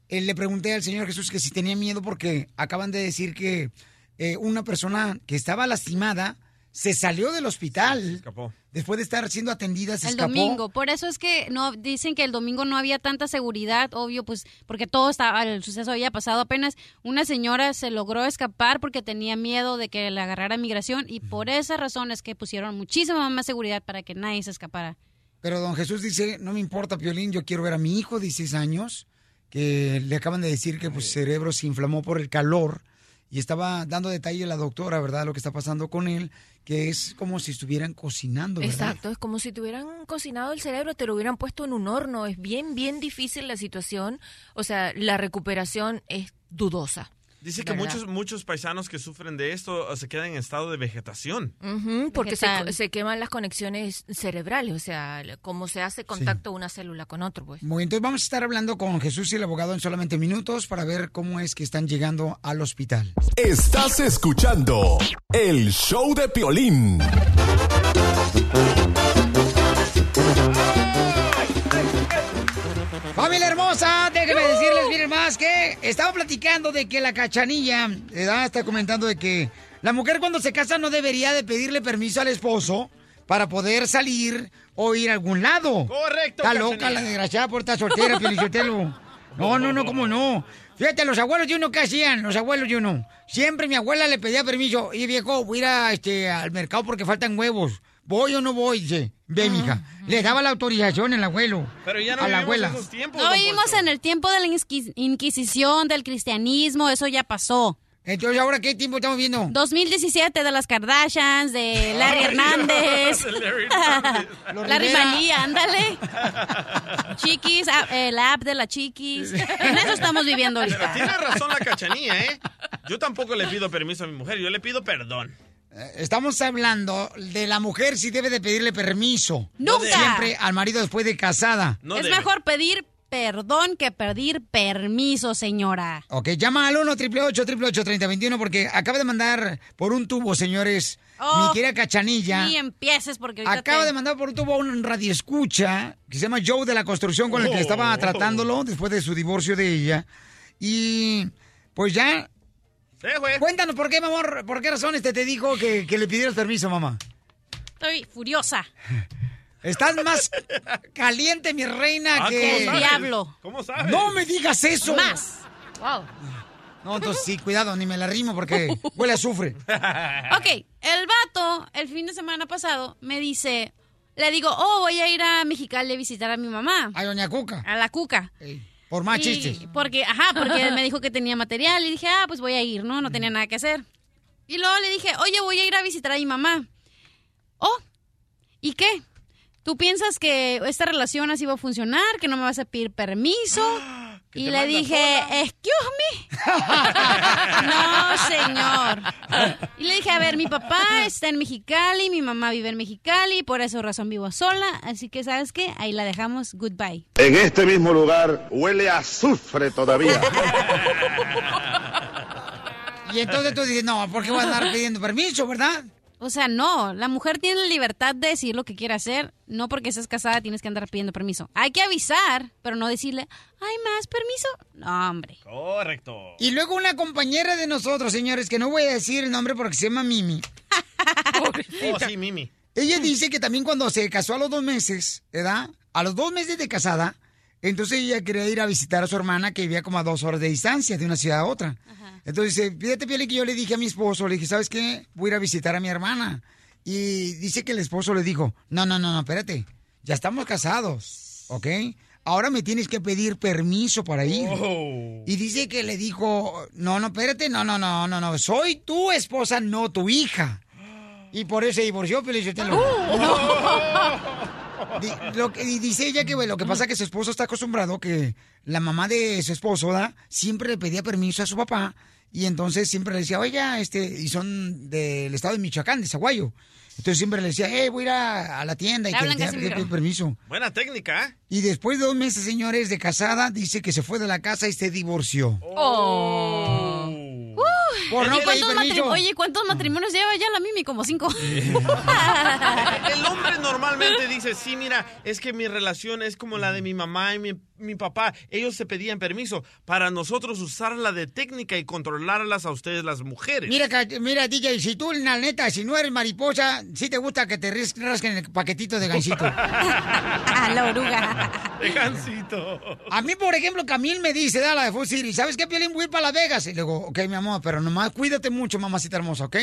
[SPEAKER 4] Eh, le pregunté al Señor Jesús que si tenía miedo porque acaban de decir que eh, una persona que estaba lastimada se salió del hospital.
[SPEAKER 7] Escapó.
[SPEAKER 4] Después de estar siendo atendida, se
[SPEAKER 6] el
[SPEAKER 4] escapó.
[SPEAKER 6] domingo. Por eso es que no dicen que el domingo no había tanta seguridad, obvio, pues porque todo estaba, el suceso había pasado apenas. Una señora se logró escapar porque tenía miedo de que le agarrara migración y por esa razón es que pusieron muchísima más seguridad para que nadie se escapara.
[SPEAKER 4] Pero don Jesús dice, no me importa, Piolín, yo quiero ver a mi hijo de 16 años, que le acaban de decir que pues, su cerebro se inflamó por el calor y estaba dando detalle a la doctora, ¿verdad? Lo que está pasando con él, que es como si estuvieran cocinando, ¿verdad?
[SPEAKER 24] Exacto, es como si te hubieran cocinado el cerebro, te lo hubieran puesto en un horno. Es bien, bien difícil la situación. O sea, la recuperación es dudosa.
[SPEAKER 7] Dice que
[SPEAKER 24] ¿Verdad?
[SPEAKER 7] muchos, muchos paisanos que sufren de esto se quedan en estado de vegetación.
[SPEAKER 24] Porque se, se queman las conexiones cerebrales, o sea, cómo se hace contacto una célula con otro, pues.
[SPEAKER 4] Muy bien, entonces vamos a estar hablando con Jesús y el abogado en solamente minutos para ver cómo es que están llegando al hospital.
[SPEAKER 9] Estás escuchando el show de Piolín.
[SPEAKER 4] Familia hermosa, déjenme decirles, miren más, que estaba platicando de que la cachanilla, ¿verdad? está comentando de que la mujer cuando se casa no debería de pedirle permiso al esposo para poder salir o ir a algún lado.
[SPEAKER 7] Correcto,
[SPEAKER 4] Está loca
[SPEAKER 7] Cachanilla.
[SPEAKER 4] la desgraciada por estar soltera, Pielichotelo. No, no, no, cómo no. Fíjate, los abuelos de uno, ¿qué hacían? Los abuelos de uno. Siempre mi abuela le pedía permiso. Y viejo, voy a ir a, este, al mercado porque faltan huevos. ¿Voy o no voy? Dice. Ve, mija. Le daba la autorización el abuelo.
[SPEAKER 7] Pero ya no
[SPEAKER 4] a la
[SPEAKER 7] vivimos
[SPEAKER 4] abuela.
[SPEAKER 7] esos tiempos.
[SPEAKER 6] No vivimos en el tiempo de la Inquis- Inquisición, del cristianismo, eso ya pasó.
[SPEAKER 4] Entonces, ¿ahora qué tiempo estamos viendo?
[SPEAKER 6] 2017 de las Kardashians, de Larry Hernández.
[SPEAKER 7] Larry
[SPEAKER 6] Larry. Manía, ándale. Chiquis, ah, el app de la Chiquis. En eso estamos viviendo
[SPEAKER 7] Pero
[SPEAKER 6] ahorita.
[SPEAKER 7] tiene razón la cachanilla, ¿eh? Yo tampoco le pido permiso a mi mujer, yo le pido perdón.
[SPEAKER 4] Eh, Estamos hablando de la mujer si debe de pedirle permiso.
[SPEAKER 6] Nunca.
[SPEAKER 4] Siempre al marido después de casada.
[SPEAKER 6] es mejor pedir perdón que pedir permiso, señora.
[SPEAKER 4] Ok, llama al 1 888 3021 porque acaba de mandar por un tubo, señores,
[SPEAKER 6] Oh,
[SPEAKER 4] mi querida Cachanilla.
[SPEAKER 6] Ni empieces porque
[SPEAKER 4] Acaba
[SPEAKER 6] te-
[SPEAKER 4] de mandar por un tubo a un radioescucha que se llama Joe de la construcción con el que estaba
[SPEAKER 7] Oh.
[SPEAKER 4] tratándolo después de su divorcio de ella. Y pues ya. Cuéntanos por qué, mi amor, por qué razones te, te dijo que, que le pidieras permiso, mamá.
[SPEAKER 6] Estoy furiosa.
[SPEAKER 4] Estás más caliente, mi reina,
[SPEAKER 6] Ah,
[SPEAKER 4] que.
[SPEAKER 6] ¿cómo sabes? Diablo.
[SPEAKER 7] ¿Cómo sabes?
[SPEAKER 4] No me digas eso.
[SPEAKER 6] Más. Wow.
[SPEAKER 4] No, entonces sí, cuidado, ni me la rimo porque huele a azufre.
[SPEAKER 6] Ok, el vato, el fin de semana pasado, me dice, le digo, oh, voy a ir a Mexicali a visitar a mi mamá.
[SPEAKER 4] A doña Cuca.
[SPEAKER 6] A la Cuca.
[SPEAKER 4] Por más
[SPEAKER 6] Y-
[SPEAKER 4] chistes.
[SPEAKER 6] Porque, ajá, porque él me dijo que tenía material y dije, ah, pues voy a ir, ¿no? No tenía nada que hacer. Y luego le dije, oye, voy a ir a visitar a mi mamá. Oh, ¿y qué? ¿Tú piensas que esta relación así va a funcionar? ¿Que no me vas a pedir permiso? Y le dije, excuse me. no, señor. Y le dije, a ver, mi papá está en Mexicali, mi mamá vive en Mexicali, por esa razón vivo sola. Así que, ¿sabes qué? Ahí la dejamos. Goodbye.
[SPEAKER 28] En este mismo lugar huele a azufre todavía.
[SPEAKER 4] Y entonces tú dices, no, ¿por qué voy a andar pidiendo permiso, verdad?
[SPEAKER 6] O sea, no, la mujer tiene la libertad de decir lo que quiere hacer, no porque estés casada tienes que andar pidiendo permiso. Hay que avisar, pero no decirle, ¿hay más permiso? No, hombre.
[SPEAKER 7] Correcto.
[SPEAKER 4] Y luego una compañera de nosotros, señores, que no voy a decir el nombre porque se llama Mimi.
[SPEAKER 7] Oh, sí, Mimi.
[SPEAKER 4] Ella dice que también cuando se casó a los dos meses, ¿verdad? A los dos meses de casada, entonces ella quería ir a visitar a su hermana que vivía como a dos horas de distancia de una ciudad a otra. Entonces dice, fíjate, Pioli, que yo le dije a mi esposo, le dije, ¿sabes qué? Voy a ir a visitar a mi hermana. Y dice que el esposo le dijo, no, no, no, no, espérate, ya estamos casados, ¿ok? Ahora me tienes que pedir permiso para ir. Y dice que le dijo, no, no, espérate, no, no, no, no, no, soy tu esposa, no tu hija. Y por eso se divorció, pero yo te lo... Que, dice ella que bueno, lo que pasa es que su esposo está acostumbrado que la mamá de su esposo ¿da? siempre le pedía permiso a su papá y entonces siempre le decía, oiga, este, y son del estado de Michoacán, de Zaguayo. Entonces siempre le decía, hey, voy a ir a, a la tienda y que le pedir permiso.
[SPEAKER 7] Buena técnica, ¿eh?
[SPEAKER 4] Y después de dos meses, señores, de casada, dice que se fue de la casa y se divorció.
[SPEAKER 6] Oh.
[SPEAKER 4] Por no
[SPEAKER 6] ¿Y
[SPEAKER 4] pedir permiso.
[SPEAKER 6] Oye, ¿cuántos matrimonios lleva ya la Mimi? Como cinco.
[SPEAKER 7] El hombre normalmente dice, sí, mira, es que mi relación es como la de mi mamá y mi, mi papá. Ellos se pedían permiso para nosotros usarla de técnica y controlarlas a ustedes las mujeres.
[SPEAKER 4] Mira, mira, DJ, si tú, la neta, si no eres mariposa, sí te gusta que te rasquen el paquetito de gansito.
[SPEAKER 6] la oruga.
[SPEAKER 7] De gansito.
[SPEAKER 4] A mí, por ejemplo, Camil me dice, da la de Food City, ¿sabes qué, Piolín? Voy a ir para Las Vegas. Y le digo, ok, mi amor, pero nomás cuídate mucho, mamacita hermosa, ¿ok?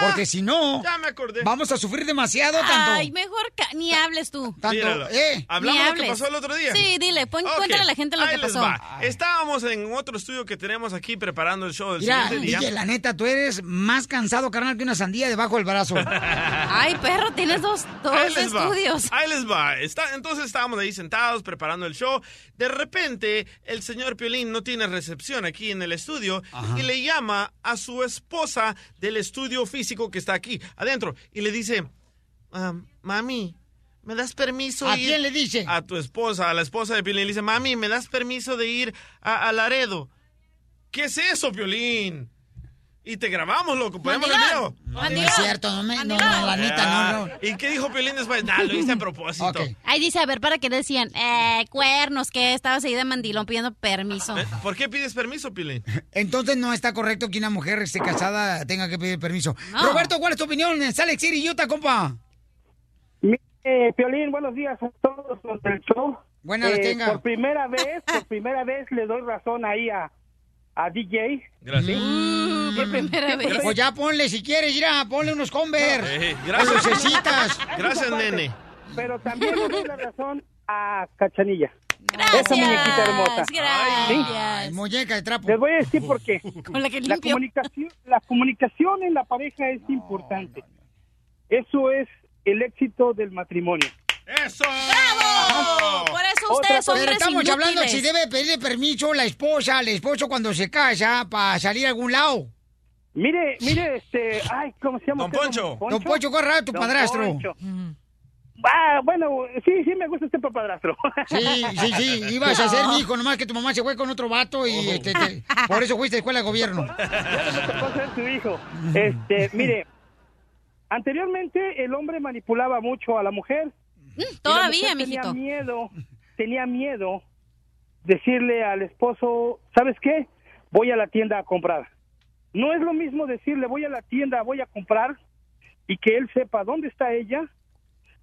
[SPEAKER 4] Porque si no,
[SPEAKER 7] Ya me acordé.
[SPEAKER 4] vamos a sufrir demasiado tanto.
[SPEAKER 6] Ay, mejor ni hables tú.
[SPEAKER 4] Tanto,
[SPEAKER 7] Míralo.
[SPEAKER 4] eh.
[SPEAKER 7] ¿Hablamos
[SPEAKER 6] Ni
[SPEAKER 7] lo que
[SPEAKER 6] hables.
[SPEAKER 7] pasó el otro día?
[SPEAKER 6] Sí, dile, pon-
[SPEAKER 7] Ok,
[SPEAKER 6] cuéntale a la gente lo
[SPEAKER 7] ahí
[SPEAKER 6] que
[SPEAKER 7] les
[SPEAKER 6] pasó.
[SPEAKER 7] va. Estábamos en otro estudio que tenemos aquí preparando el show del
[SPEAKER 4] Mira,
[SPEAKER 7] siguiente día.
[SPEAKER 4] DJ, la neta, tú eres más cansado, carnal, que una sandía debajo del brazo.
[SPEAKER 6] Ay, perro, tienes dos, dos
[SPEAKER 7] Ahí les va,
[SPEAKER 6] estudios.
[SPEAKER 7] Ahí les va. Está, entonces estábamos ahí sentados preparando el show. De repente, el señor Piolín no tiene recepción aquí en el estudio y le llama a su esposa del estudio físico que está aquí adentro y le dice, "Ah, mami, ¿me das permiso?
[SPEAKER 4] ¿A
[SPEAKER 7] ir-"
[SPEAKER 4] quién le dice?
[SPEAKER 7] A tu esposa, a la esposa de Piolín. Le dice, mami, ¿me das permiso de ir a, a Laredo? ¿Qué es eso, Piolín? Y te grabamos, loco. ¿Ponemos el video?
[SPEAKER 4] No, no es cierto, no, me, no, no, la neta, no, no.
[SPEAKER 7] Ah, ¿Y qué dijo Piolín después? Nah, lo hice a propósito.
[SPEAKER 6] Ahí dice, a ver, ¿para qué decían? Eh, cuernos, que estabas ahí de mandilón pidiendo permiso.
[SPEAKER 7] Eh, ¿Por qué pides permiso, Piolín?
[SPEAKER 4] Entonces no está correcto que una mujer esté casada tenga que pedir permiso.
[SPEAKER 6] No.
[SPEAKER 4] Roberto, ¿cuál es tu opinión? Sale City, Utah, compa.
[SPEAKER 29] Eh, Piolín, buenos días a todos los del show.
[SPEAKER 4] Buenas
[SPEAKER 29] Eh,
[SPEAKER 4] tenga.
[SPEAKER 29] Por primera vez, por primera vez le doy razón ahí a, a DJ.
[SPEAKER 7] Gracias.
[SPEAKER 6] Mm, por primera vez.
[SPEAKER 4] Pues ya ponle, si quieres, mira, ponle unos Converse.
[SPEAKER 7] Eh, gracias.
[SPEAKER 4] lucecitas.
[SPEAKER 7] Gracias, nene.
[SPEAKER 29] Pero también le doy la razón a Cachanilla. Esa muñequita hermosa.
[SPEAKER 4] Ay, muñeca de trapo.
[SPEAKER 29] Les voy a decir por qué.
[SPEAKER 6] Con la que
[SPEAKER 29] la
[SPEAKER 6] limpio.
[SPEAKER 29] comunicación, la comunicación en la pareja es importante. Eso es el éxito del matrimonio.
[SPEAKER 7] ¡Eso!
[SPEAKER 6] ¡Bravo! Por eso ustedes son
[SPEAKER 4] Pero estamos hablando
[SPEAKER 6] inútiles.
[SPEAKER 4] si debe pedirle permiso la esposa al esposo cuando se casa para salir a algún lado.
[SPEAKER 29] Mire, mire, este, ay, ¿cómo se llama?
[SPEAKER 4] Don Poncho. Don Poncho, corre a tu
[SPEAKER 29] Don
[SPEAKER 4] padrastro.
[SPEAKER 29] Poncho. Ah, bueno, sí, sí me gusta este padrastro.
[SPEAKER 4] Sí, sí, sí, ibas a ser mi hijo, nomás que tu mamá se fue con otro vato y este, te- por eso fuiste a escuela de gobierno.
[SPEAKER 29] Ya no me tocó ser su hijo. Este, mire, anteriormente el hombre manipulaba mucho a la mujer.
[SPEAKER 6] Mm, todavía, mijito.
[SPEAKER 29] Tenía miedo, tenía miedo decirle al esposo, ¿sabes qué? Voy a la tienda a comprar. No es lo mismo decirle, voy a la tienda, voy a comprar, y que él sepa dónde está ella,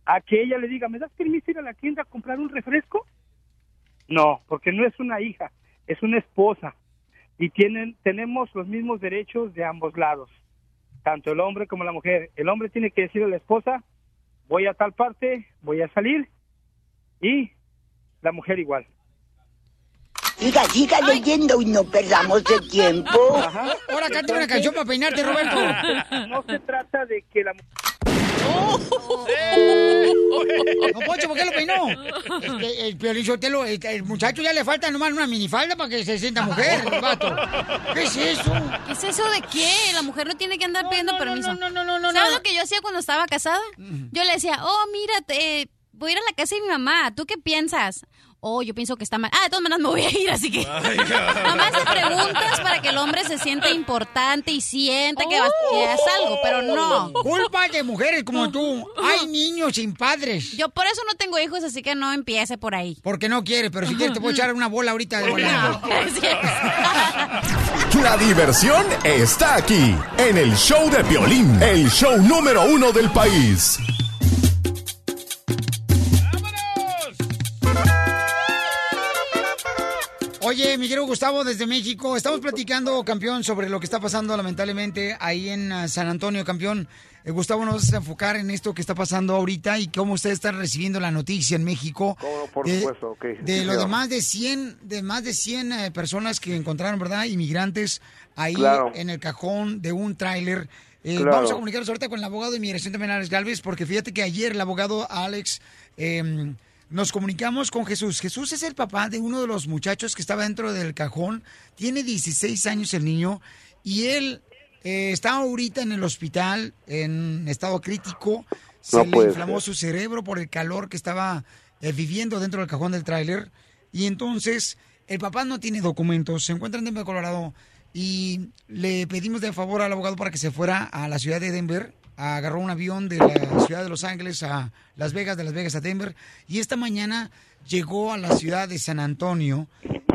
[SPEAKER 29] a que ella le diga, ¿me das permiso ir a la tienda a comprar un refresco? No, porque no es una hija, es una esposa. Y tienen, tenemos los mismos derechos de ambos lados, tanto el hombre como la mujer. El hombre tiene que decirle a la esposa, voy a tal parte, voy a salir, y la mujer igual.
[SPEAKER 30] Siga, siga leyendo y no perdamos el tiempo.
[SPEAKER 4] Ahora canta una canción para peinarte, Roberto.
[SPEAKER 29] No se trata de que la
[SPEAKER 4] No, Poncho, ¿por qué lo peinó? El muchacho ya le falta nomás una minifalda para que se sienta mujer, el vato. ¿Qué es eso?
[SPEAKER 6] ¿Qué es eso de qué? La mujer no tiene que andar pidiendo permiso.
[SPEAKER 4] no, no, no, no,
[SPEAKER 6] ¿Sabes
[SPEAKER 4] no.
[SPEAKER 6] lo que yo hacía cuando estaba casada? Yo le decía, oh, mira, te- voy a ir a la casa de mi mamá. ¿Tú qué piensas? Oh, yo pienso que está mal. Ah, de todas maneras me voy a ir, así que... Nomás le preguntas para que el hombre se sienta importante y sienta que, vas, que es algo, pero no.
[SPEAKER 4] Culpa de mujeres como tú. Hay niños sin padres.
[SPEAKER 6] Yo por eso no tengo hijos, así que no empiece por ahí.
[SPEAKER 4] Porque no quiere, pero si quiere te puedo echar una bola ahorita de volada.
[SPEAKER 9] La diversión está aquí, en el show de Piolín, el show número uno del país.
[SPEAKER 4] Oye, mi querido Gustavo, desde México, estamos platicando, campeón, sobre lo que está pasando lamentablemente ahí en ah, San Antonio, campeón. Eh, Gustavo, nos vas a enfocar en esto que está pasando ahorita y cómo ustedes están recibiendo la noticia en México.
[SPEAKER 28] por
[SPEAKER 4] de,
[SPEAKER 28] supuesto, ok.
[SPEAKER 4] De
[SPEAKER 28] Sí,
[SPEAKER 4] lo de más de 100, de más de 100 eh, personas que encontraron, ¿verdad? Inmigrantes ahí
[SPEAKER 28] Claro.
[SPEAKER 4] en el cajón de un tráiler. Eh,
[SPEAKER 28] Claro.
[SPEAKER 4] Vamos a comunicarnos ahorita con el abogado de inmigración también, Alex Galvez, porque fíjate que ayer el abogado Alex eh, nos comunicamos con Jesús. Jesús es el papá de uno de los muchachos que estaba dentro del cajón. Tiene 16 años el niño y él eh, está ahorita en el hospital en estado crítico. Se
[SPEAKER 28] No
[SPEAKER 4] le inflamó
[SPEAKER 28] ser.
[SPEAKER 4] su cerebro por el calor que estaba eh, viviendo dentro del cajón del tráiler. Y entonces el papá no tiene documentos, se encuentra en Denver, Colorado. Y le pedimos de favor al abogado para que se fuera a la ciudad de Denver. Agarró un avión de la ciudad de Los Ángeles a Las Vegas, de Las Vegas a Denver. Y esta mañana llegó a la ciudad de San Antonio.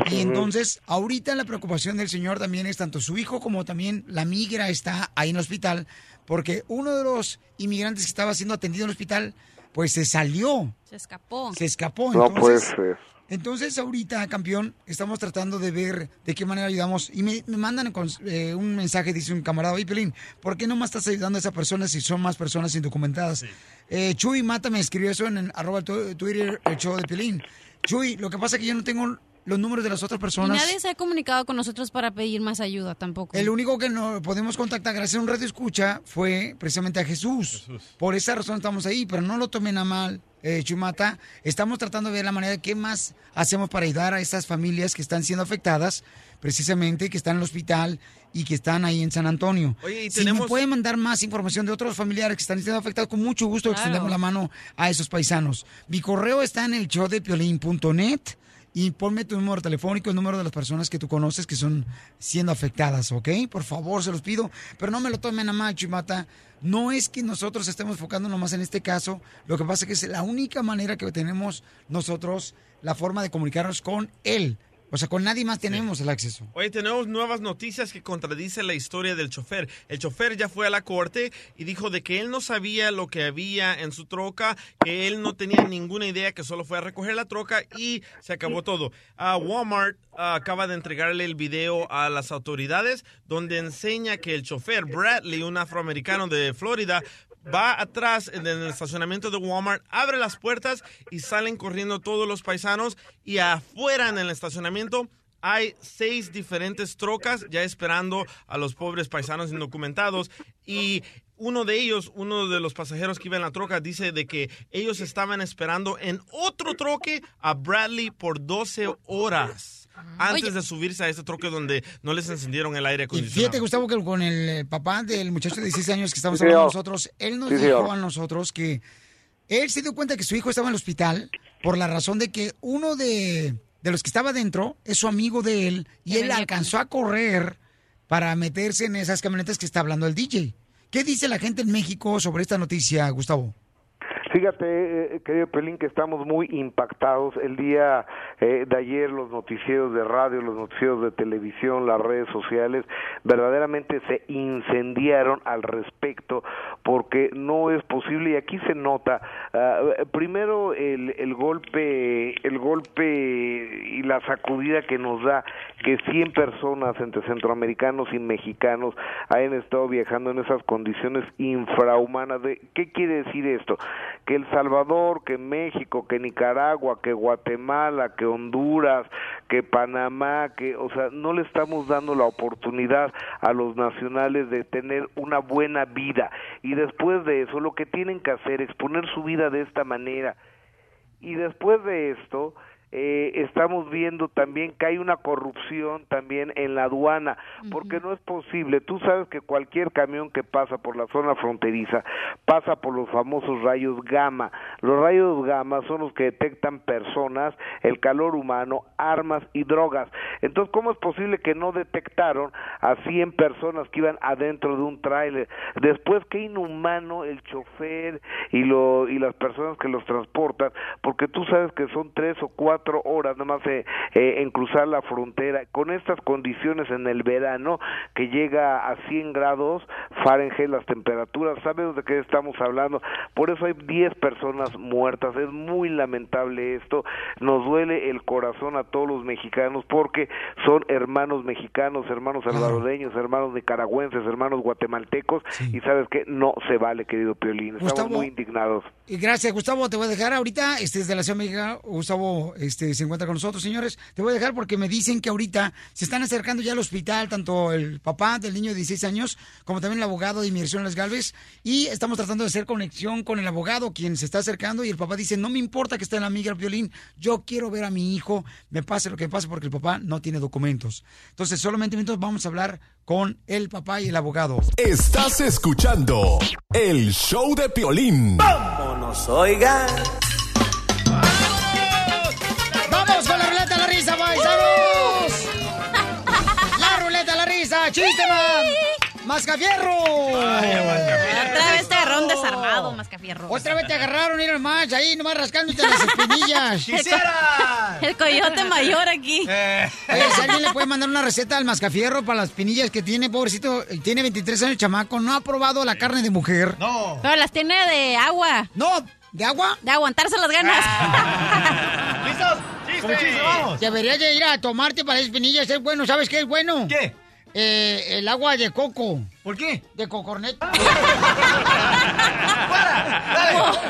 [SPEAKER 4] Y entonces, ahorita la preocupación del señor también es tanto su hijo como también la migra está ahí en el hospital. Porque uno de los inmigrantes que estaba siendo atendido en el hospital, pues se salió,
[SPEAKER 6] Se escapó.
[SPEAKER 4] se escapó.
[SPEAKER 28] No puede
[SPEAKER 4] Entonces,
[SPEAKER 28] ser.
[SPEAKER 4] Entonces, ahorita, campeón, estamos tratando de ver de qué manera ayudamos. Y me, me mandan con- eh, un mensaje, dice un camarada, oye, Pelín, ¿por qué no más estás ayudando a esa persona si son más personas indocumentadas? Eh, Chuy Mata me escribió eso en arroba Twitter, el show de Pelín. Chuy, lo que pasa es que yo no tengo los números de las otras
[SPEAKER 6] Y
[SPEAKER 4] personas.
[SPEAKER 6] nadie se ha comunicado con nosotros para pedir más ayuda tampoco.
[SPEAKER 4] El único que no podemos contactar gracias a un radio escucha fue precisamente a Jesús. Por esa razón estamos ahí, pero no lo tomen a mal, eh, Chumata. Estamos tratando de ver la manera de qué más hacemos para ayudar a estas familias que están siendo afectadas, precisamente, que están en el hospital y que están ahí en San Antonio.
[SPEAKER 7] Oye, y
[SPEAKER 4] Si me pueden mandar más información de otros familiares que están siendo afectados, con mucho gusto
[SPEAKER 7] Claro.
[SPEAKER 4] extendemos la mano a esos paisanos. Mi correo está en el show de piolín.net y ponme tu número telefónico, el número de las personas que tú conoces que son siendo afectadas, ¿ok? Por favor, se los pido, pero no me lo tomen a mal, Chimata. No es que nosotros estemos enfocando nomás en este caso, lo que pasa es que es la única manera que tenemos nosotros la forma de comunicarnos con él. O sea, con nadie más tenemos el acceso.
[SPEAKER 7] Hoy tenemos nuevas noticias que contradicen la historia del chofer. El chofer ya fue a la corte y dijo de que él no sabía lo que había en su troca, que él no tenía ninguna idea, que solo fue a recoger la troca y se acabó todo. Walmart ah, acaba de entregarle el video a las autoridades donde enseña que el chofer Bradley, un afroamericano de Florida, va atrás en el estacionamiento de Walmart, abre las puertas y salen corriendo todos los paisanos. Y afuera en el estacionamiento hay seis diferentes trocas ya esperando a los pobres paisanos indocumentados. Y uno de ellos, uno de los pasajeros que iba en la troca, dice de que ellos estaban esperando en otro troque a Bradley por 12 horas antes
[SPEAKER 6] Oye.
[SPEAKER 7] de subirse a este troque donde no les encendieron el aire
[SPEAKER 4] Y
[SPEAKER 7] acondicionado.
[SPEAKER 4] fíjate, Gustavo, que con el eh, papá del muchacho de 16 años que estamos
[SPEAKER 7] Sí,
[SPEAKER 4] hablando
[SPEAKER 7] señor.
[SPEAKER 4] nosotros, él nos
[SPEAKER 7] Sí,
[SPEAKER 4] dijo
[SPEAKER 7] señor.
[SPEAKER 4] a nosotros que él se dio cuenta que su hijo estaba en el hospital por la razón de que uno de, de los que estaba dentro es su amigo de él y él alcanzó a correr para meterse en esas camionetas que está hablando el DJ. ¿Qué dice la gente en México sobre esta noticia, Gustavo?
[SPEAKER 31] Fíjate, eh, querido Pelín, que estamos muy impactados. El día eh, de ayer los noticieros de radio, los noticieros de televisión, las redes sociales, verdaderamente se incendiaron al respecto porque no es posible y aquí se nota ah, primero el, el golpe, el golpe y la sacudida que nos da que 100 personas entre centroamericanos y mexicanos hayan estado viajando en esas condiciones infrahumanas. De, ¿Qué quiere decir esto? Que El Salvador, que México, que Nicaragua, que Guatemala, que Honduras, que Panamá, que, o sea, no le estamos dando la oportunidad a los nacionales de tener una buena vida. Y después de eso, lo que tienen que hacer es poner su vida de esta manera. Y después de esto, eh, estamos viendo también que hay una corrupción también en la aduana, porque no es posible. Tú sabes que cualquier camión que pasa por la zona fronteriza pasa por los famosos rayos gamma. Los rayos gamma son los que detectan personas, el calor humano, armas y drogas. Entonces, ¿cómo es posible que no detectaron a 100 personas que iban adentro de un tráiler? Después, qué inhumano el chofer y, lo, y las personas que los transportan, porque tú sabes que son tres o cuatro horas nada más eh, eh, en cruzar la frontera, con estas condiciones en el verano que llega a 100 grados Fahrenheit las temperaturas, ¿sabes de qué estamos hablando? Por eso hay 10 personas muertas, es muy lamentable esto, nos duele el corazón a todos los mexicanos porque son hermanos mexicanos, hermanos salvadoreños, hermanos nicaragüenses, hermanos guatemaltecos y sabes que no se vale, querido Piolín, estamos
[SPEAKER 4] Gustavo.
[SPEAKER 31] muy indignados.
[SPEAKER 4] Y gracias, Gustavo. Te voy a dejar ahorita, este desde la Ciudad de México, Gustavo este, se encuentra con nosotros, señores. Te voy a dejar porque me dicen que ahorita se están acercando ya al hospital, tanto el papá del niño de 16 años, como también el abogado de inmigración Las Galvez. Y estamos tratando de hacer conexión con el abogado, quien se está acercando. Y el papá dice, no me importa que esté en la migra violín, yo quiero ver a mi hijo, me pase lo que pase, porque el papá no tiene documentos. Entonces, solamente minutos vamos a hablar con el papá y el abogado.
[SPEAKER 9] Estás escuchando el show de Piolín.
[SPEAKER 23] Vámonos, oigan.
[SPEAKER 4] ¡Chiste, man! ¡Mascafierro!
[SPEAKER 6] Otra vez te agarraron desarmado, mascafierro.
[SPEAKER 4] Otra vez te agarraron, mira nomás, ahí nomás rascándote las espinillas.
[SPEAKER 6] ¡Quisiera! El coyote mayor aquí.
[SPEAKER 4] Oye, si alguien le puede mandar una receta al mascafierro para las espinillas que tiene, pobrecito, tiene 23 años el chamaco, no ha probado la carne de mujer.
[SPEAKER 7] No.
[SPEAKER 6] Pero las tiene de agua.
[SPEAKER 4] No, ¿de agua?
[SPEAKER 6] De aguantarse las ganas.
[SPEAKER 7] ¿Listos? ¡Chiste! ¡Vamos!
[SPEAKER 4] Deberías de ir a tomarte para las espinillas, es bueno, ¿sabes qué es bueno?
[SPEAKER 23] ¿Qué?
[SPEAKER 4] Eh, el agua de coco.
[SPEAKER 23] ¿Por qué?
[SPEAKER 4] De cocornet.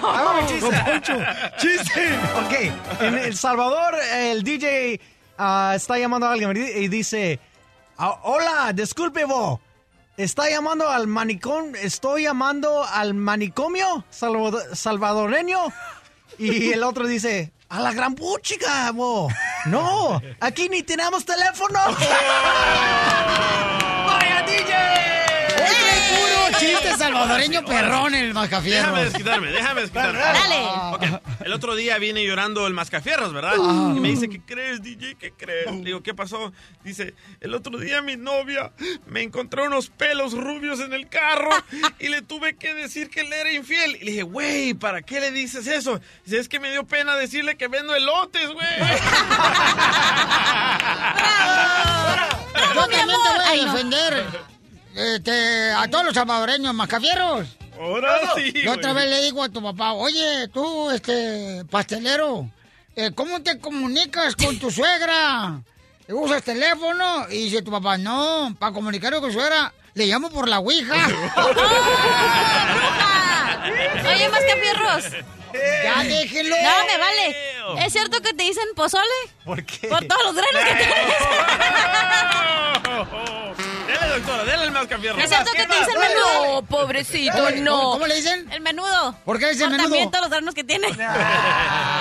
[SPEAKER 23] Hagamos chiste.
[SPEAKER 4] Don Poncho,
[SPEAKER 23] ¡Chiste!
[SPEAKER 32] Ok, en El Salvador el DJ ah, está llamando a alguien y dice, "Ah, hola, disculpe vos, ¿está llamando al manicomio? ¿Estoy llamando al manicomio salvado- salvadoreño? Y el otro dice, a la gran puchica, vos. No, aquí ni tenemos teléfono.
[SPEAKER 4] chiste salvadoreño perrón el mascafierro!
[SPEAKER 7] Déjame desquitarme, déjame desquitarme.
[SPEAKER 4] Dale.
[SPEAKER 7] Ok, El otro día viene llorando el mascafierros, ¿verdad?
[SPEAKER 4] Ah.
[SPEAKER 7] Y me dice, ¿qué crees, DJ? ¿Qué crees? Le digo, ¿qué pasó? Dice, el otro día mi novia me encontró unos pelos rubios en el carro y le tuve que decir que él era infiel. Y le dije, güey, ¿para qué le dices eso? Dice, es que me dio pena decirle que vendo elotes, güey.
[SPEAKER 4] Yo también te voy a
[SPEAKER 6] Ay, no.
[SPEAKER 4] defender este, a todos los salvadoreños mascafierros.
[SPEAKER 7] Ahora sí,
[SPEAKER 4] Yo otra vez le digo a tu papá, oye, tú, este, pastelero, eh, ¿cómo te comunicas con tu suegra? ¿Usas teléfono? Y dice tu papá, no, para comunicarme con su suegra, le llamo por la ouija.
[SPEAKER 6] Oye, Mascafierros.
[SPEAKER 4] Ya déjenlo.
[SPEAKER 6] No, me vale. ¿Es cierto que te dicen pozole?
[SPEAKER 32] ¿Por qué?
[SPEAKER 6] Por todos los granos que tienes.
[SPEAKER 7] Dele, doctora, dele el mascafierro.
[SPEAKER 6] ¿Es cierto que te dicen menudo?
[SPEAKER 24] No, pobrecito,
[SPEAKER 4] ¿Cómo-
[SPEAKER 24] no.
[SPEAKER 4] ¿Cómo le dicen?
[SPEAKER 6] El menudo.
[SPEAKER 4] ¿Por qué le dicen
[SPEAKER 6] Por
[SPEAKER 4] menudo?
[SPEAKER 6] También todos los granos que tiene.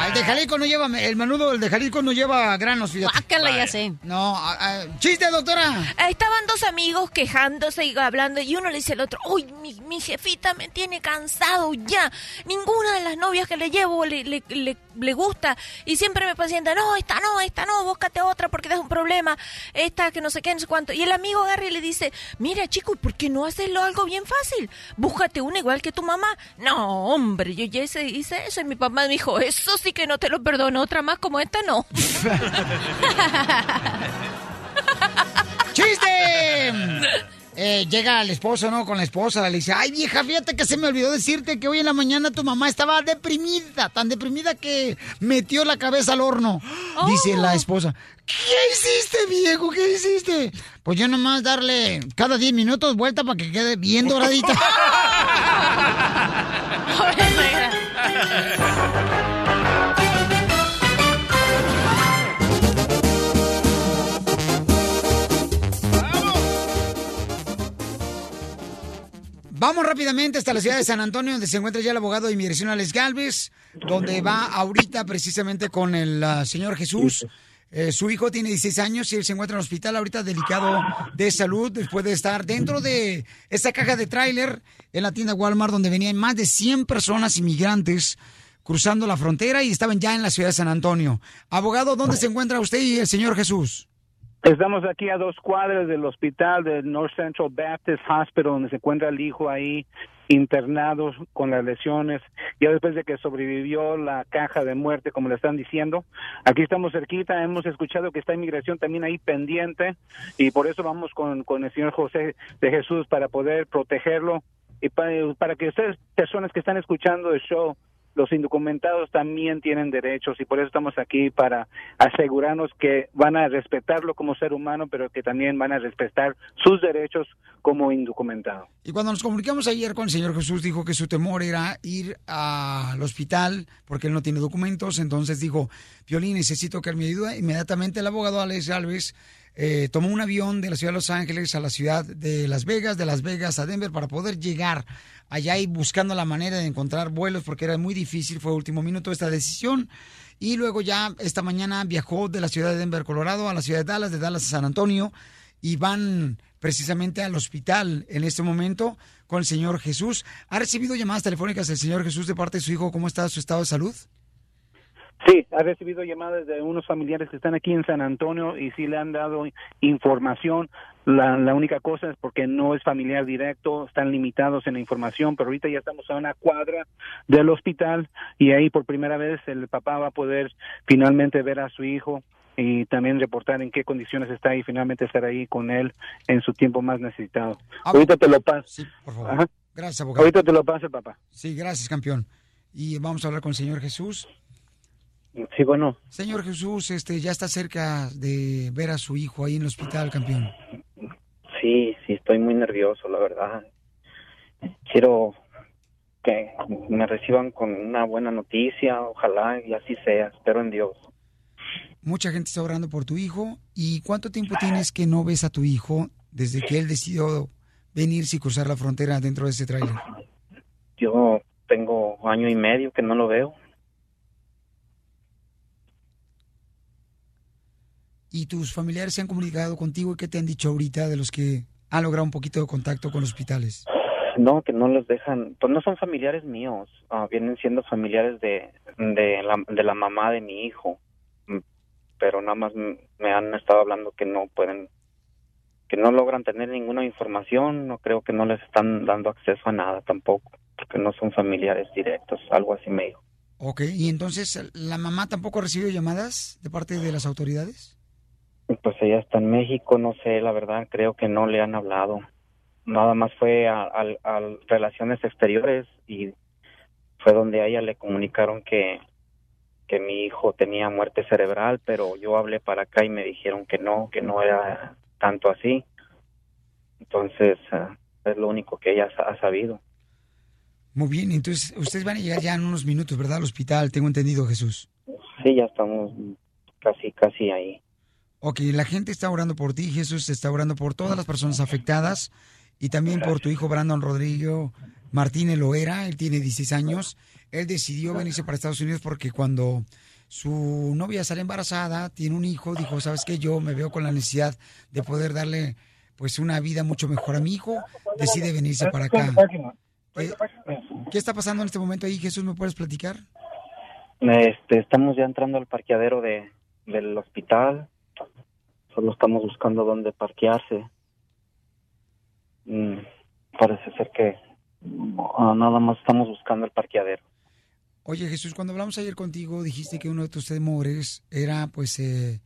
[SPEAKER 4] Ah, el de Jalisco no lleva, el menudo, el de Jalisco no lleva granos, fíjate.
[SPEAKER 6] Guácala, ya sé.
[SPEAKER 4] No, ah, ah, chiste, doctora.
[SPEAKER 24] Estaban dos amigos quejándose y hablando y uno le dice al otro, uy, mi, mi jefita me tiene cansado ya. Ninguna de las novias que le llevo le, le, le, le gusta y siempre me pacienta, no, esta no, esta no, búscate otra porque das un problema, esta que no sé qué, no sé cuánto. Y el amigo agarra y le dice, mira chico, ¿y por qué no hacerlo algo bien fácil? Búscate una igual que tu mamá. No, hombre, yo ya hice, hice eso y mi papá me dijo, eso sí que no te lo perdono, otra más como esta no.
[SPEAKER 4] ¡Chiste! Eh, llega el esposo, ¿no? Con la esposa, le dice, ay vieja, fíjate que se me olvidó decirte que hoy en la mañana tu mamá estaba deprimida, tan deprimida que metió la cabeza al horno. Dice la esposa, ¿qué hiciste, viejo? ¿Qué hiciste? Pues yo nomás darle cada 10 minutos vuelta para que quede bien doradita. Vamos rápidamente hasta la ciudad de San Antonio, donde se encuentra ya el abogado de inmigración Alex Galvez, donde va ahorita precisamente con el ah, señor Jesús. Eh, su hijo tiene 16 años y él se encuentra en el hospital ahorita delicado de salud después de estar dentro de esta caja de tráiler en la tienda Walmart donde venían más de 100 personas inmigrantes cruzando la frontera y estaban ya en la ciudad de San Antonio. Abogado, ¿dónde se encuentra usted y el señor Jesús?
[SPEAKER 13] Estamos aquí a dos cuadras del hospital del North Central Baptist Hospital, donde se encuentra el hijo ahí internado con las lesiones, ya después de que sobrevivió la caja de muerte, como le están diciendo. Aquí estamos cerquita, hemos escuchado que está inmigración también ahí pendiente y por eso vamos con, con el señor José de Jesús para poder protegerlo y para, para que ustedes, personas que están escuchando el show, los indocumentados también tienen derechos y por eso estamos aquí para asegurarnos que van a respetarlo como ser humano, pero que también van a respetar sus derechos como indocumentado.
[SPEAKER 4] Y cuando nos comunicamos ayer con el Señor Jesús, dijo que su temor era ir al hospital porque él no tiene documentos. Entonces dijo, Piolín, necesito que me ayude. Inmediatamente el abogado Alex Alves eh, tomó un avión de la ciudad de Los Ángeles a la ciudad de Las Vegas, de Las Vegas a Denver para poder llegar allá y buscando la manera de encontrar vuelos porque era muy difícil, fue último minuto esta decisión. Y luego ya esta mañana viajó de la ciudad de Denver, Colorado, a la ciudad de Dallas, de Dallas a San Antonio y van precisamente al hospital en este momento con el Señor Jesús. ¿Ha recibido llamadas telefónicas del Señor Jesús de parte de su hijo? ¿Cómo está su estado de salud?
[SPEAKER 13] Sí, ha recibido llamadas de unos familiares que están aquí en San Antonio y sí le han dado información. La, la única cosa es porque no es familiar directo, están limitados en la información, pero ahorita ya estamos a una cuadra del hospital y ahí por primera vez el papá va a poder finalmente ver a su hijo y también reportar en qué condiciones está y finalmente estar ahí con él en su tiempo más necesitado. ahorita te lo paso.
[SPEAKER 4] por favor.
[SPEAKER 13] Ajá.
[SPEAKER 4] Gracias, abogado.
[SPEAKER 13] Ahorita te lo paso, papá.
[SPEAKER 4] Sí, gracias, campeón. Y vamos a hablar con el Señor Jesús.
[SPEAKER 10] Sí, bueno.
[SPEAKER 4] Señor Jesús, este, ya está cerca de ver a su hijo ahí en el hospital, campeón.
[SPEAKER 10] Sí, sí, estoy muy nervioso, la verdad. Quiero que me reciban con una buena noticia, ojalá y así sea, espero en Dios.
[SPEAKER 4] Mucha gente está orando por tu hijo. ¿Y cuánto tiempo tienes que no ves a tu hijo desde que él decidió venirse y cruzar la frontera dentro de ese tráiler?
[SPEAKER 10] Yo tengo año y medio que no lo veo.
[SPEAKER 4] ¿Y tus familiares se han comunicado contigo y qué te han dicho ahorita de los que han logrado un poquito de contacto con los hospitales?
[SPEAKER 10] No, que no los dejan, pues no son familiares míos, ah, vienen siendo familiares de, de, la, de la mamá de mi hijo, Mm, pero nada más me han estado hablando que no pueden, que no logran tener ninguna información, no creo que no les están dando acceso a nada tampoco, porque no son familiares directos, algo así me dijo.
[SPEAKER 4] Ok, ¿y entonces la mamá tampoco ha recibido llamadas de parte de las autoridades?
[SPEAKER 10] Pues ella está en México, no sé, la verdad creo que no le han hablado. Nada más fue a, a- a relaciones exteriores y fue donde a ella le comunicaron que, que mi hijo tenía muerte cerebral, pero yo hablé para acá y me dijeron que no, que no era tanto así. Entonces, ah, es lo único que ella ha sabido.
[SPEAKER 4] Muy bien, entonces ustedes van a llegar ya en unos minutos, ¿verdad? Al hospital, tengo entendido, Jesús.
[SPEAKER 10] Sí, ya estamos casi, casi ahí.
[SPEAKER 4] Ok, la gente está orando por ti, Jesús está orando por todas las personas afectadas y también por tu hijo Brandon Rodrigo Martínez Loera, él tiene 16 años. Él decidió venirse para Estados Unidos porque cuando su novia sale embarazada, tiene un hijo, dijo, ¿sabes qué? Yo me veo con la necesidad de poder darle pues una vida mucho mejor a mi hijo, decide venirse para acá. Eh, ¿Qué está pasando en este momento ahí, Jesús? ¿Me puedes platicar?
[SPEAKER 10] Este, estamos ya entrando al parqueadero de, del hospital. Solo estamos buscando dónde parquearse. Mm, parece ser que nada más estamos buscando el parqueadero.
[SPEAKER 4] Oye, Jesús, cuando hablamos ayer contigo, dijiste que uno de tus temores era, pues, eh,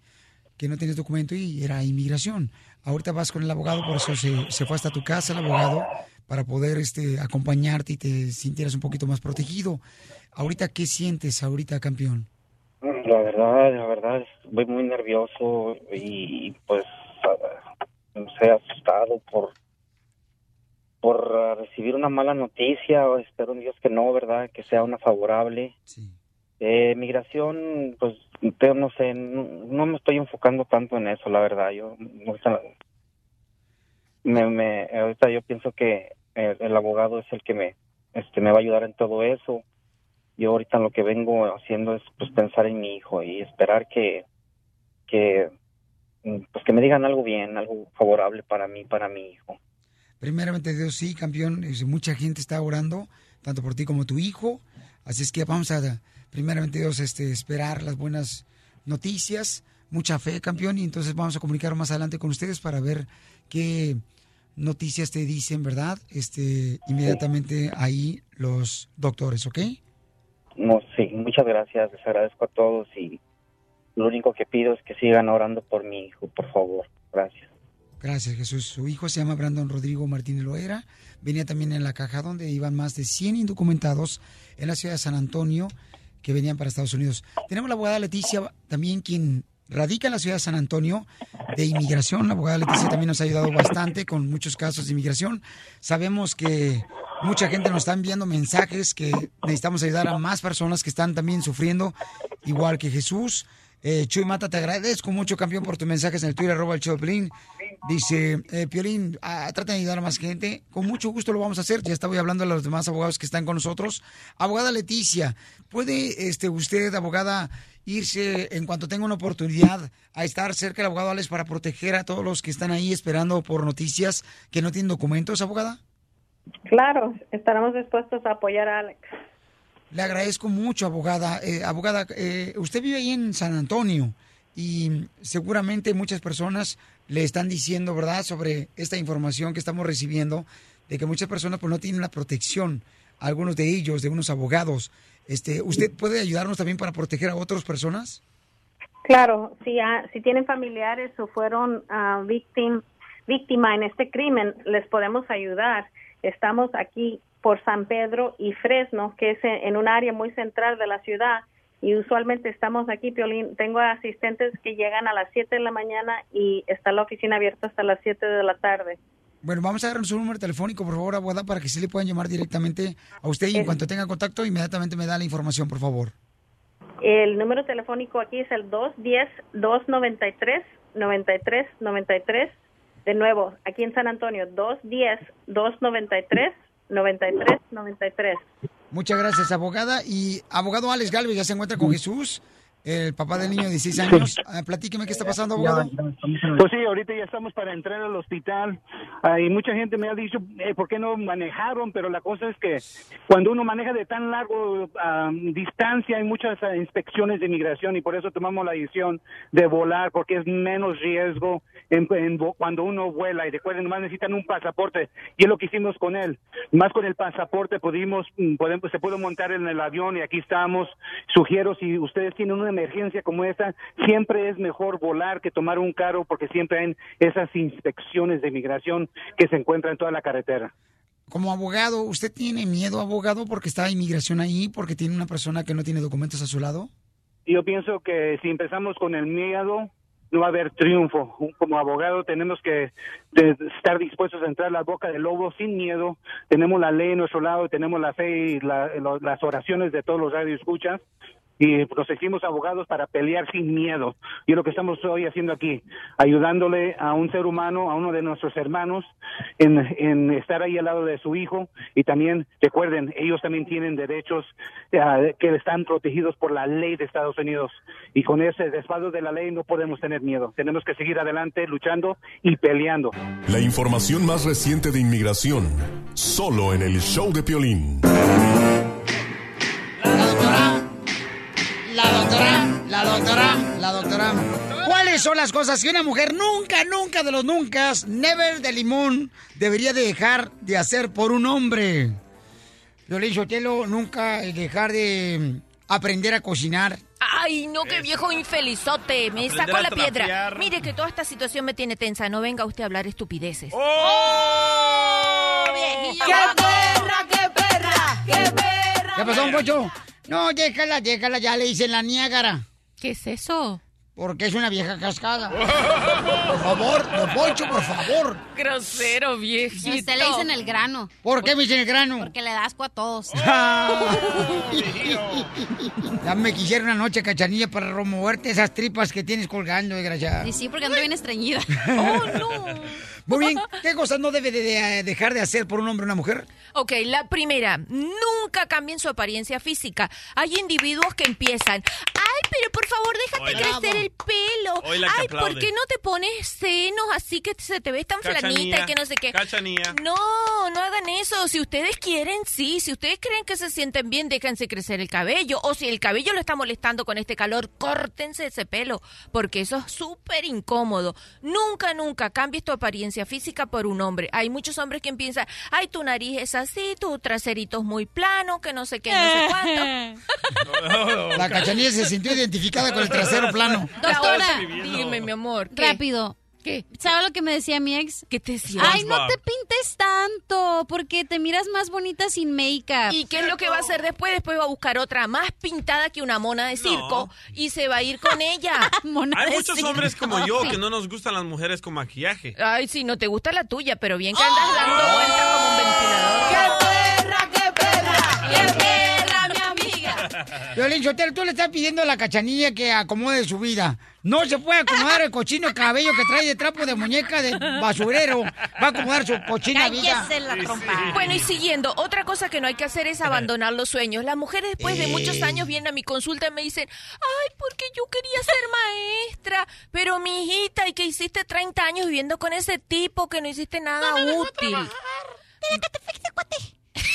[SPEAKER 4] que no tienes documento y era inmigración. Ahorita vas con el abogado, por eso se, se fue hasta tu casa el abogado para poder este, acompañarte y te sintieras un poquito más protegido. Ahorita, ¿qué sientes ahorita, campeón?
[SPEAKER 10] La verdad, la verdad, voy muy nervioso y pues, ah, no sé, asustado por por ah, recibir una mala noticia. o Espero en Dios que no, ¿verdad? Que sea una favorable. Eh, migración, pues, no sé, no, no me estoy enfocando tanto en eso, la verdad. Yo, ahorita, me, me, ahorita yo pienso que el, el abogado es el que me, este, me va a ayudar en todo eso. Yo ahorita lo que vengo haciendo es, pues, pensar en mi hijo y esperar que, que, mm, pues, que me digan algo bien, algo favorable para mí, para mi hijo.
[SPEAKER 4] Primeramente, Dios, sí, campeón, mucha gente está orando, tanto por ti como tu hijo. Así es que vamos a, primeramente, Dios, este, esperar las buenas noticias, mucha fe, campeón, y entonces vamos a comunicar más adelante con ustedes para ver qué noticias te dicen, ¿verdad? Este, inmediatamente ahí los doctores, ¿ok?
[SPEAKER 10] No, sí, muchas gracias, les agradezco a todos y lo único que pido es que sigan orando por mi hijo, por favor. Gracias.
[SPEAKER 4] Gracias, Jesús. Su hijo se llama Brandon Rodrigo Martínez Loera. Venía también en la caja donde iban más de 100 indocumentados en la ciudad de San Antonio que venían para Estados Unidos. Tenemos la abogada Leticia, también quien radica en la ciudad de San Antonio de inmigración. La abogada Leticia también nos ha ayudado bastante con muchos casos de inmigración. Sabemos que mucha gente nos está enviando mensajes que necesitamos ayudar a más personas que están también sufriendo, igual que Jesús. Eh, Chuy Mata, te agradezco mucho, campeón, por tus mensajes en el Twitter, arroba el Piolín. Dice, eh, Piolín, ah, trata de ayudar a más gente. Con mucho gusto lo vamos a hacer. Ya estaba hablando a los demás abogados que están con nosotros. Abogada Leticia, ¿puede este, usted, abogada, irse en cuanto tenga una oportunidad a estar cerca del abogado Alex para proteger a todos los que están ahí esperando por noticias que no tienen documentos, abogada?
[SPEAKER 33] Claro, estaremos dispuestos a apoyar a Alex.
[SPEAKER 4] Le agradezco mucho, abogada. Eh, abogada, eh, usted vive ahí en San Antonio y seguramente muchas personas le están diciendo, ¿verdad?, sobre esta información que estamos recibiendo, de que muchas personas pues no tienen la protección, algunos de ellos, de unos abogados. Este, ¿Usted puede ayudarnos también para proteger a otras personas?
[SPEAKER 33] Claro, si, si tienen familiares o fueron victim, víctima en este crimen, les podemos ayudar. Estamos aquí por San Pedro y Fresno, que es en, en un área muy central de la ciudad. Y usualmente estamos aquí, Piolín. Tengo asistentes que llegan a las 7 de la mañana y está la oficina abierta hasta las 7 de la tarde.
[SPEAKER 4] Bueno, vamos a dar su número telefónico, por favor, abogada, para que sí le puedan llamar directamente a usted y en cuanto tenga contacto, inmediatamente me da la información, por favor.
[SPEAKER 33] El número telefónico aquí es el 210-293-9393. De nuevo, aquí en San Antonio, 210-293-9393.
[SPEAKER 4] Muchas gracias, abogada. Y abogado Alex Galvez ya se encuentra con Jesús, el papá del niño de 16 años. Ah, platíqueme qué está pasando, abogado.
[SPEAKER 13] Pues sí, ahorita ya estamos para entrar al hospital Ah, y mucha gente me ha dicho eh, por qué no manejaron, pero la cosa es que cuando uno maneja de tan largo ah, distancia hay muchas inspecciones de inmigración y por eso tomamos la decisión de volar porque es menos riesgo en- en cuando uno vuela y recuerden, nomás necesitan un pasaporte y es lo que hicimos con él. Más con el pasaporte pudimos, mm, podemos, se pudo montar en el avión y aquí estamos. Sugiero si ustedes tienen una emergencia como esta, siempre es mejor volar que tomar un carro porque siempre hay esas inspecciones de inmigración que se encuentran en toda la carretera.
[SPEAKER 4] Como abogado, ¿usted tiene miedo, abogado, porque está inmigración ahí, porque tiene una persona que no tiene documentos a su lado?
[SPEAKER 13] Yo pienso que si empezamos con el miedo, no va a haber triunfo. Como abogado tenemos que estar dispuestos a entrar a la boca del lobo sin miedo. Tenemos la ley a nuestro lado, tenemos la fe y la- las oraciones de todos los radioescuchas. Y nos hicimos abogados para pelear sin miedo. Y es lo que estamos hoy haciendo aquí, ayudándole a un ser humano, a uno de nuestros hermanos, en, en estar ahí al lado de su hijo. Y también, recuerden, ellos también tienen derechos eh, que están protegidos por la ley de Estados Unidos. Y con ese respaldo de la ley no podemos tener miedo. Tenemos que seguir adelante luchando y peleando.
[SPEAKER 9] La información más reciente de inmigración, solo en el show de Piolín.
[SPEAKER 4] La doctora, la doctora, la doctora. ¿Cuáles son las cosas que una mujer nunca, nunca de los nunca, never de limón, debería de dejar de hacer por un hombre? Violín Sotelo, nunca dejar de aprender a cocinar.
[SPEAKER 24] Ay, no, qué viejo infelizote. Me
[SPEAKER 4] Aprender
[SPEAKER 24] sacó la piedra. Mire que toda esta situación me tiene tensa. No venga usted a hablar estupideces.
[SPEAKER 4] ¡Oh!
[SPEAKER 24] viejillo!
[SPEAKER 4] ¡Qué
[SPEAKER 24] perra, qué perra! ¡Qué perra!
[SPEAKER 4] ¿Qué pasó, don Poncho? No, déjala, déjala, ya le dicen la Niágara.
[SPEAKER 24] ¿Qué es eso?
[SPEAKER 4] Porque es una vieja cascada. Por favor, don Poncho, por favor.
[SPEAKER 24] Grosero, viejito.
[SPEAKER 6] A usted le dicen el grano.
[SPEAKER 4] ¿Por qué me dicen el grano?
[SPEAKER 6] Porque le das asco a todos.
[SPEAKER 4] Ya me quisiera una noche, cachanilla, para removerte esas tripas que tienes colgando, desgraciada.
[SPEAKER 6] Y sí, porque ando bien estreñida.
[SPEAKER 4] Muy bien, ¿qué cosas no debe de, de- dejar de hacer por un hombre o una mujer?
[SPEAKER 24] Ok, la primera, nunca cambien su apariencia física. Hay individuos que empiezan, ay, pero por favor déjate crecer el pelo.
[SPEAKER 7] Oila que
[SPEAKER 24] Ay, ¿por qué no te pones senos así que se te ves tan flanita y que no sé qué?
[SPEAKER 7] Cachanía.
[SPEAKER 24] No, no hagan eso. Si ustedes quieren, sí. Si ustedes creen que se sienten bien, déjense crecer el cabello. O si el cabello lo está molestando con este calor, córtense ese pelo. Porque eso es súper incómodo. Nunca, nunca cambies tu apariencia física por un hombre. Hay muchos hombres que piensan, ay, tu nariz es así, tu traserito es muy plano, que no sé qué, no sé cuánto.
[SPEAKER 4] La cachanilla se sintió identificada con el trasero plano.
[SPEAKER 6] Doctora,
[SPEAKER 24] dime, mi amor. ¿qué?
[SPEAKER 6] Rápido.
[SPEAKER 24] ¿Qué?
[SPEAKER 6] ¿Sabe lo que me decía mi ex?
[SPEAKER 24] ¿Qué te decía?
[SPEAKER 6] Ay, no te pintes tanto, porque te miras más bonita sin make-up.
[SPEAKER 24] ¿Y qué es lo que va a hacer después? Después va a buscar otra más pintada que una mona de circo y se va a ir con ella.
[SPEAKER 7] Hay muchos hombres como yo que no nos gustan las mujeres con maquillaje.
[SPEAKER 24] Ay, sí, no te gusta la tuya, pero bien que andas dando vueltas como un ventilador. ¡Qué perra, qué perra! ¡Qué perra!
[SPEAKER 4] Violín Sotelo, tú le estás pidiendo a la cachanilla que acomode su vida. No se puede acomodar el cochino cabello que trae de trapo de muñeca de basurero. Va a acomodar su cochina vida.
[SPEAKER 24] La trompa. Bueno, y siguiendo, otra cosa que no hay que hacer es abandonar los sueños. Las mujeres después de muchos años vienen a mi consulta y me dicen, ay, porque yo quería ser maestra, pero mi hijita, ¿y que hiciste 30 años viviendo con ese tipo que no hiciste nada útil?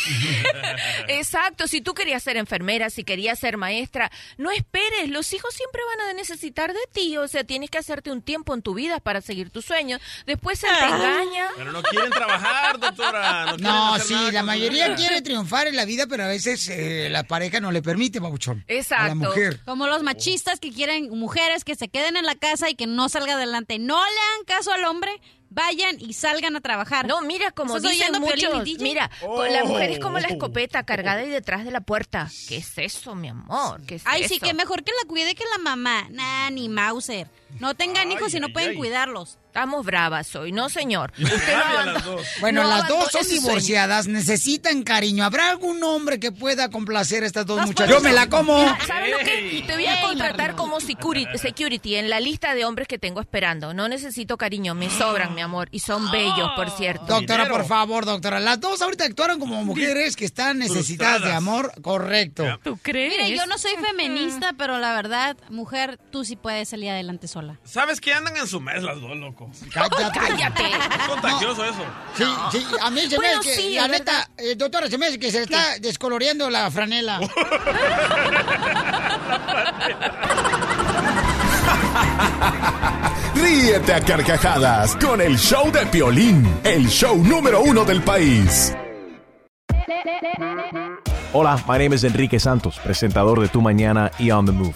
[SPEAKER 24] Exacto, si tú querías ser enfermera, si querías ser maestra, no esperes, los hijos siempre van a necesitar de ti, o sea, tienes que hacerte un tiempo en tu vida para seguir tus sueños. Después se te engaña.
[SPEAKER 7] Pero no quieren trabajar, doctora. No, quieren
[SPEAKER 4] No,
[SPEAKER 7] hacer
[SPEAKER 4] sí,
[SPEAKER 7] nada
[SPEAKER 4] la mayoría
[SPEAKER 7] vida.
[SPEAKER 4] quiere triunfar en la vida, pero a veces eh, la pareja no le permite, babuchón. A la mujer.
[SPEAKER 6] Como los machistas que quieren mujeres que se queden en la casa y que no salga adelante. No le hagan caso al hombre, vayan y salgan a trabajar.
[SPEAKER 24] No, mira, como
[SPEAKER 6] ¿Estás
[SPEAKER 24] dicen muchos, mira,
[SPEAKER 6] Oh.
[SPEAKER 24] la mujer es como la escopeta cargada y detrás de la puerta. ¿Qué es eso, mi amor? ¿Qué es
[SPEAKER 6] Ay,
[SPEAKER 24] eso?
[SPEAKER 6] sí, que mejor que la cuide que la mamá. Nah, ni Mauser. No tengan hijos si no pueden
[SPEAKER 24] ay.
[SPEAKER 6] cuidarlos.
[SPEAKER 24] Estamos bravas hoy, no señor. Usted no
[SPEAKER 4] Bueno,
[SPEAKER 24] no
[SPEAKER 4] las dos son
[SPEAKER 24] sueño.
[SPEAKER 4] divorciadas, necesitan cariño. ¿Habrá algún hombre que pueda complacer a estas dos muchachas? Yo me la como.
[SPEAKER 24] Mira, ¿Sabes lo que? Te voy a contratar como security, security en la lista de hombres que tengo esperando. No necesito cariño, me sobran, mi amor. Y son bellos, por cierto.
[SPEAKER 4] Doctora, por favor, doctora. Las dos ahorita actuaron como mujeres que están necesitadas de amor. Correcto.
[SPEAKER 24] ¿Tú crees?
[SPEAKER 6] Mire, yo no soy feminista, pero la verdad, mujer, tú sí puedes salir adelante sola.
[SPEAKER 7] ¿Sabes qué? Andan en su mes las dos, loco.
[SPEAKER 4] Cállate.
[SPEAKER 24] Cállate.
[SPEAKER 7] Es contagioso eso.
[SPEAKER 4] Sí, sí, a mí se
[SPEAKER 24] Bueno,
[SPEAKER 4] me hace que,
[SPEAKER 24] sí,
[SPEAKER 4] la
[SPEAKER 24] es
[SPEAKER 4] neta, eh, doctora, se me hace que se le está descoloreando la franela.
[SPEAKER 9] Ríete a carcajadas con el show de Piolín, el show número uno del país.
[SPEAKER 34] Hola, my name is Enrique Santos, presentador de Tu Mañana y On the Move.